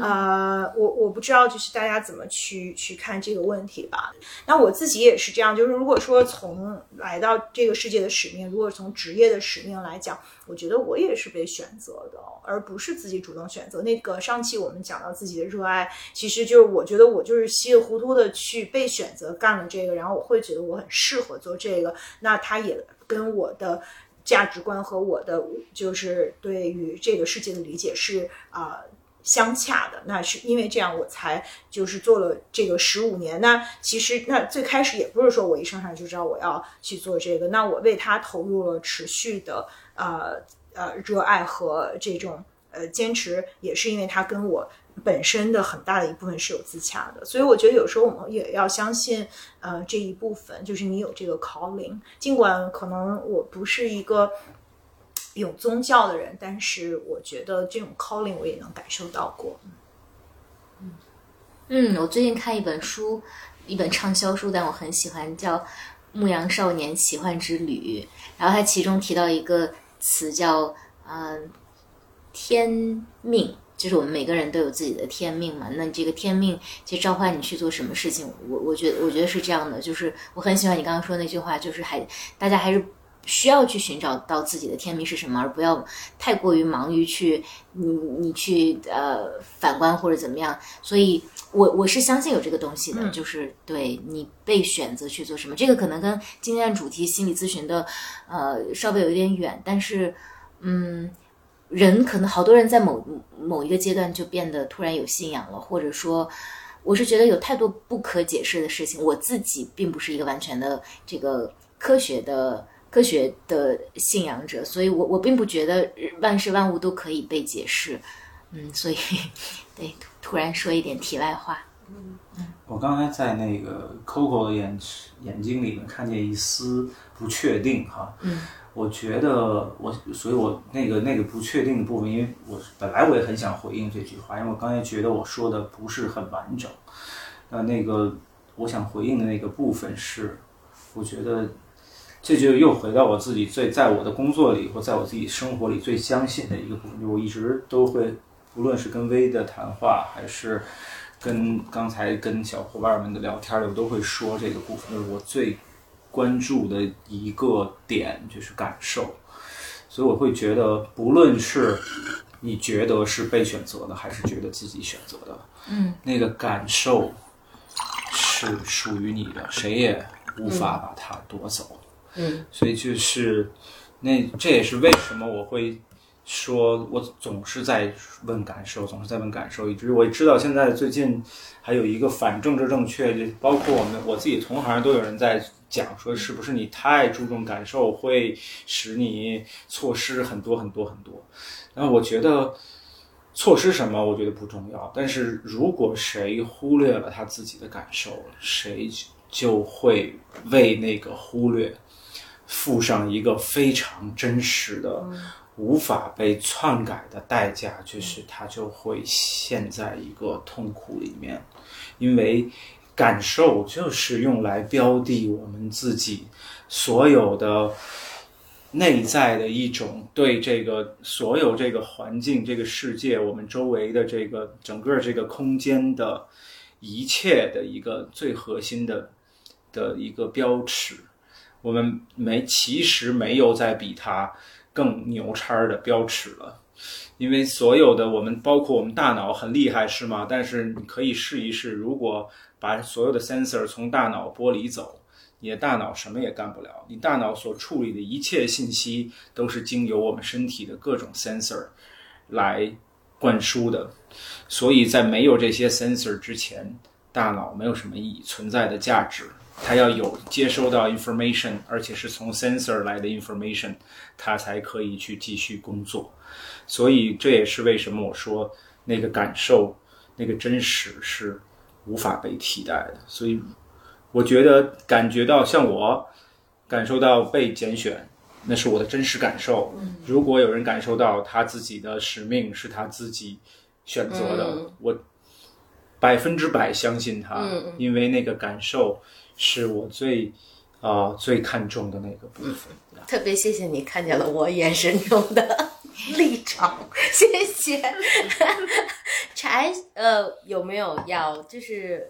呃，我我不知道，就是大家怎么去去看这个问题吧。那我自己也是这样，就是如果说从来到这个世界的使命，如果从职业的使命来讲，我觉得我也是被选择的，而不是自己主动选择。那个上期我们讲到自己的热爱，其实就是我觉得我就是稀里糊涂的去被选择干了这个，然后我会觉得我很适合做这个，那它也跟我的。价值观和我的就是对于这个世界的理解是啊、相洽的，那是因为这样我才就是做了这个十五年。那其实那最开始也不是说我一上场就知道我要去做这个，那我为它投入了持续的呃呃热爱和这种呃坚持，也是因为它跟我本身的很大的一部分是有自洽的。所以我觉得有时候我们也要相信呃这一部分，就是你有这个 calling，尽管可能我不是一个。有宗教的人，但是我觉得这种 calling 我也能感受到过。嗯，我最近看一本书，一本畅销书，但我很喜欢，叫《牧羊少年奇幻之旅》。然后它其中提到一个词叫“嗯、天命”，就是我们每个人都有自己的天命嘛。那这个天命其实召唤你去做什么事情，我我觉得我觉得是这样的。就是我很喜欢你刚刚说那句话，就是还大家还是需要去寻找到自己的天命是什么，而不要太过于忙于去你你去呃反观或者怎么样。所以我我是相信有这个东西的，就是对你被选择去做什么，这个可能跟今天的主题心理咨询的呃稍微有一点远，但是嗯。人可能好多人在某某一个阶段就变得突然有信仰了，或者说，我是觉得有太多不可解释的事情。我自己并不是一个完全的这个科学的科学的信仰者，所以我我并不觉得万事万物都可以被解释。嗯，所以对，突然说一点题外话。嗯我刚才在那个 Coco 的眼眼睛里面看见一丝不确定哈。嗯。我觉得我，所以我那个那个不确定的部分，因为我本来我也很想回应这句话，因为我刚才觉得我说的不是很完整。那那个我想回应的那个部分是，我觉得这就又回到我自己最在我的工作里或在我自己生活里最相信的一个部分，就我一直都会，无论是跟薇的谈话，还是跟刚才跟小伙伴们的聊天里，我都会说这个部分，就是我最。关注的一个点就是感受，所以我会觉得，不论是你觉得是被选择的，还是觉得自己选择的，嗯，那个感受是属于你的，谁也无法把它夺走。嗯，所以就是那这也是为什么我会说，我总是在问感受，总是在问感受，以至于我知道现在最近还有一个反政治正确，包括我们我自己同行都有人在。讲说是不是你太注重感受会使你错失很多很多很多？那我觉得错失什么，我觉得不重要。但是如果谁忽略了他自己的感受，谁就会为那个忽略付上一个非常真实的、无法被篡改的代价，就是他就会陷在一个痛苦里面，因为。感受就是用来标的我们自己所有的内在的一种对这个所有这个环境、这个世界、我们周围的这个整个这个空间的一切的一个最核心的的一个标尺。我们没其实没有在比它更牛叉的标尺了，因为所有的我们，包括我们大脑很厉害，是吗？但是你可以试一试，如果。把所有的 sensor 从大脑剥离走，你的大脑什么也干不了。你大脑所处理的一切信息都是经由我们身体的各种 sensor 来灌输的。所以在没有这些 sensor 之前，大脑没有什么意义存在的价值。它要有接收到 information，而且是从 sensor 来的 information，它才可以去继续工作。所以这也是为什么我说那个感受、那个真实是。无法被替代的，所以我觉得感觉到像我感受到被拣选，那是我的真实感受。如果有人感受到他自己的使命是他自己选择的，我百分之百相信他，因为那个感受是我最啊最看重的那个部分。特别谢谢你看见了我眼神中的立场，谢谢。柴呃有没有要就是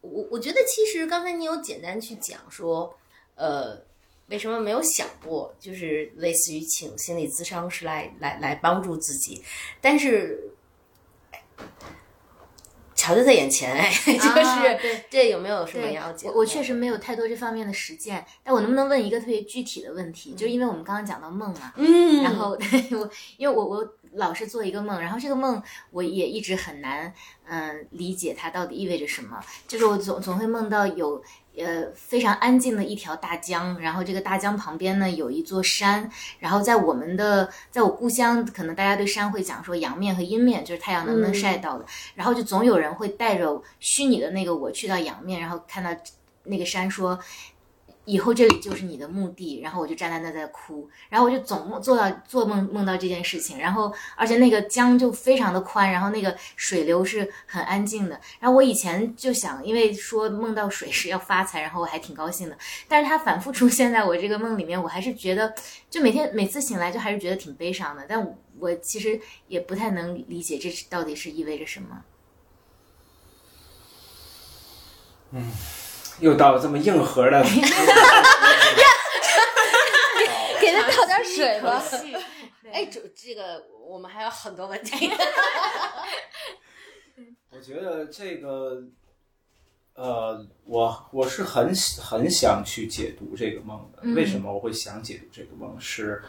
我我觉得其实刚才你有简单去讲说呃为什么没有想过就是类似于请心理咨商师来来来帮助自己，但是。瞧就在眼前，哎，就是这有没有什么要解？我我确实没有太多这方面的实践，但我能不能问一个特别具体的问题？就是因为我们刚刚讲到梦嘛，嗯，然后 我因为我我老是做一个梦，然后这个梦我也一直很难嗯理解它到底意味着什么，就是我总总会梦到有。呃，非常安静的一条大江，然后这个大江旁边呢有一座山，然后在我们的，在我故乡，可能大家对山会讲说阳面和阴面，就是太阳能不能晒到的，然后就总有人会带着虚拟的那个我去到阳面，然后看到那个山说，以后这里就是你的墓地，然后我就站在那在哭，然后我就总梦做到做梦梦到这件事情，然后而且那个江就非常的宽，然后那个水流是很安静的，然后我以前就想，因为说梦到水是要发财，然后我还挺高兴的，但是它反复出现在我这个梦里面，我还是觉得就每天每次醒来就还是觉得挺悲伤的，但我其实也不太能理解这到底是意味着什么。嗯。又到了这么硬核的，给他倒点 水吧。哎，哎，这这个我们还有很多问题。我觉得这个，呃，我我是很很想去解读这个梦的。嗯为什么我会想解读这个梦？是，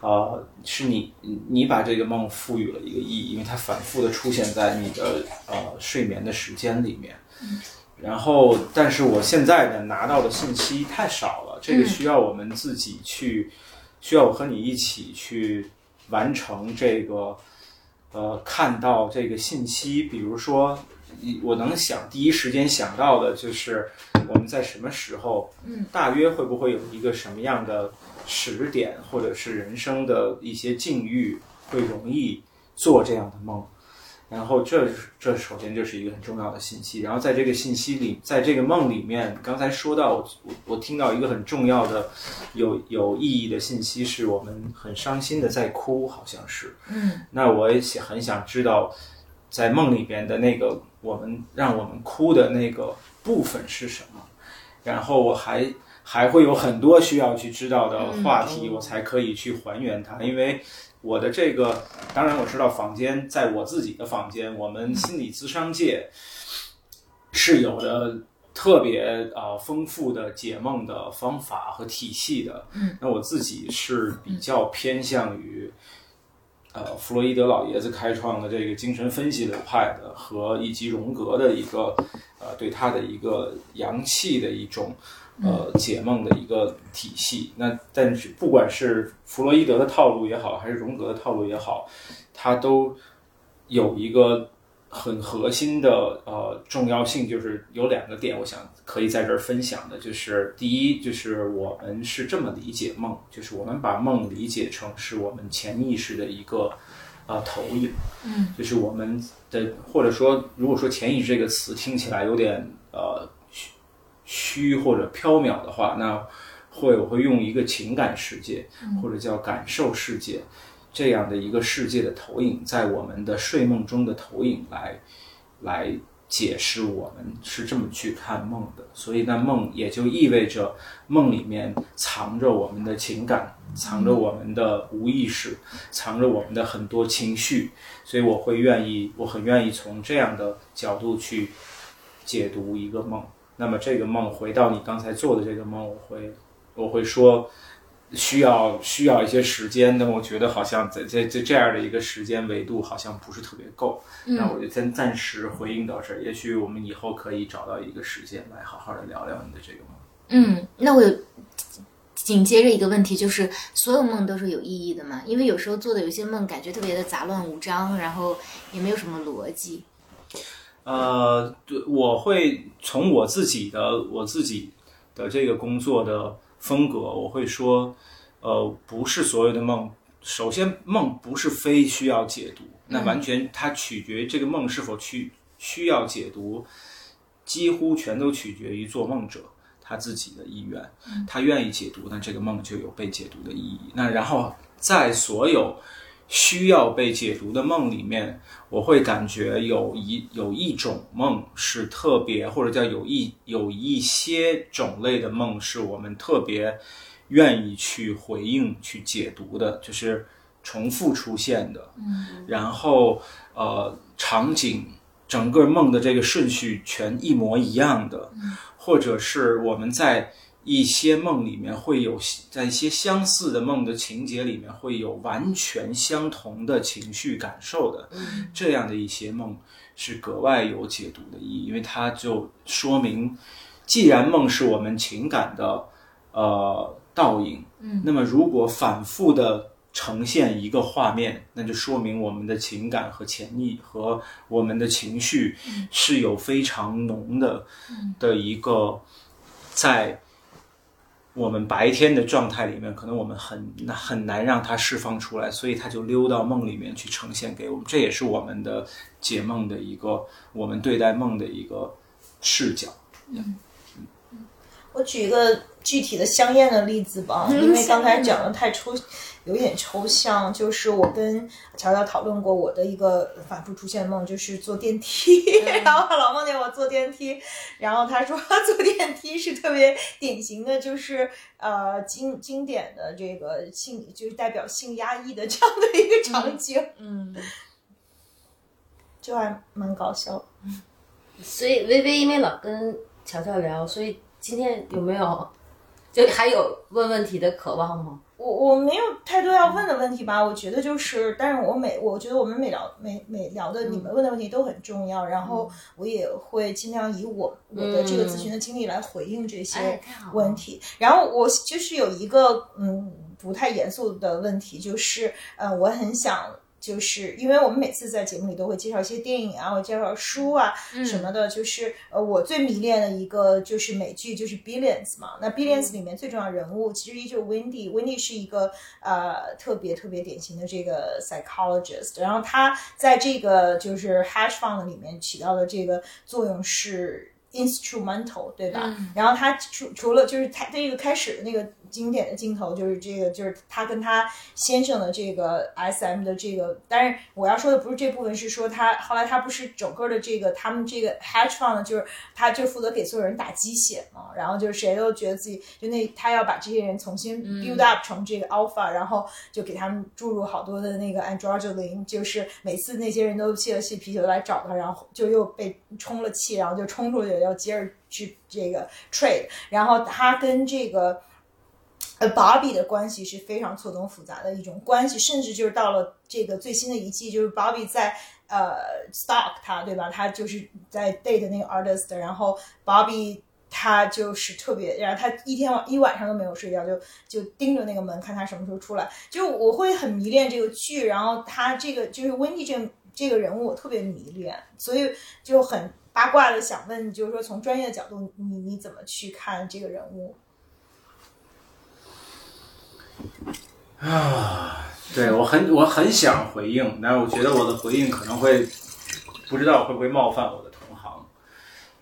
呃，是你你把这个梦赋予了一个意义，因为它反复的出现在你的呃睡眠的时间里面。然后，但是我现在呢拿到的信息太少了，这个需要我们自己去，需要我和你一起去完成这个，呃，看到这个信息。比如说，一我能想第一时间想到的就是我们在什么时候，嗯，大约会不会有一个什么样的时点，或者是人生的一些境遇，会容易做这样的梦。然后这这首先就是一个很重要的信息。然后在这个信息里，在这个梦里面，刚才说到我我我听到一个很重要的有有意义的信息，是我们很伤心的在哭，好像是。嗯那我也想很想知道，在梦里边的那个我们让我们哭的那个部分是什么。然后我还还会有很多需要去知道的话题，我才可以去还原它，因为。我的这个，当然我知道坊间，在我自己的坊间，我们心理咨商界是有的特别啊、呃丰富的解梦的方法和体系的。嗯，那我自己是比较偏向于，呃，弗洛伊德老爷子开创的这个精神分析流派的，和以及荣格的一个呃对他的一个阳气的一种。呃，解梦的一个体系。那但是不管是弗洛伊德的套路也好，还是荣格的套路也好，它都有一个很核心的呃重要性，就是有两个点，我想可以在这儿分享的，就是第一，就是我们是这么理解梦，就是我们把梦理解成是我们潜意识的一个呃投影，嗯，就是我们的或者说，如果说潜意识这个词听起来有点呃虚虚或者缥缈的话，那会我会用一个情感世界或者叫感受世界这样的一个世界的投影，在我们的睡梦中的投影来来解释我们是这么去看梦的。所以，那梦也就意味着梦里面藏着我们的情感，藏着我们的无意识，藏着我们的很多情绪。所以，我会愿意，我很愿意从这样的角度去解读一个梦。那么，这个梦回到你刚才做的这个梦，我会我会说。需要需要一些时间，但我觉得好像在在在这样的一个时间维度好像不是特别够，那我就先暂时回应到这儿。也许我们以后可以找到一个时间来好好的聊聊你的这个梦。嗯，那我有紧接着一个问题，就是所有梦都是有意义的吗？因为有时候做的有些梦感觉特别的杂乱无章，然后也没有什么逻辑。呃，对，我会从我自己的我自己的这个工作的风格，我会说，呃，不是所有的梦。首先，梦不是非需要解读，那完全它取决于这个梦是否去需要解读，几乎全都取决于做梦者他自己的意愿。他愿意解读，那这个梦就有被解读的意义。那然后在所有需要被解读的梦里面，我会感觉有一有一种梦是特别，或者叫有一有一些种类的梦是我们特别愿意去回应、去解读的，就是重复出现的，嗯，然后呃场景整个梦的这个顺序全一模一样的，或者是我们在。一些梦里面会有，在一些相似的梦的情节里面会有完全相同的情绪感受的，这样的一些梦是格外有解读的意义，因为它就说明，既然梦是我们情感的呃倒影，嗯，那么如果反复的呈现一个画面，那就说明我们的情感和潜意和我们的情绪是有非常浓的的一个在。我们白天的状态里面，可能我们很难很难让它释放出来，所以它就溜到梦里面去呈现给我们。这也是我们的解梦的一个，我们对待梦的一个视角。嗯我举一个具体的香艳的例子吧，因为刚才讲的太抽，有点抽象。就是我跟乔乔讨论过我的一个反复出现梦，就是坐电梯，然后他老梦见我坐电梯，然 后他说坐电梯是特别典型的，就是呃经经典的这个性，就是代表性压抑的这样的一个场景，嗯，就还蛮搞笑。所以微微因为老跟乔乔聊，所以今天有没有就还有问问题的渴望吗？我我没有太多要问的问题吧，我觉得就是，但是我每我觉得我们每聊每每聊的你们问的问题都很重要，然后我也会尽量以我我的这个咨询的经历来回应这哎些问题。然后我就是有一个嗯不太严肃的问题，就是呃我很想。就是因为我们每次在节目里都会介绍一些电影啊，或者介绍书啊什么的，就是呃我最迷恋的一个就是美剧，就是 Billions 嘛。那 Billions 里面最重要人物其实依旧 Wendy。Wendy 是一个呃特别特别典型的这个 psychologist，然后他在这个就是 hedge fund 里面起到的这个作用是 instrumental，对吧？然后他除除了就是他这个开始的那个经典的镜头，就是这个就是他跟他先生的这个 S M 的这个，但是我要说的不是这部分，是说他后来他不是整个的这个他们这个 hedge fund 就是他就负责给所有人打鸡血嘛，然后就是谁都觉得自己就那他要把这些人重新 build up 成这个 alpha，、然后就给他们注入好多的那个 androgen，就是每次那些人都泄了气皮球来找他，然后就又被充了气，然后就冲出去要接着去这个 trade，然后他跟这个。呃，Bobby 的关系是非常错综复杂的一种关系，甚至就是到了这个最新的一季，就是 Bobby 在呃 stalk 他，对吧？他就是在 date 那个 artist，然后 Bobby 他就是特别，然后他一天晚一晚上都没有睡觉，就就盯着那个门看他什么时候出来。就我会很迷恋这个剧，然后他这个就是 Wendy 这这个人物我特别迷恋，所以就很八卦的想问，就是说从专业的角度，你你怎么去看这个人物？啊，对我很我很想回应，但是我觉得我的回应可能会不知道会不会冒犯我的同行，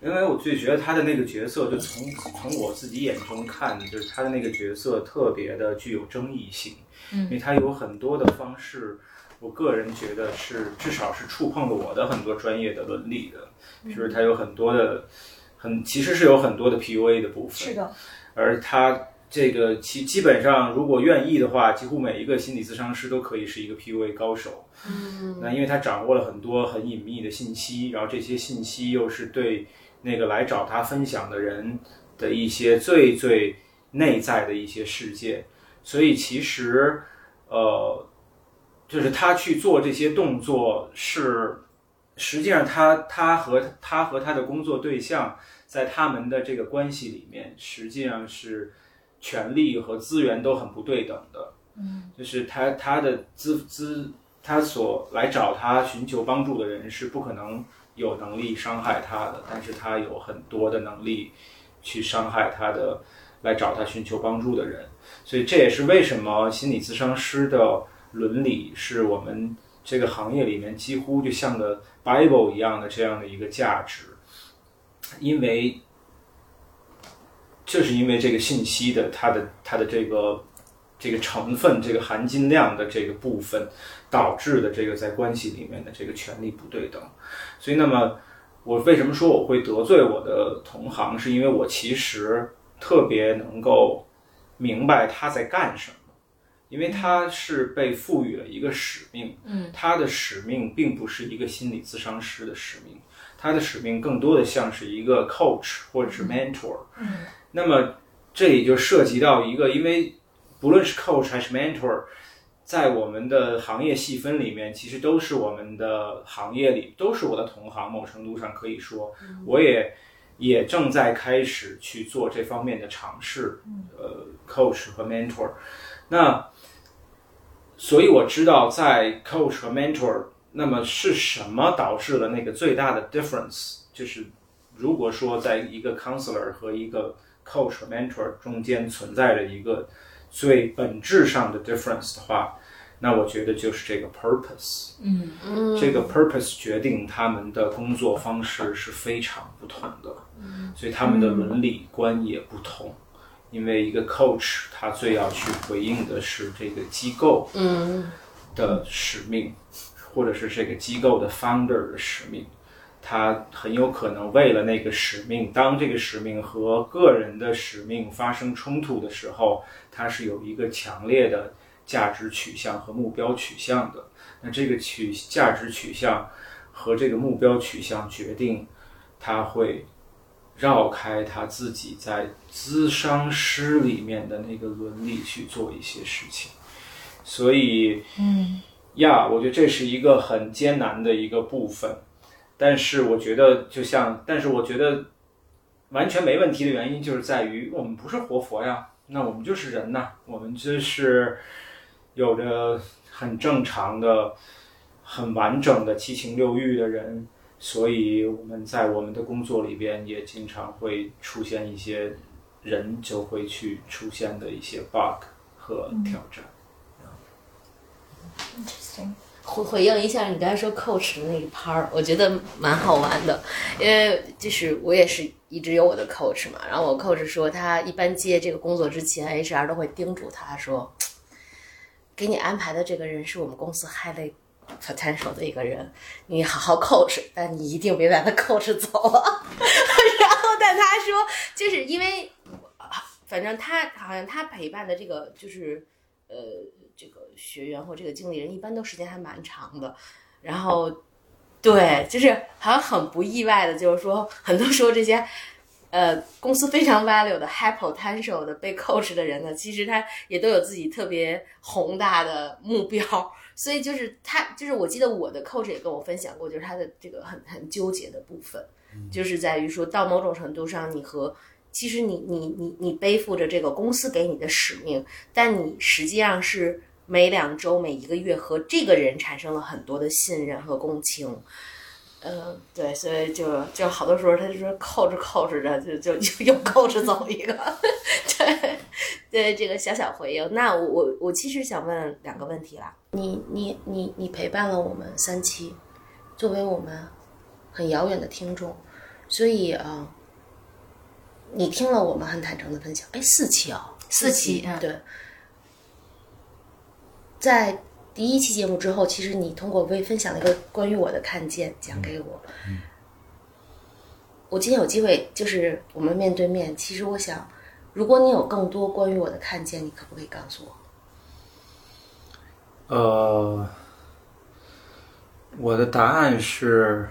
因为我就觉得他的那个角色，就从从我自己眼中看，就是他的那个角色特别的具有争议性，嗯，因为他有很多的方式，我个人觉得是至少是触碰了我的很多专业的伦理的，比如他有很多的很其实是有很多的 PUA 的部分，是的，而他这个其基本上如果愿意的话，几乎每一个心理咨商师都可以是一个 PUA 高手。嗯，那因为他掌握了很多很隐秘的信息，然后这些信息又是对那个来找他分享的人的一些最最内在的一些世界，所以其实呃，就是他去做这些动作是。实际上他，他和他和他的工作对象在他们的这个关系里面，实际上是权力和资源都很不对等的。嗯，就是他他的资资，他所来找他寻求帮助的人是不可能有能力伤害他的，但是他有很多的能力去伤害他的来找他寻求帮助的人。所以这也是为什么心理咨商师的伦理是我们这个行业里面几乎就像个 Bible 一样的这样的一个价值，因为就是因为这个信息的它的它的这个这个成分、这个含金量的这个部分，导致的这个在关系里面的这个权利不对等。所以，那么我为什么说我会得罪我的同行，是因为我其实特别能够明白他在干什么。因为他是被赋予了一个使命，嗯，他的使命并不是一个心理咨商师的使命，他的使命更多的像是一个 coach 或者是 mentor，嗯，那么这里就涉及到一个，因为不论是 coach 还是 mentor，在我们的行业细分里面，其实都是我们的行业里都是我的同行，某程度上可以说，我也也正在开始去做这方面的尝试，呃，coach 和 mentor，那。所以我知道，在 coach 和 mentor，那么是什么导致了那个最大的 difference？就是如果说在一个 counselor 和一个 coach 和 mentor 中间存在着一个最本质上的 difference 的话，那我觉得就是这个 purpose。嗯嗯这个 purpose 决定他们的工作方式是非常不同的，所以他们的伦理观也不同。因为一个 coach 他最要去回应的是这个机构嗯的使命，或者是这个机构的 founder 的使命。他很有可能为了那个使命，当这个使命和个人的使命发生冲突的时候，他是有一个强烈的价值取向和目标取向的。那这个取价值取向和这个目标取向决定他会绕开他自己在咨商师里面的那个伦理去做一些事情。所以，嗯呀我觉得这是一个很艰难的一个部分。但是我觉得，就像，但是我觉得完全没问题的原因，就是在于我们不是活佛呀，那我们就是人呐，我们就是有着很正常的、很完整的七情六欲的人，所以我们在我们的工作里边也经常会出现一些人就会去出现的一些 bug 和挑战。回回应一下你刚才说 coach 的那一 part，我觉得蛮好玩的，因为就是我也是一直有我的 coach 嘛，然后我 coach 说他一般接这个工作之前，HR 都会叮嘱他说，给你安排的这个人是我们公司 highly potential 的一个人，你好好 coach，但你一定别把他 coach 走了。然后但他说，就是因为反正他好像他陪伴的这个就是呃。这个学员或这个经理人一般都时间还蛮长的，然后对，就是好像很不意外的，就是说很多时候这些呃公司非常 value 的 high potential 的被 coach 的人呢，其实他也都有自己特别宏大的目标，所以就是他就是我记得我的 coach 也跟我分享过，就是他的这个很很纠结的部分，就是在于说到某种程度上，你和其实你你你你背负着这个公司给你的使命，但你实际上是。每两周、每一个月和这个人产生了很多的信任和共情，嗯，对，所以就就好多时候他就说扣着扣着着就就就又扣着走一个，对对，这个小小回应。那我我我其实想问两个问题啦，你你你你陪伴了我们三期，作为我们很遥远的听众，所以啊，你听了我们很坦诚的分享，哎，四期哦，四期嗯对。在第一期节目之后，其实你通过微分享了一个关于我的看见，讲给我。我今天有机会，就是我们面对面。其实我想，如果你有更多关于我的看见，你可不可以告诉我？呃，我的答案是，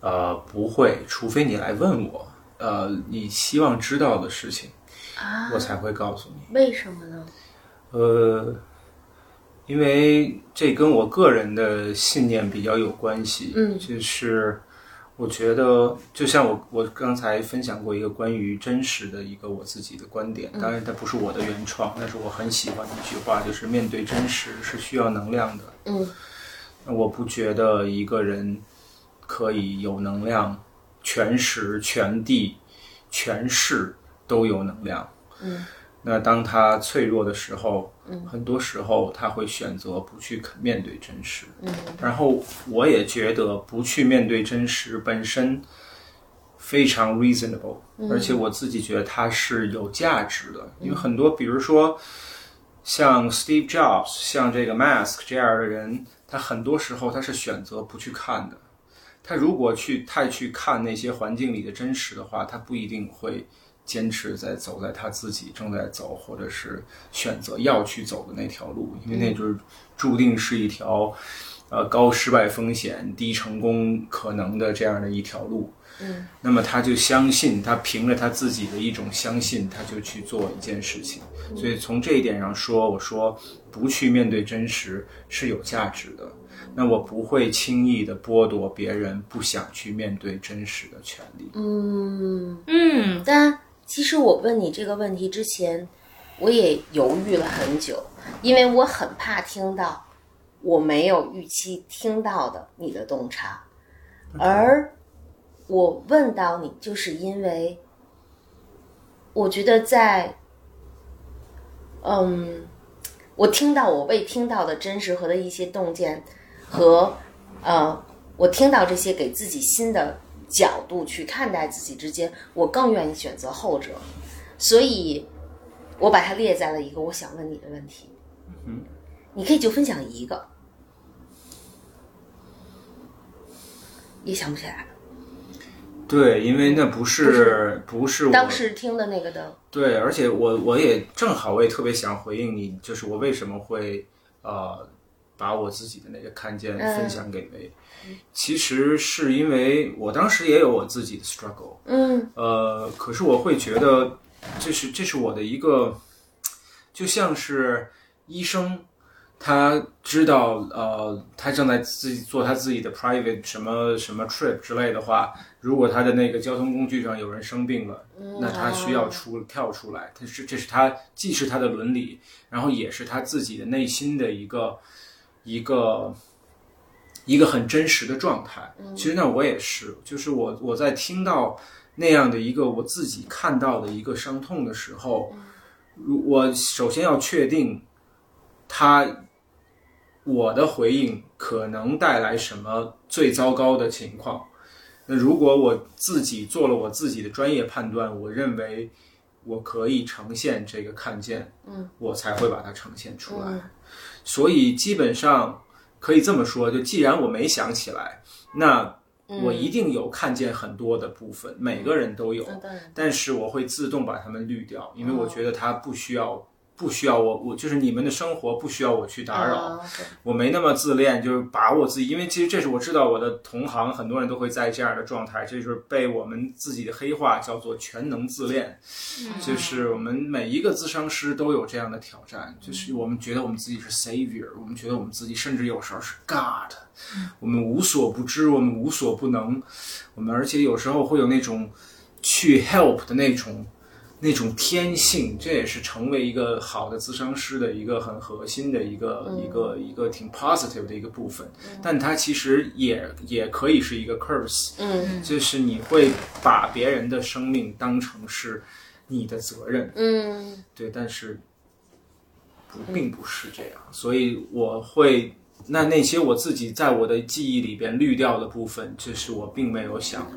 呃，不会，除非你来问我，呃，你希望知道的事情，啊我才会告诉你。为什么呢？呃，因为这跟我个人的信念比较有关系。嗯就是我觉得，就像我我刚才分享过一个关于真实的一个我自己的观点，当然它不是我的原创，但是我很喜欢的一句话，就是面对真实是需要能量的。嗯我不觉得一个人可以有能量，全时、全地、全市都有能量。嗯那当他脆弱的时候，嗯，很多时候他会选择不去面对真实。嗯然后我也觉得不去面对真实本身非常 reasonable，、而且我自己觉得它是有价值的，因为很多比如说像 Steve Jobs、像这个 Mask 这样的人，他很多时候他是选择不去看的。他如果去太去看那些环境里的真实的话，他不一定会坚持在走在他自己正在走，或者是选择要去走的那条路，因为那就是注定是一条呃高失败风险、低成功可能的这样的一条路。嗯，那么他就相信，他凭着他自己的一种相信，他就去做一件事情。所以从这一点上说，我说不去面对真实是有价值的。那我不会轻易的剥夺别人不想去面对真实的权利。嗯，嗯但其实我问你这个问题之前，我也犹豫了很久，因为我很怕听到我没有预期听到的你的洞察，而我问到你，就是因为我觉得在，嗯，我听到我未听到的真实和的一些洞见，和呃，我听到这些给自己新的角度去看待自己之间，我更愿意选择后者，所以我把它列在了一个我想问你的问题。嗯，你可以就分享一个，也想不起来了。对，因为那不是不是我当时听的那个的，对，而且我我也正好我也特别想回应你，就是我为什么会呃把我自己的那个看见嗯。分享给梅，其实是因为我当时也有我自己的 struggle，嗯。呃，可是我会觉得这是这是我的一个，就像是医生。他知道，呃，他正在自己做他自己的 private 什么什么 trip 之类的话，如果他的那个交通工具上有人生病了，那他需要出跳出来，他是这是他既是他的伦理，然后也是他自己的内心的一个一个一个很真实的状态。其实那我也是，就是我我在听到那样的一个我自己看到的一个伤痛的时候，如我首先要确定他我的回应可能带来什么最糟糕的情况。那如果我自己做了我自己的专业判断，我认为我可以呈现这个看见，嗯，我才会把它呈现出来。嗯所以基本上可以这么说，就既然我没想起来，那我一定有看见很多的部分，每个人都有，嗯但是我会自动把它们滤掉，因为我觉得它不需要。不需要我，我就是你们的生活不需要我去打扰，啊我没那么自恋，就是把我自己，因为其实这是我知道我的同行很多人都会在这样的状态，这就是被我们自己的黑话叫做全能自恋，就是我们每一个咨商师都有这样的挑战，就是我们觉得我们自己是 savior，我们觉得我们自己甚至有时候是 God，我们无所不知，我们无所不能，我们而且有时候会有那种去 help 的那种。那种天性，这也是成为一个好的咨商师的一个很核心的一个、一个一个挺 positive 的一个部分，但它其实也也可以是一个 curse，嗯就是你会把别人的生命当成是你的责任，嗯。对，但是不并不是这样，所以我会那那些我自己在我的记忆里边滤掉的部分，这是我并没有想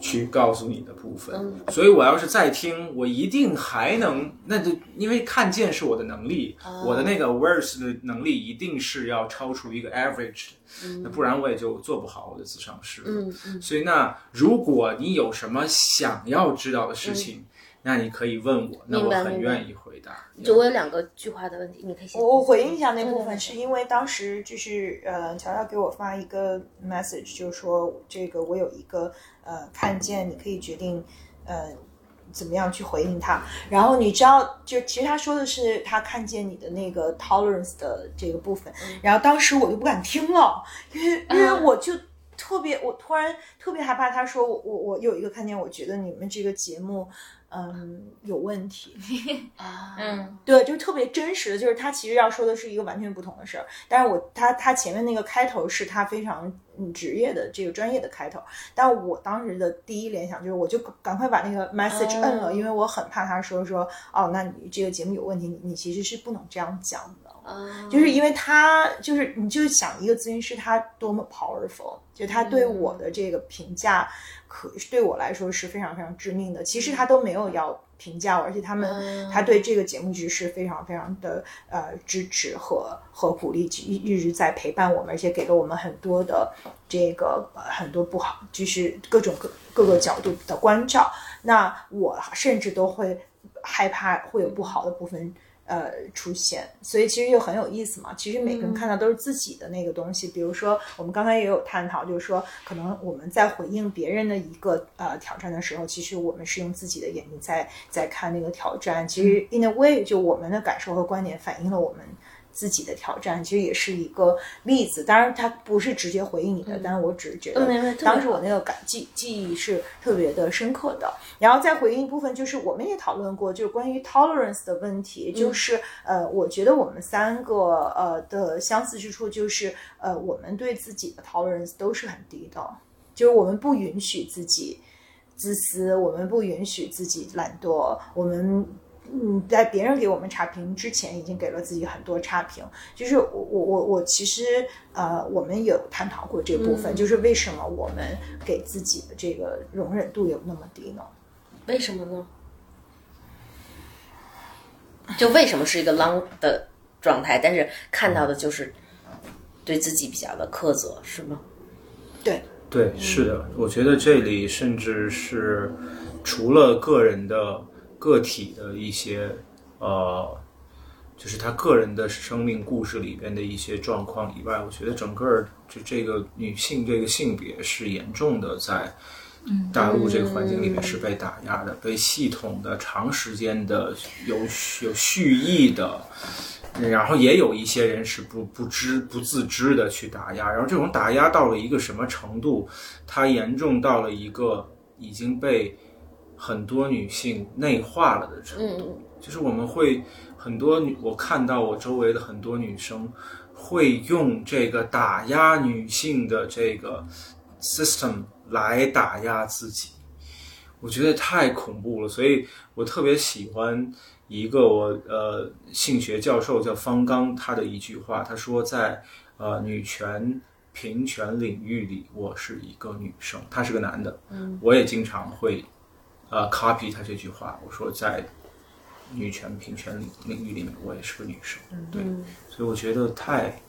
去告诉你的部分。所以我要是再听，我一定还能，那就因为看见是我的能力，我的那个 awareness 的能力一定是要超出一个 average 的，那不然我也就做不好我的自上师。嗯嗯所以那如果你有什么想要知道的事情，那你可以问我，那我很愿意回答。就我有两个句话的问题，你可以先。我我回应一下那部分，嗯是因为当时就是呃，乔乔给我发一个 message，就是说这个我有一个呃看见，你可以决定呃怎么样去回应他。然后你知道，就其实他说的是他看见你的那个 tolerance 的这个部分，然后当时我就不敢听了，因为因为嗯我就。特别，我突然特别害怕。他说我我我有一个看见，我觉得你们这个节目，嗯，有问题。啊，嗯对，就特别真实的，就是他其实要说的是一个完全不同的事儿，但是我他他前面那个开头是他非常嗯职业的这个专业的开头，但我当时的第一联想就是我就赶快把那个 message 摁了，哦因为我很怕他说说哦，那你这个节目有问题，你你其实是不能这样讲的。啊就是因为他就是你就想一个咨询师他多么 powerful，就他对我的这个评价可对我来说是非常非常致命的。其实他都没有要评价我，而且他们、嗯他对这个节目局是非常非常的呃支持和和鼓励，一一直在陪伴我们，而且给了我们很多的这个、呃很多不好，就是各种各各个角度的关照。那我甚至都会害怕会有不好的部分。呃，出现，所以其实就很有意思嘛。其实每个人看到都是自己的那个东西。比如说，我们刚才也有探讨，就是说，可能我们在回应别人的一个呃挑战的时候，其实我们是用自己的眼睛在在看那个挑战。其实 in a way，就我们的感受和观点反映了我们自己的挑战，其实也是一个例子。当然，它不是直接回应你的，但是我只是觉得当时我那个感记记忆是特别的深刻的。然后再回应一部分，就是我们也讨论过，就是关于 tolerance 的问题，就是呃，我觉得我们三个呃的相似之处就是呃，我们对自己的 tolerance 都是很低的，就是我们不允许自己自私，我们不允许自己懒惰，我们。嗯，在别人给我们差评之前，已经给了自己很多差评。就是我我我我其实呃，我们有探讨过这部分，就是为什么我们给自己的这个容忍度有那么低呢？为什么呢？就为什么是一个 long 的状态，但是看到的就是对自己比较的苛责，是吗？对对，是的，我觉得这里甚至是除了个人的。个体的一些呃，就是他个人的生命故事里边的一些状况以外，我觉得整个就这个女性这个性别是严重的在大陆这个环境里面是被打压的，被系统的、长时间的、有有蓄意的，然后也有一些人是不不知不自知的去打压，然后这种打压到了一个什么程度？它严重到了一个已经被。很多女性内化了的程度，就是我们会很多女，我看到我周围的很多女生会用这个打压女性的这个 system 来打压自己，我觉得太恐怖了。所以我特别喜欢一个我呃性学教授叫方刚他的一句话，他说在呃女权平权领域里，我是一个女生，他是个男的，嗯，我也经常会。呃，copy 他这句话，我说在女权平权领领域里面，我也是个女生，对，所以我觉得太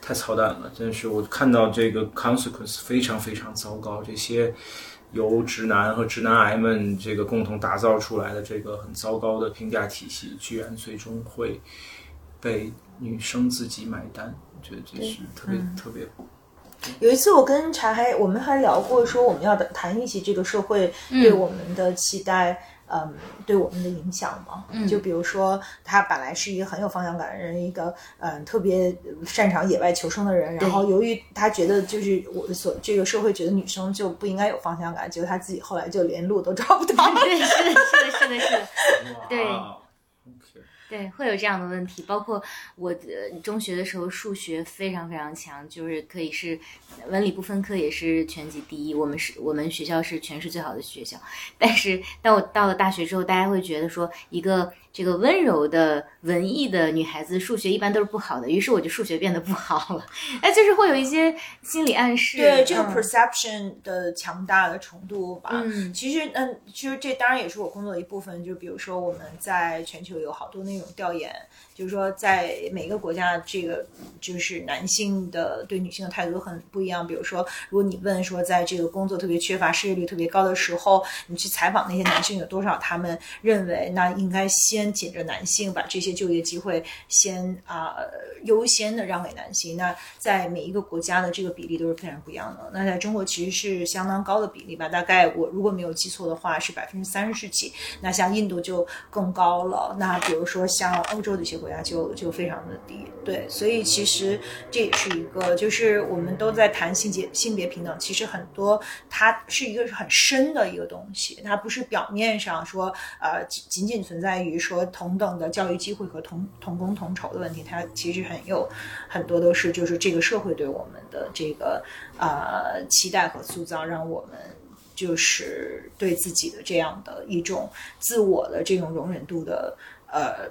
太操蛋了，真是我看到这个 consequence 非常非常糟糕，这些由直男和直男癌们这个共同打造出来的这个很糟糕的评价体系，居然最终会被女生自己买单，我觉得这是特别特别。有一次，我跟茶还我们还聊过，说我们要谈一起这个社会对我们的期待，嗯，对我们的影响嘛。就比如说，他本来是一个很有方向感的人，一个嗯特别擅长野外求生的人，然后由于他觉得就是我所这个社会觉得女生就不应该有方向感，结果他自己后来就连路都找不到。对，是的，是的，是的，是的，对。对，会有这样的问题。包括我呃中学的时候，数学非常非常强，就是可以是文理不分科，也是全级第一。我们是我们学校是全市最好的学校。但是当我到了大学之后，大家会觉得说一个。这个温柔的文艺的女孩子，数学一般都是不好的，于是我就数学变得不好了。哎，就是会有一些心理暗示。对这个 perception 的强大的程度吧。嗯，其实，嗯，其实这当然也是我工作的一部分。就比如说，我们在全球有好多那种调研。就是说，在每个国家，这个就是男性的对女性的态度都很不一样。比如说，如果你问说，在这个工作特别缺乏、失业率特别高的时候，你去采访那些男性有多少，他们认为那应该先紧着男性，把这些就业机会先啊优先的让给男性。那在每一个国家的这个比例都是非常不一样的。那在中国其实是相当高的比例吧？大概我如果没有记错的话，是百分之三十几。那像印度就更高了。那比如说像欧洲的一些国。就就非常的低，对，所以其实这也是一个，就是我们都在谈性别性别平等，其实很多它是一个很深的一个东西，它不是表面上说呃仅仅存在于说同等的教育机会和同同工同酬的问题，它其实很有很多都是就是这个社会对我们的这个呃期待和塑造，让我们就是对自己的这样的一种自我的这种容忍度的呃。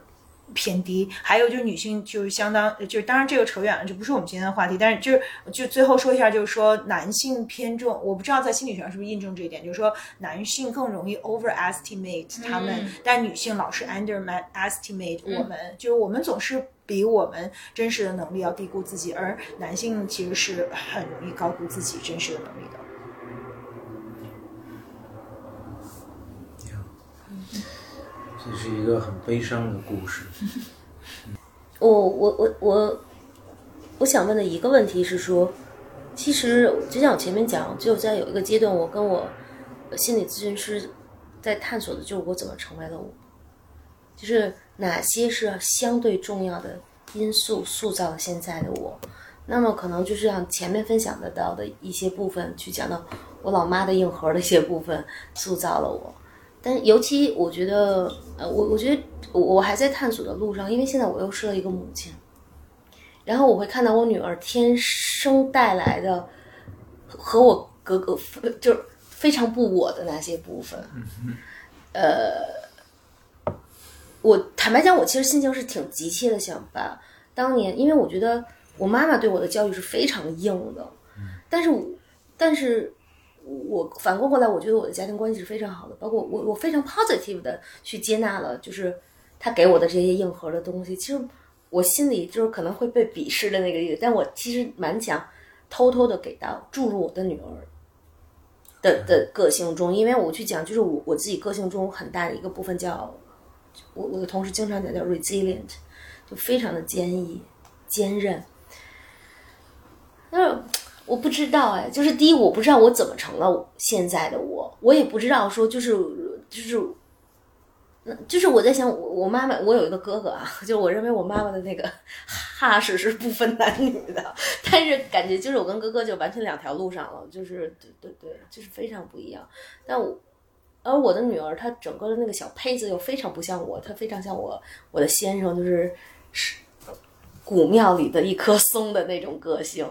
偏低，还有就是女性就是相当，就当然这个扯远了，就不是我们今天的话题。但是就是就最后说一下，就是说男性偏重，我不知道在心理学上是不是印证这一点，就是说男性更容易 overestimate 他们，但女性老是 underestimate 我们，就是我们总是比我们真实的能力要低估自己，而男性其实是很容易高估自己真实的能力的。这是一个很悲伤的故事。我我我我，我想问的一个问题是说，其实就像我前面讲，就在有一个阶段，我跟我心理咨询师在探索的就是我怎么成为了我，就是哪些是相对重要的因素塑造了现在的我。那么可能就是像前面分享的到的一些部分，去讲到我老妈的硬核的一些部分，塑造了我。但尤其我觉得，呃，我我觉得我还在探索的路上，因为现在我又是了一个母亲，然后我会看到我女儿天生带来的和我格格就是非常不我的那些部分。呃，我坦白讲，我其实心情是挺急切的，想把当年，因为我觉得我妈妈对我的教育是非常硬的，但是我但是我反过过来，我觉得我的家庭关系是非常好的，包括我我非常 positive 的去接纳了，就是他给我的这些硬核的东西。其实我心里就是可能会被鄙视的那个意思，但我其实蛮想偷偷的给到注入我的女儿的的个性中，因为我去讲，就是我我自己个性中很大的一个部分叫，我我的同事经常讲叫 resilient，就非常的坚毅、坚韧。那我不知道哎，就是第一，我不知道我怎么成了现在的我，我也不知道说就是就是，那就是我在想，我我妈妈，我有一个哥哥啊，就我认为我妈妈的那个哈士是不分男女的，但是感觉就是我跟哥哥就完全两条路上了，就是对对对，就是非常不一样。但我而我的女儿，她整个的那个小胚子又非常不像我，她非常像我我的先生，就是是古庙里的一棵松的那种个性。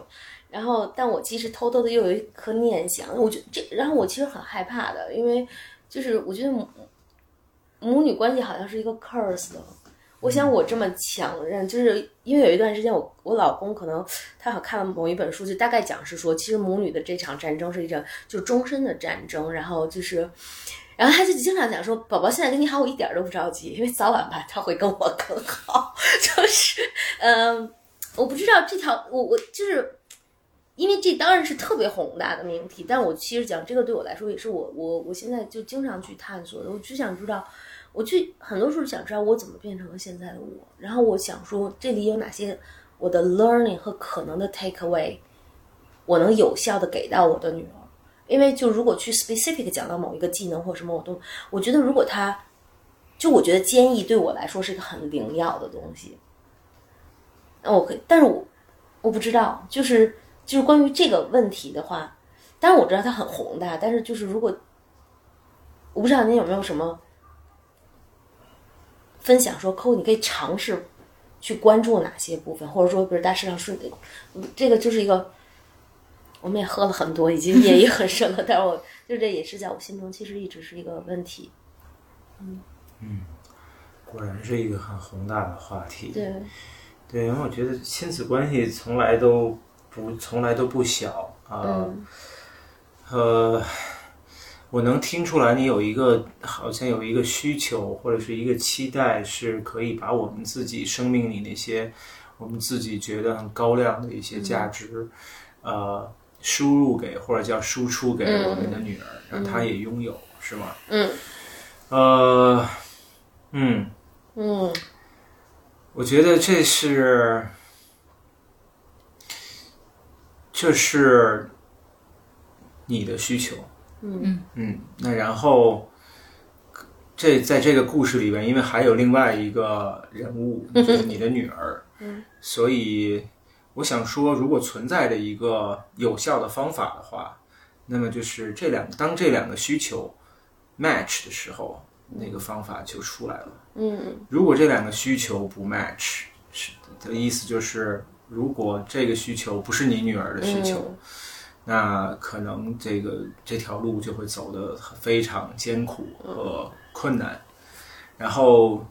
然后，但我其实偷偷的又有一颗念想，我觉这，然后我其实很害怕的，因为就是我觉得母母女关系好像是一个 curse 的。我想我这么强韧，就是因为有一段时间我我老公可能他好像看了某一本书，就大概讲是说，其实母女的这场战争是一场就终身的战争，然后就是。然后他就经常讲说：“宝宝现在跟你好，我一点都不着急，因为早晚吧他会跟我更好。”就是，嗯、我不知道这条，我我就是，因为这当然是特别宏大的命题，但我其实讲这个对我来说也是我我我现在就经常去探索的。我只想知道，我去很多时候想知道我怎么变成了现在的我，然后我想说这里有哪些我的 learning 和可能的 take away，我能有效的给到我的女儿。因为就如果去 specific 讲到某一个技能或什么，我都我觉得如果他，就我觉得坚毅对我来说是一个很灵药的东西。那我可以，但是我我不知道，就是就是关于这个问题的话，当然我知道它很宏大，但是就是如果我不知道您有没有什么分享说，扣你可以尝试去关注哪些部分，或者说比如大市场是这个就是一个。我们也喝了很多，已经夜也很深了，但是我就这也是在我心中其实一直是一个问题。嗯嗯果然是一个很宏大的话题。对，对，因为我觉得亲子关系从来都不从来都不小啊。嗯呃，我能听出来你有一个好像有一个需求或者是一个期待，是可以把我们自己生命里那些我们自己觉得很高亮的一些价值，呃，输入给或者叫输出给我们的女儿，让她也拥有，是吗？嗯呃，嗯。嗯我觉得这是，这是你的需求。嗯嗯，那然后，这在这个故事里边，因为还有另外一个人物，就是你的女儿，嗯，所以我想说，如果存在着一个有效的方法的话，那么就是这两当这两个需求 match 的时候，那个方法就出来了。嗯如果这两个需求不 match，是的意思就是，如果这个需求不是你女儿的需求，那可能这个这条路就会走得非常艰苦和困难。然后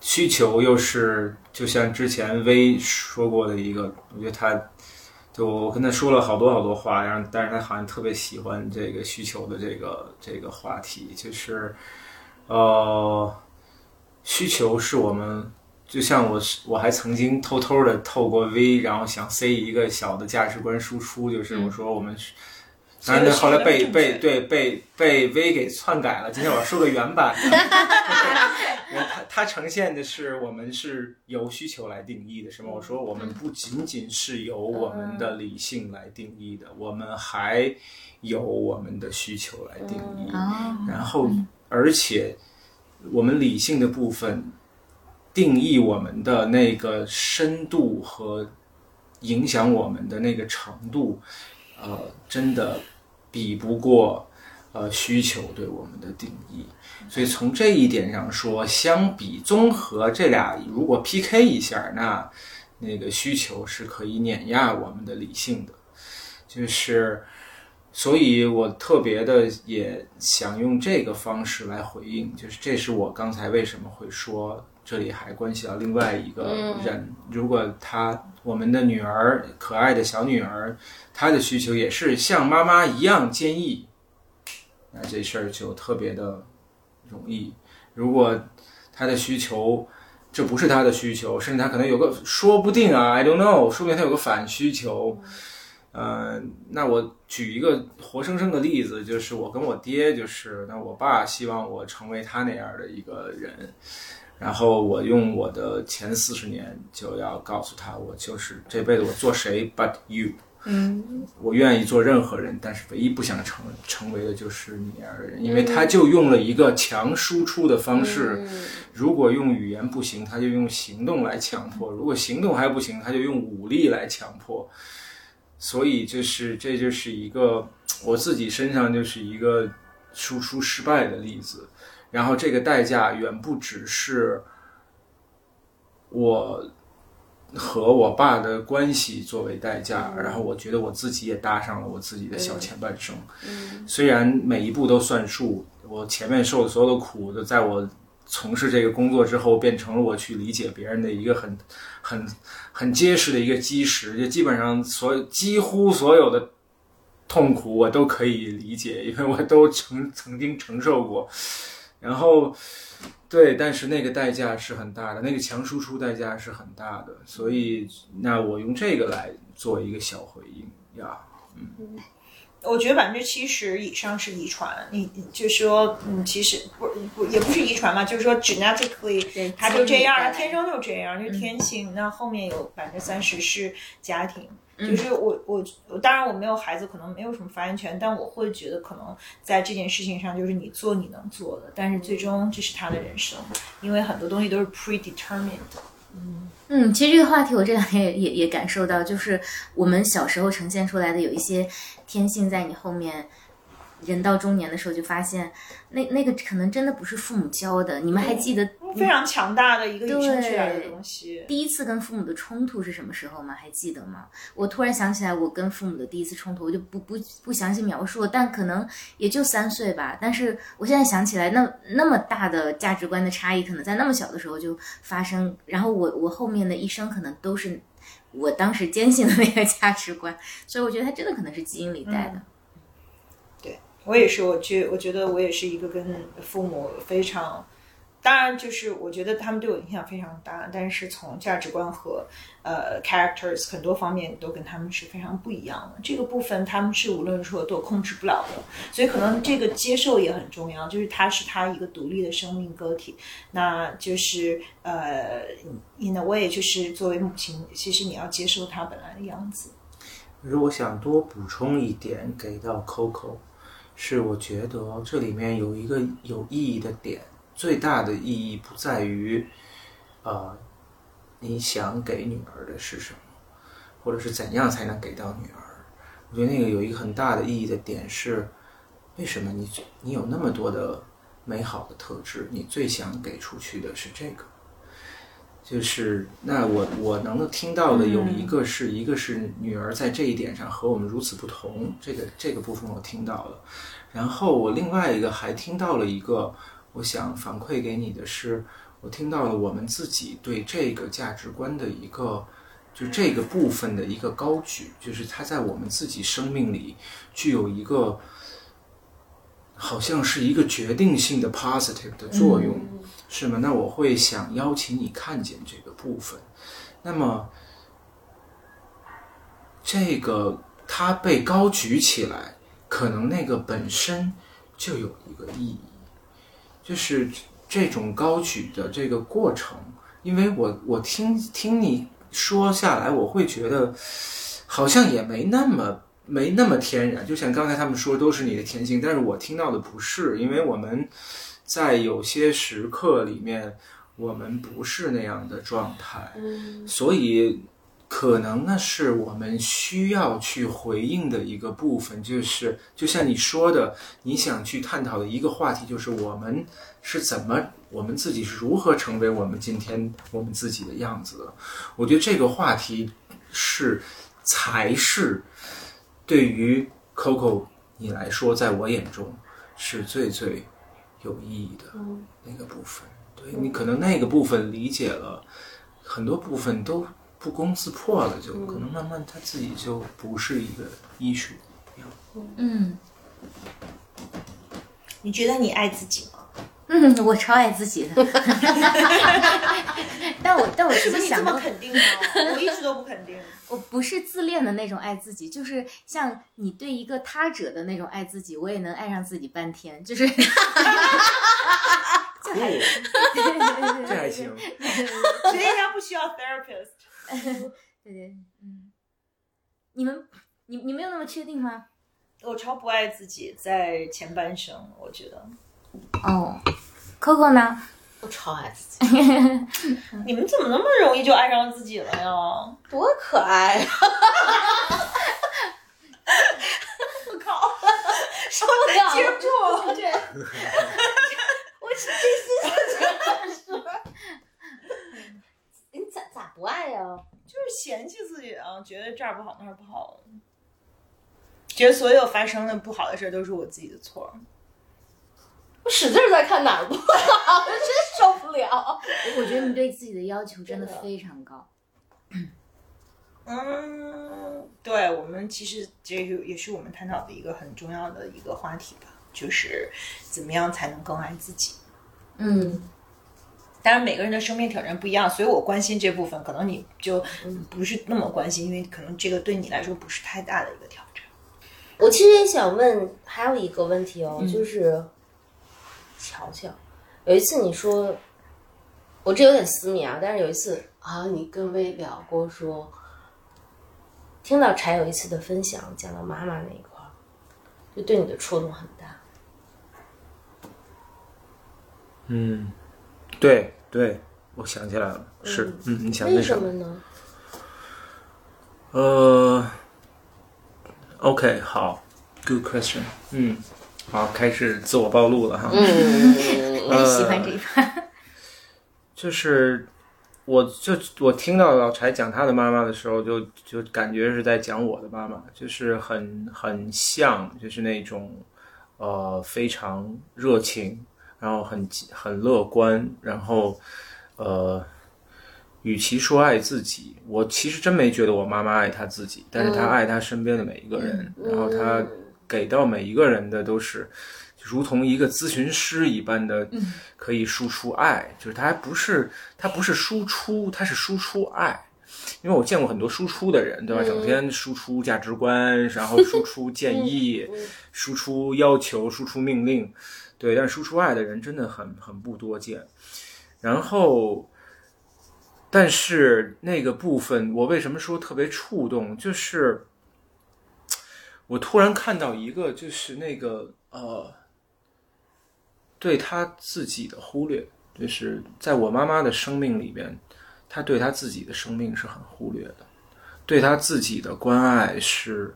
需求又是就像之前薇说过的一个，我觉得他。就我跟他说了好多好多话，然后但是他好像特别喜欢这个需求的这个这个话题，就是，呃，需求是我们，就像我是我还曾经偷偷的透过 V，然后想塞一个小的价值观输出，就是我说我们是。当然，后来被被对被被 V 给篡改了。今天我要说个原版的，我它它呈现的是我们是由需求来定义的，是吗？我说我们不仅仅是由我们的理性来定义的，我们还有我们的需求来定义。哦，然后，而且我们理性的部分定义我们的那个深度和影响我们的那个程度，呃，真的比不过呃需求对我们的定义。所以从这一点上说，相比综合这俩，如果 PK 一下，那那个需求是可以碾压我们的理性的，就是。所以我特别的也想用这个方式来回应，就是这是我刚才为什么会说这里还关系到另外一个人，如果他我们的女儿可爱的小女儿，她的需求也是像妈妈一样坚毅，那这事儿就特别的容易。如果她的需求这不是她的需求，甚至她可能有个说不定啊，I don't know，说不定她有个反需求。呃，那我举一个活生生的例子，就是我跟我爹，就是那我爸希望我成为他那样的一个人，然后我用我的前四十年就要告诉他，我就是这辈子我做谁 but you，嗯。我愿意做任何人，但是唯一不想成成为的就是你那样的人，因为他就用了一个强输出的方式，如果用语言不行，他就用行动来强迫；如果行动还不行，他就用武力来强迫。所以就是这就是一个我自己身上就是一个输出失败的例子，然后这个代价远不只是我和我爸的关系作为代价，然后我觉得我自己也搭上了我自己的小前半生。虽然每一步都算数，我前面受的所有的苦，都在我从事这个工作之后，变成了我去理解别人的一个很、很、很结实的一个基石。就基本上所、几乎所有的痛苦，我都可以理解，因为我都曾 曾经承受过。然后，对，但是那个代价是很大的，那个强输出代价是很大的。所以，那我用这个来做一个小回应呀。嗯我觉得百分之七十以上是遗传，你你就说，嗯，其实不不也不是遗传嘛，就是说 genetically 对，他就这样，他天生就这样，就是天性。那后面有百分之三十是家庭。就是我我我当然我没有孩子，可能没有什么发言权，但我会觉得可能在这件事情上，就是你做你能做的，但是最终这是他的人生，因为很多东西都是 predetermined。嗯，其实这个话题我这两天也也也感受到，就是我们小时候呈现出来的有一些天性，在你后面人到中年的时候就发现，那那个可能真的不是父母教的。你们还记得非常强大的一个与生俱来的东西。第一次跟父母的冲突是什么时候吗？还记得吗？我突然想起来，我跟父母的第一次冲突，我就不不不详细描述了，但可能也就三岁吧。但是我现在想起来，那那么大的价值观的差异，可能在那么小的时候就发生。然后我我后面的一生可能都是我当时坚信的那个价值观，所以我觉得它真的可能是基因里带的。我也是，我觉我觉得我也是一个跟父母非常，当然就是我觉得他们对我影响非常大，但是从价值观和呃 characters 很多方面都跟他们是非常不一样的。这个部分他们是无论如何都控制不了的，所以可能这个接受也很重要，就是他是他一个独立的生命个体，那就是呃，in a way 就是作为母亲，其实你要接受他本来的样子。如果想多补充一点给到 Coco，是我觉得这里面有一个有意义的点，最大的意义不在于，呃，你想给女儿的是什么，或者是怎样才能给到女儿。我觉得那个有一个很大的意义的点是，为什么你你有那么多的美好的特质，你最想给出去的是这个。就是那我我能够听到的有一个是、一个是女儿在这一点上和我们如此不同，这个这个部分我听到了，然后我另外一个还听到了一个，我想反馈给你的是，我听到了我们自己对这个价值观的一个，就这个部分的一个高举，就是它在我们自己生命里具有一个，好像是一个决定性的 positive 的作用。是吗？那我会想邀请你看见这个部分。那么，这个它被高举起来，可能那个本身就有一个意义，就是这种高举的这个过程。因为我我听听你说下来，我会觉得好像也没那么没那么天然。就像刚才他们说，都是你的天性，但是我听到的不是，因为我们。在有些时刻里面，我们不是那样的状态，所以可能那是我们需要去回应的一个部分，就是就像你说的，你想去探讨的一个话题，就是我们是怎么，我们自己是如何成为我们今天我们自己的样子的。我觉得这个话题是才是对于 Coco 你来说，在我眼中是最最有意义的那个部分。对你可能那个部分理解了，很多部分都不攻自破了，就可能慢慢他自己就不是一个医学。嗯你觉得你爱自己吗？嗯，我超爱自己的，但我但我怎么你这其实想过，么肯定吗？我一直都不肯定。我不是自恋的那种爱自己，就是像你对一个他者的那种爱自己，我也能爱上自己半天，就是。这还对对对对这还行。所以他不需要 therapist。对对，嗯，你们你你没有那么确定吗？我超不爱自己，在前半生，我觉得哦，Coco 呢？我超爱自己，你们怎么那么容易就爱上自己了呀？多可爱啊！我靠，受不了接不住了，这 我是真心说，你咋咋不爱呀、就是嫌弃自己啊，觉得这儿不好那儿不好，觉得所有发生的不好的事儿都是我自己的错。我使劲儿在看哪儿不好，我 真受不了。我觉得你对自己的要求真的非常高。嗯，对我们其实这个也是我们探讨的一个很重要的一个话题吧，就是怎么样才能更爱自己。嗯，当然，每个人的生命挑战不一样，所以我关心这部分，可能你就不是那么关心，因为可能这个对你来说不是太大的一个挑战。我其实也想问，还有一个问题哦，就是乔乔，有一次你说，我这有点私密啊，但是有一次啊，你跟微聊过说，听到柴有一次的分享，讲到妈妈那一块儿，就对你的触动很大。嗯，对对，我想起来了，是，嗯，你想为问什么？什么呢？呃，OK，好，Good question，嗯，好，开始自我暴露了哈，嗯，我喜欢这一趴。就是，我就我听到老柴讲他的妈妈的时候，就就感觉是在讲我的妈妈，就是很很像，就是那种呃非常热情，然后很很乐观，然后呃，与其说爱自己，我其实真没觉得我妈妈爱她自己，但是她爱她身边的每一个人，然后她给到每一个人的都是。如同一个咨询师一般的，可以输出爱，就是他还不是他不是输出，他是输出爱。因为我见过很多输出的人，对吧？整天输出价值观，然后输出 建议，输出要求，输出命令，对。但是输出爱的人真的很很不多见。然后，但是那个部分，我为什么说特别触动？就是我突然看到一个，就是那个呃。对他自己的忽略，就是在我妈妈的生命里边，她对她自己的生命是很忽略的，对她自己的关爱是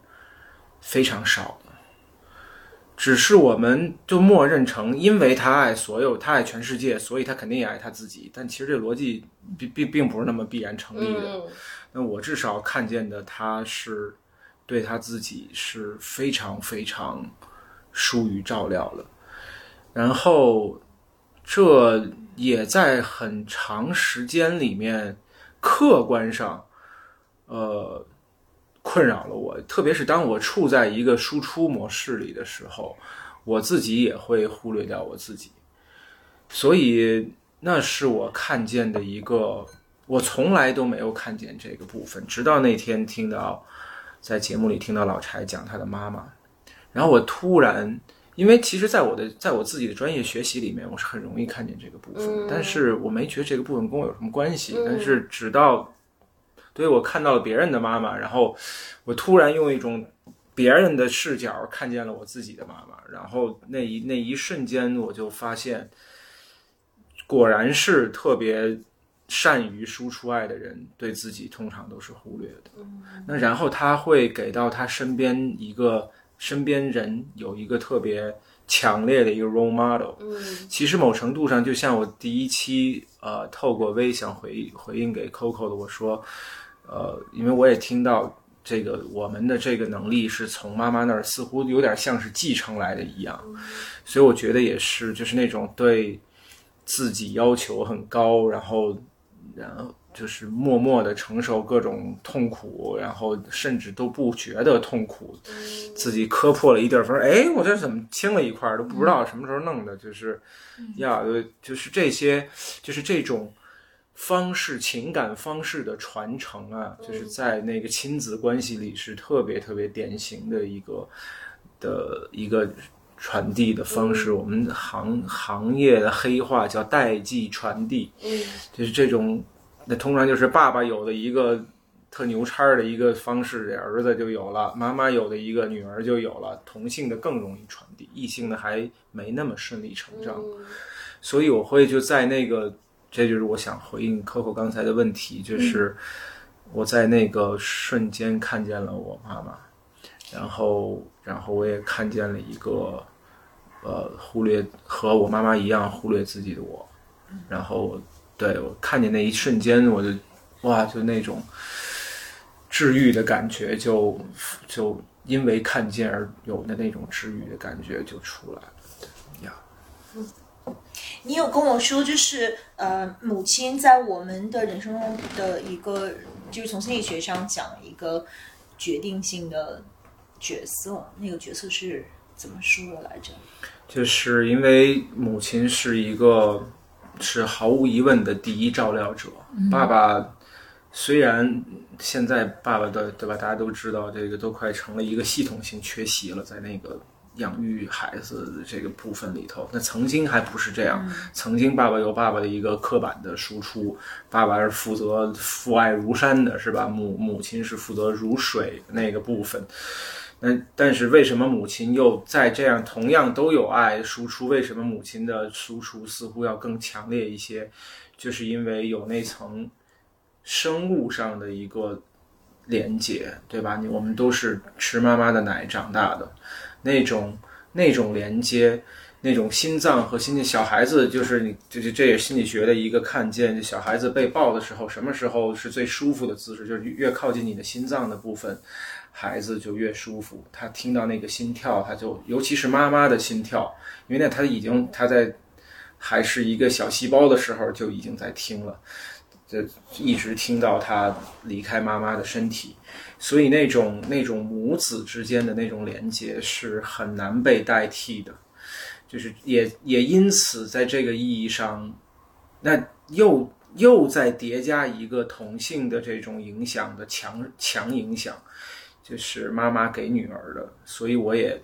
非常少的。只是我们就默认成，因为她爱所有，她爱全世界，所以她肯定也爱她自己。但其实这逻辑并并并不是那么必然成立的。嗯那我至少看见的，她是对他自己是非常非常疏于照料了。然后，这也在很长时间里面，客观上，呃，困扰了我。特别是当我处在一个输出模式里的时候，我自己也会忽略掉我自己。所以，那是我看见的一个，我从来都没有看见这个部分，直到那天听到在节目里听到老柴讲他的妈妈，然后我突然。因为其实，在我的在我自己的专业学习里面，我是很容易看见这个部分，但是我没觉得这个部分跟我有什么关系。但是直到，对我看到了别人的妈妈，然后我突然用一种别人的视角看见了我自己的妈妈，然后那一那一瞬间，我就发现，果然是特别善于输出爱的人，对自己通常都是忽略的。那然后他会给到他身边一个。身边人有一个特别强烈的一个 role model，嗯其实某程度上就像我第一期呃透过微想回回应给 Coco 的我说，呃，因为我也听到这个我们的这个能力是从妈妈那儿似乎有点像是继承来的一样，所以我觉得也是，就是那种对自己要求很高，然后然后就是默默的承受各种痛苦，然后甚至都不觉得痛苦，自己磕破了一地儿缝，哎，我这怎么青了一块儿都不知道什么时候弄的，就是呀，对，就是这些，就是这种。方式情感方式的传承啊，就是在那个亲子关系里是特别特别典型的一个的一个传递的方式。我们行行业的黑话叫代际传递，嗯就是这种，那通常就是爸爸有的一个特牛叉儿的一个方式，儿子就有了；妈妈有的一个，女儿就有了。同性的更容易传递，异性的还没那么顺理成章。所以我会就在那个。这就是我想回应 Coco 刚才的问题，就是我在那个瞬间看见了我妈妈，然后，然后我也看见了一个，呃，忽略和我妈妈一样忽略自己的我，然后，对我看见那一瞬间，我就，哇，就那种治愈的感觉，就就因为看见而有的那种治愈的感觉就出来了，呀。你有跟我说，就是呃，母亲在我们的人生中的一个，就是从心理学上讲一个决定性的角色。那个角色是怎么说的来着？就是因为母亲是一个是毫无疑问的第一照料者。爸爸虽然现在爸爸的对吧，大家都知道这个都快成了一个系统性缺席了，在那个。养育孩子的这个部分里头，那曾经还不是这样。曾经爸爸有爸爸的一个刻板的输出，爸爸是负责父爱如山的，是吧？母母亲是负责如水那个部分。那但是为什么母亲又在这样同样都有爱输出？为什么母亲的输出似乎要更强烈一些？就是因为有那层生物上的一个连接，对吧？你我们都是吃妈妈的奶长大的。那种那种连接，那种心脏和心小孩子就是你，就是这也心理学的一个看见。小孩子被抱的时候，什么时候是最舒服的姿势？就是越靠近你的心脏的部分，孩子就越舒服。他听到那个心跳，他就尤其是妈妈的心跳，因为那他已经他在还是一个小细胞的时候就已经在听了，就一直听到他离开妈妈的身体。所以那种那种母子之间的那种连接是很难被代替的，就是也也因此在这个意义上，那又又在叠加一个同性的这种影响的强强影响，就是妈妈给女儿的。所以我也，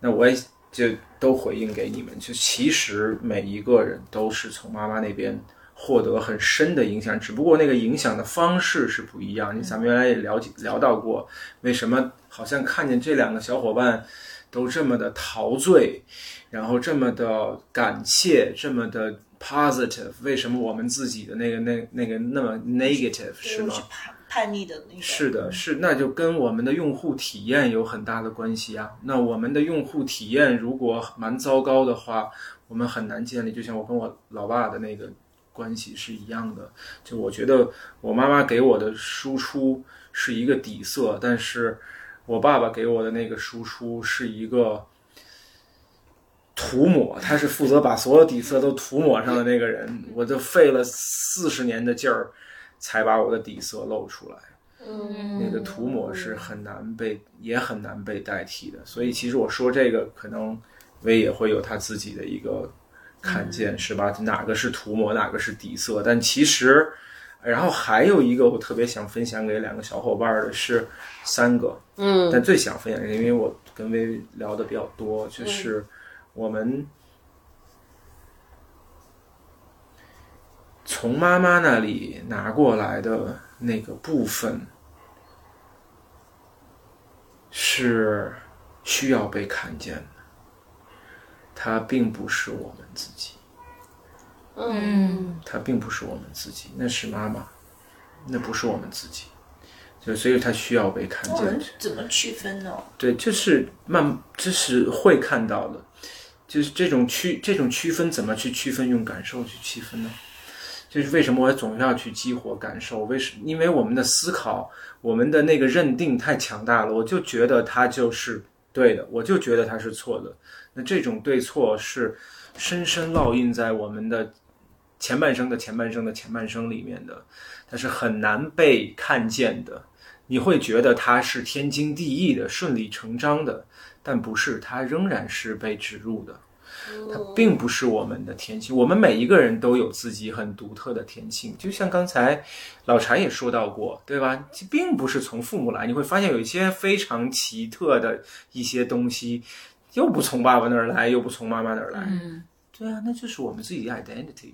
那我也就都回应给你们，就其实每一个人都是从妈妈那边。获得很深的影响，只不过那个影响的方式是不一样。你咱们原来也了解聊到过，为什么好像看见这两个小伙伴都这么的陶醉，然后这么的感谢，这么的 positive，为什么我们自己的那个那那个那么 negative 是吗？叛逆的那个。是的，是那就跟我们的用户体验有很大的关系啊。那我们的用户体验如果蛮糟糕的话，我们很难建立。就像我跟我老爸的那个。关系是一样的，就我觉得我妈妈给我的输出是一个底色，但是我爸爸给我的那个输出是一个涂抹，他是负责把所有底色都涂抹上的那个人，我就费了四十年的劲儿才把我的底色露出来。嗯，那个涂抹是很难被，也很难被代替的。所以其实我说这个，可能薇也会有他自己的一个。看见是吧？哪个是涂抹，哪个是底色？但其实，然后还有一个我特别想分享给两个小伙伴的是三个，嗯，但最想分享，因为我跟薇聊的比较多，就是我们从妈妈那里拿过来的那个部分是需要被看见的。他并不是我们自己，嗯，他并不是我们自己，那是妈妈，那不是我们自己，就所以他需要被看见。我们怎么区分呢？对，就是慢，这是会看到的，就是这种区，这种区分怎么去区分？用感受去区分呢？就是为什么我总要去激活感受？为什么？因为我们的思考，我们的那个认定太强大了，我就觉得它就是对的，我就觉得它是错的。那这种对错是深深烙印在我们的前半生的前半生的前半生里面的，它是很难被看见的。你会觉得它是天经地义的、顺理成章的，但不是，它仍然是被植入的。它并不是我们的天性，我们每一个人都有自己很独特的天性。就像刚才老柴也说到过，对吧？这并不是从父母来，你会发现有一些非常奇特的一些东西，又不从爸爸那儿来，又不从妈妈那儿来。嗯，对啊，那就是我们自己的 identity，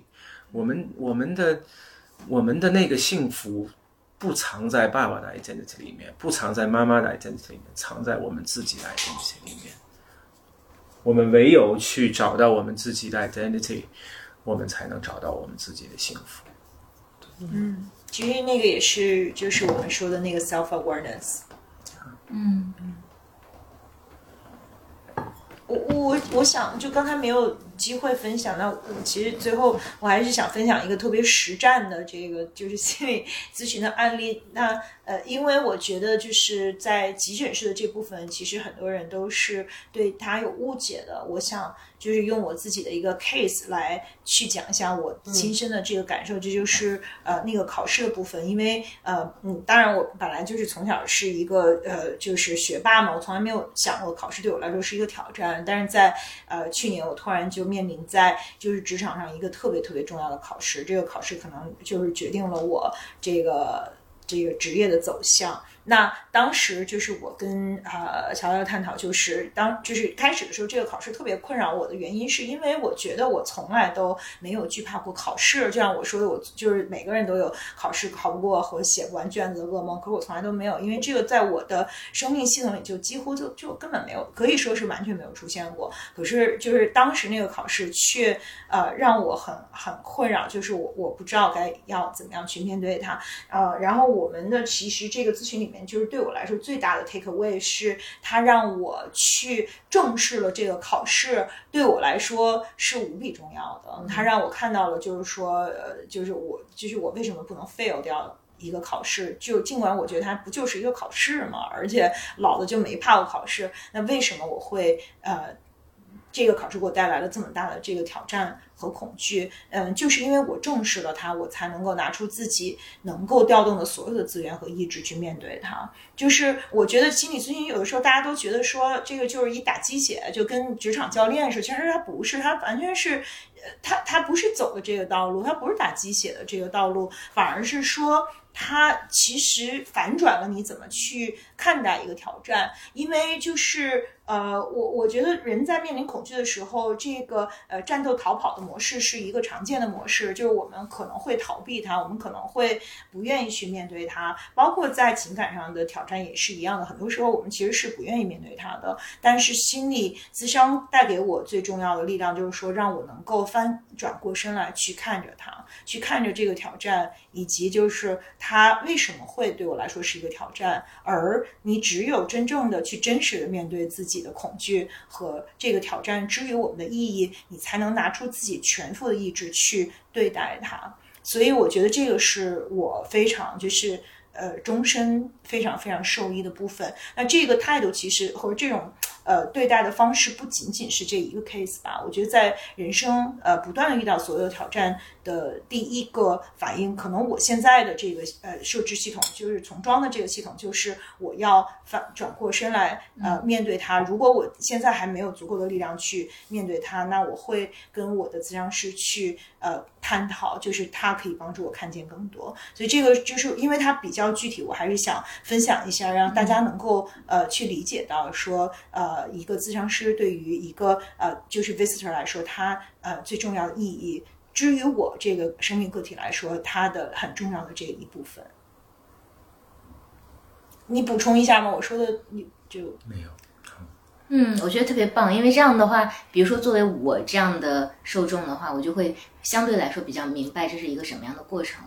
我们我们的我们的那个幸福。不藏在爸爸的 identity 里面，不藏在妈妈的 identity 里面，藏在我们自己的 identity 里面。我们唯有去找到我们自己的 identity，我们才能找到我们自己的幸福。嗯，其实那个也是，就是我们说的那个 self awareness。嗯我我我想，就刚才没有机会分享，那我其实最后我还是想分享一个特别实战的这个就是心理咨询的案例。那呃，因为我觉得就是在急诊室的这部分，其实很多人都是对他有误解的。我想就是用我自己的一个 case 来去讲一下我亲身的这个感受。这就是呃那个考试的部分，因为呃嗯，当然我本来就是从小是一个呃就是学霸嘛，我从来没有想过考试对我来说是一个挑战。但是在呃去年，我突然就面临在就是职场上一个特别特别重要的考试，这个考试可能就是决定了我这个这个职业的走向。那当时就是我跟呃乔乔探讨，就是当就是开始的时候，这个考试特别困扰我的原因，是因为我觉得我从来都没有惧怕过考试。就像我说的，我就是每个人都有考试考不过和写不完卷子的噩梦，可是我从来都没有，因为这个在我的生命系统里就几乎就就根本没有，可以说是完全没有出现过。可是就是当时那个考试却呃让我很很困扰，就是我我不知道该要怎么样去面对它。呃，然后我们的其实这个咨询里面。就是对我来说最大的 take away 是，它让我去正视了这个考试，对我来说是无比重要的。它让我看到了，就是说，呃，就是我，就是我为什么不能 fail 掉一个考试？就尽管我觉得它不就是一个考试嘛，而且老子就没怕过考试，那为什么我会呃？这个考试给我带来了这么大的这个挑战和恐惧，嗯，就是因为我重视了它，我才能够拿出自己能够调动的所有的资源和意志去面对它。就是我觉得心理咨询有的时候大家都觉得说这个就是一打鸡血，就跟职场教练似的，其实它不是，它完全是，呃，它它不是走的这个道路，它不是打鸡血的这个道路，反而是说。它其实反转了你怎么去看待一个挑战，因为就是呃，我我觉得人在面临恐惧的时候，这个呃战斗逃跑的模式是一个常见的模式，就是我们可能会逃避它，我们可能会不愿意去面对它，包括在情感上的挑战也是一样的，很多时候我们其实是不愿意面对它的。但是心理咨商带给我最重要的力量，就是说让我能够翻转过身来去看着它，去看着这个挑战，以及就是它为什么会对我来说是一个挑战？而你只有真正的去真实的面对自己的恐惧和这个挑战之于我们的意义，你才能拿出自己全副的意志去对待它。所以我觉得这个是我非常就是呃终身非常非常受益的部分。那这个态度其实和这种。呃，对待的方式不仅仅是这一个 case 吧？我觉得在人生呃不断的遇到所有的挑战的第一个反应，可能我现在的这个呃设置系统就是重装的这个系统，就是我要反转过身来呃面对它。如果我现在还没有足够的力量去面对它，那我会跟我的咨商师去呃探讨，就是它可以帮助我看见更多。所以这个就是因为它比较具体，我还是想分享一下，让大家能够呃去理解到说呃。呃，一个咨商师对于一个呃，就是 visitor 来说，他呃最重要的意义。至于我这个生命个体来说，它的很重要的这一部分，你补充一下吗？我说的你就没有。嗯，我觉得特别棒，因为这样的话，比如说作为我这样的受众的话，我就会相对来说比较明白这是一个什么样的过程。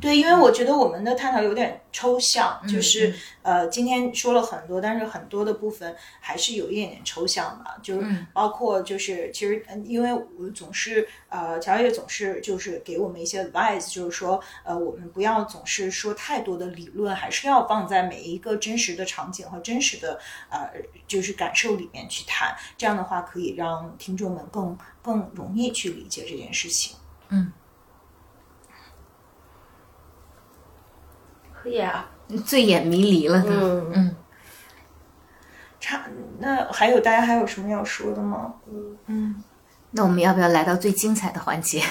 对，因为我觉得我们的探讨有点抽象，嗯就是呃，今天说了很多，但是很多的部分还是有一点点抽象的，就是嗯。包括就是其实嗯因为我总是呃，乔也总是就是给我们一些 advice，就是说呃，我们不要总是说太多的理论，还是要放在每一个真实的场景和真实的呃就是感受里面去谈，这样的话可以让听众们更更容易去理解这件事情。可以啊，醉眼迷离了都。嗯。嗯。差那还有大家还有什么要说的吗？嗯。嗯。那我们要不要来到最精彩的环节？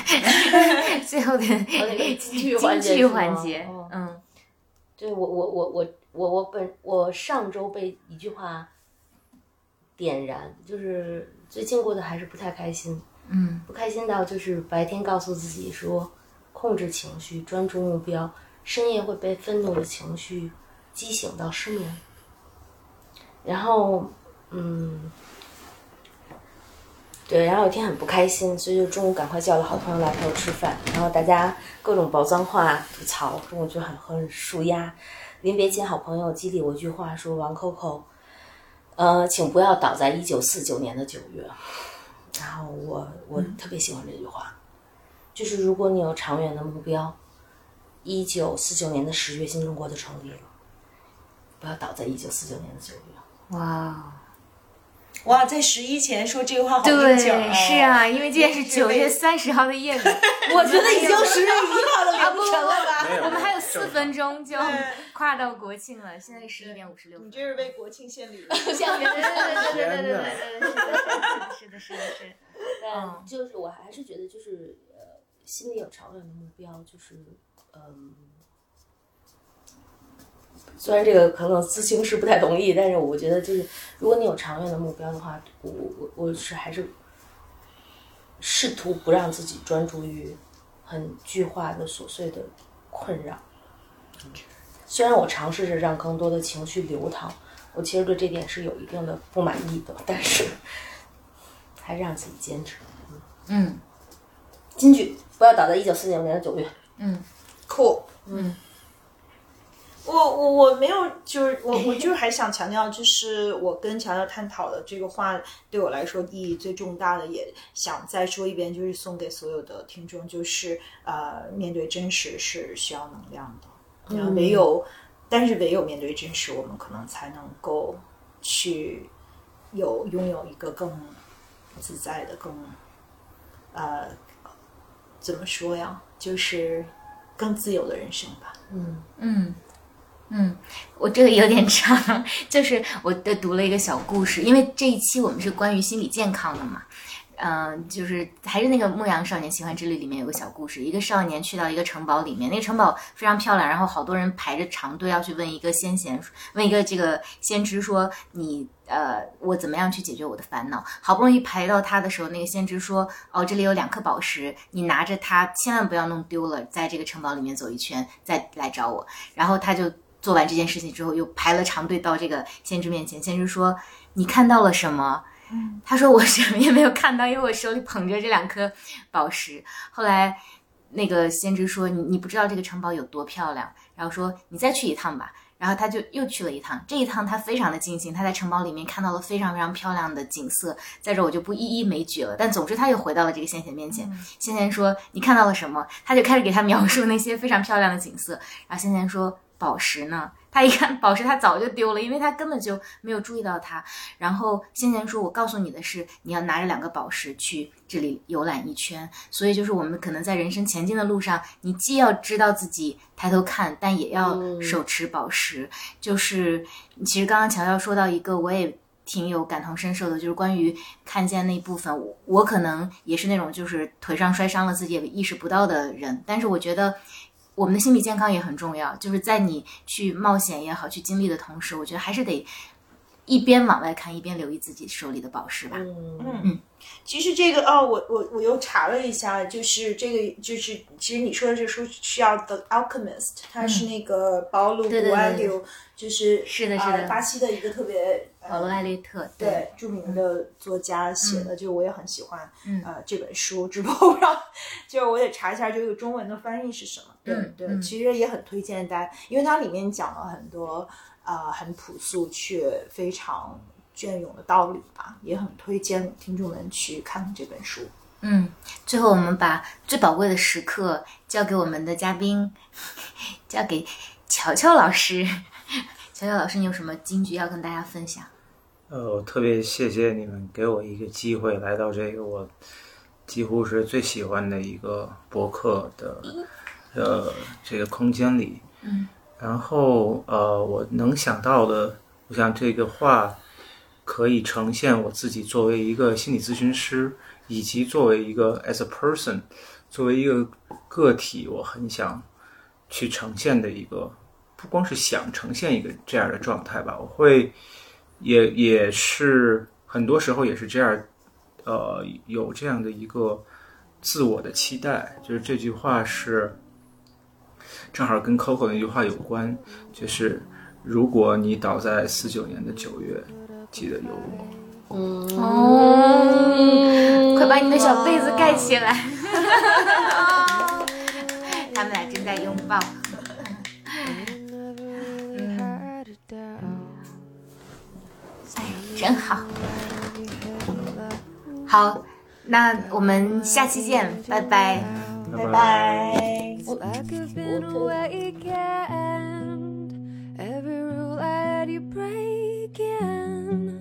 最后的那个京剧环节京剧环节哦，嗯。对我我我我我我本我上周被一句话点燃，就是最近过得还是不太开心，嗯。不开心到就是白天告诉自己说控制情绪，专注目标，深夜会被愤怒的情绪激醒到失眠，然后嗯。对，然后有一天很不开心，所以就中午赶快叫了好朋友来陪我吃饭，然后大家各种爆脏话、吐槽，中午就很很舒压。临别前，好朋友激励我一句话说：“王 Coco，呃，请不要倒在一九四九年的九月。”然后我我特别喜欢这句话，就是如果你有长远的目标，一九四九年的十月新中国就成立了，不要倒在一九四九年的九月。哇，哇，在十一前说这个话好对应景哦，是啊，因为今天是九月被三十号的夜里，我觉得已经十月一号的啊不凌晨了吧？我们还有四分钟就对跨到国庆了，现在十一点五十六你。这是为国庆献礼了。对对对对对对对对对，是的，是的，是的，是的。但就是我还是觉得，就是呃，心里有长远的目标，就是嗯，虽然这个可能咨询师不太同意，但是我觉得就是，如果你有长远的目标的话，我我我是还是试图不让自己专注于很具化的琐碎的困扰。虽然我尝试着让更多的情绪流淌，我其实对这点是有一定的不满意的，但是 还是让自己坚持。嗯金句不要倒在一九四九年的九月。嗯酷，嗯，我我我没有，就是我我就是还想强调，就是我跟乔乔探讨的这个话，对我来说意义最重大的，也想再说一遍，就是送给所有的听众，就是呃，面对真实是需要能量的，然后唯有，但是唯有面对真实，我们可能才能够去有拥有一个更自在的、更呃怎么说呀，就是更自由的人生吧。嗯嗯嗯，我这个有点长，就是我的读了一个小故事，因为这一期我们是关于心理健康的嘛。嗯、就是还是那个《牧羊少年奇幻之旅》里面有个小故事，一个少年去到一个城堡里面，那个城堡非常漂亮，然后好多人排着长队要去问一个先贤，问一个这个先知说你呃我怎么样去解决我的烦恼？好不容易排到他的时候，那个先知说哦这里有两颗宝石，你拿着它千万不要弄丢了，在这个城堡里面走一圈再来找我。然后他就做完这件事情之后，又排了长队到这个先知面前。先知说：“你看到了什么？”他说：“我什么也没有看到，因为我手里捧着这两颗宝石。”后来那个先知说：“你你不知道这个城堡有多漂亮。”然后说：“你再去一趟吧。”然后他就又去了一趟，这一趟他非常的尽兴，他在城堡里面看到了非常非常漂亮的景色，在这我就不一一枚举了。但总之他又回到了这个先贤面前，先贤说：“你看到了什么？”他就开始给他描述那些非常漂亮的景色。然后先贤说：“宝石呢？”他一看宝石，他早就丢了，因为他根本就没有注意到它。然后先前说：“我告诉你的是，你要拿着两个宝石去这里游览一圈。所以就是我们可能在人生前进的路上，你既要知道自己抬头看，但也要嗯手持宝石。就是其实刚刚乔乔说到一个，我也挺有感同身受的，就是关于看见那部分，我我可能也是那种就是腿上摔伤了自己也意识不到的人，但是我觉得。我们的心理健康也很重要，就是在你去冒险也好，去经历的同时，我觉得还是得一边往外看，一边留意自己手里的宝石吧。嗯。嗯，其实这个哦，我我我又查了一下，就是这个就是其实你说的这书需要《The Alchemist》，它是那个保罗·嗯对对对古埃留，就是是的是的。呃巴西的一个特别保罗·艾略特，对。著名的作家写嗯。的，就我也很喜欢，呃，这本书，只不过我不知道，就是我得查一下这个中文的翻译是什么。对、对，其实也很推荐大家，因为它里面讲了很多呃很朴素却非常隽永的道理吧，也很推荐听众们去看看这本书。嗯，最后我们把最宝贵的时刻交给我们的嘉宾，交给乔乔老师。乔乔老师，你有什么金句要跟大家分享？呃，我特别谢谢你们给我一个机会来到这个我几乎是最喜欢的一个博客的呃这个空间里。嗯。然后呃，我能想到的，我想这个话可以呈现我自己作为一个心理咨询师，以及作为一个 as a person，作为一个个体，我很想去呈现的一个，不光是想呈现一个这样的状态吧，我会。也也是很多时候也是这样，呃，有这样的一个自我的期待，就是这句话是正好跟 Coco 那句话有关，就是如果你倒在四九年的九月，记得有我。哦，快把你的小被子盖起来。他们俩正在拥抱。哎，真好。好，那我们下期见，拜拜。拜拜。like I've been a weekend. Every rule I had you breaking.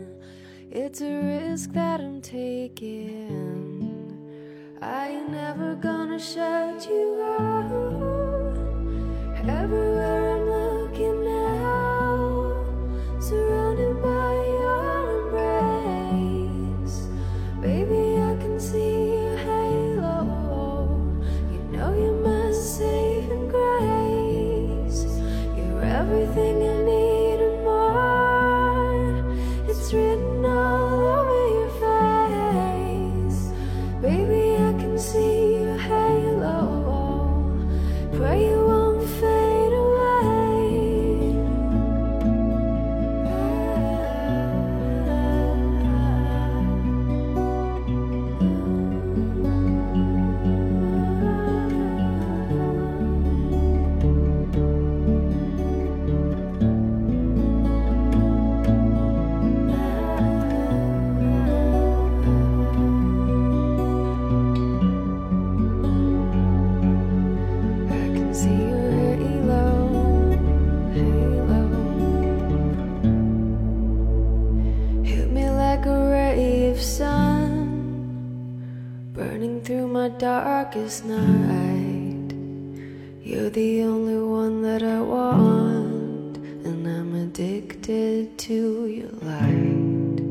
It's a risk that I'm taking. I ain't never gonna shut you out. Everywhere I'm everything my darkest night. You're the only one that I want, and I'm addicted to your light.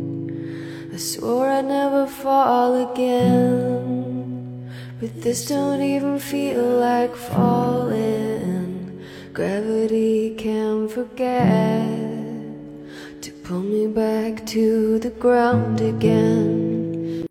I swore I'd never fall again. But this don't even feel like falling. Gravity can't forget to pull me back to the ground again.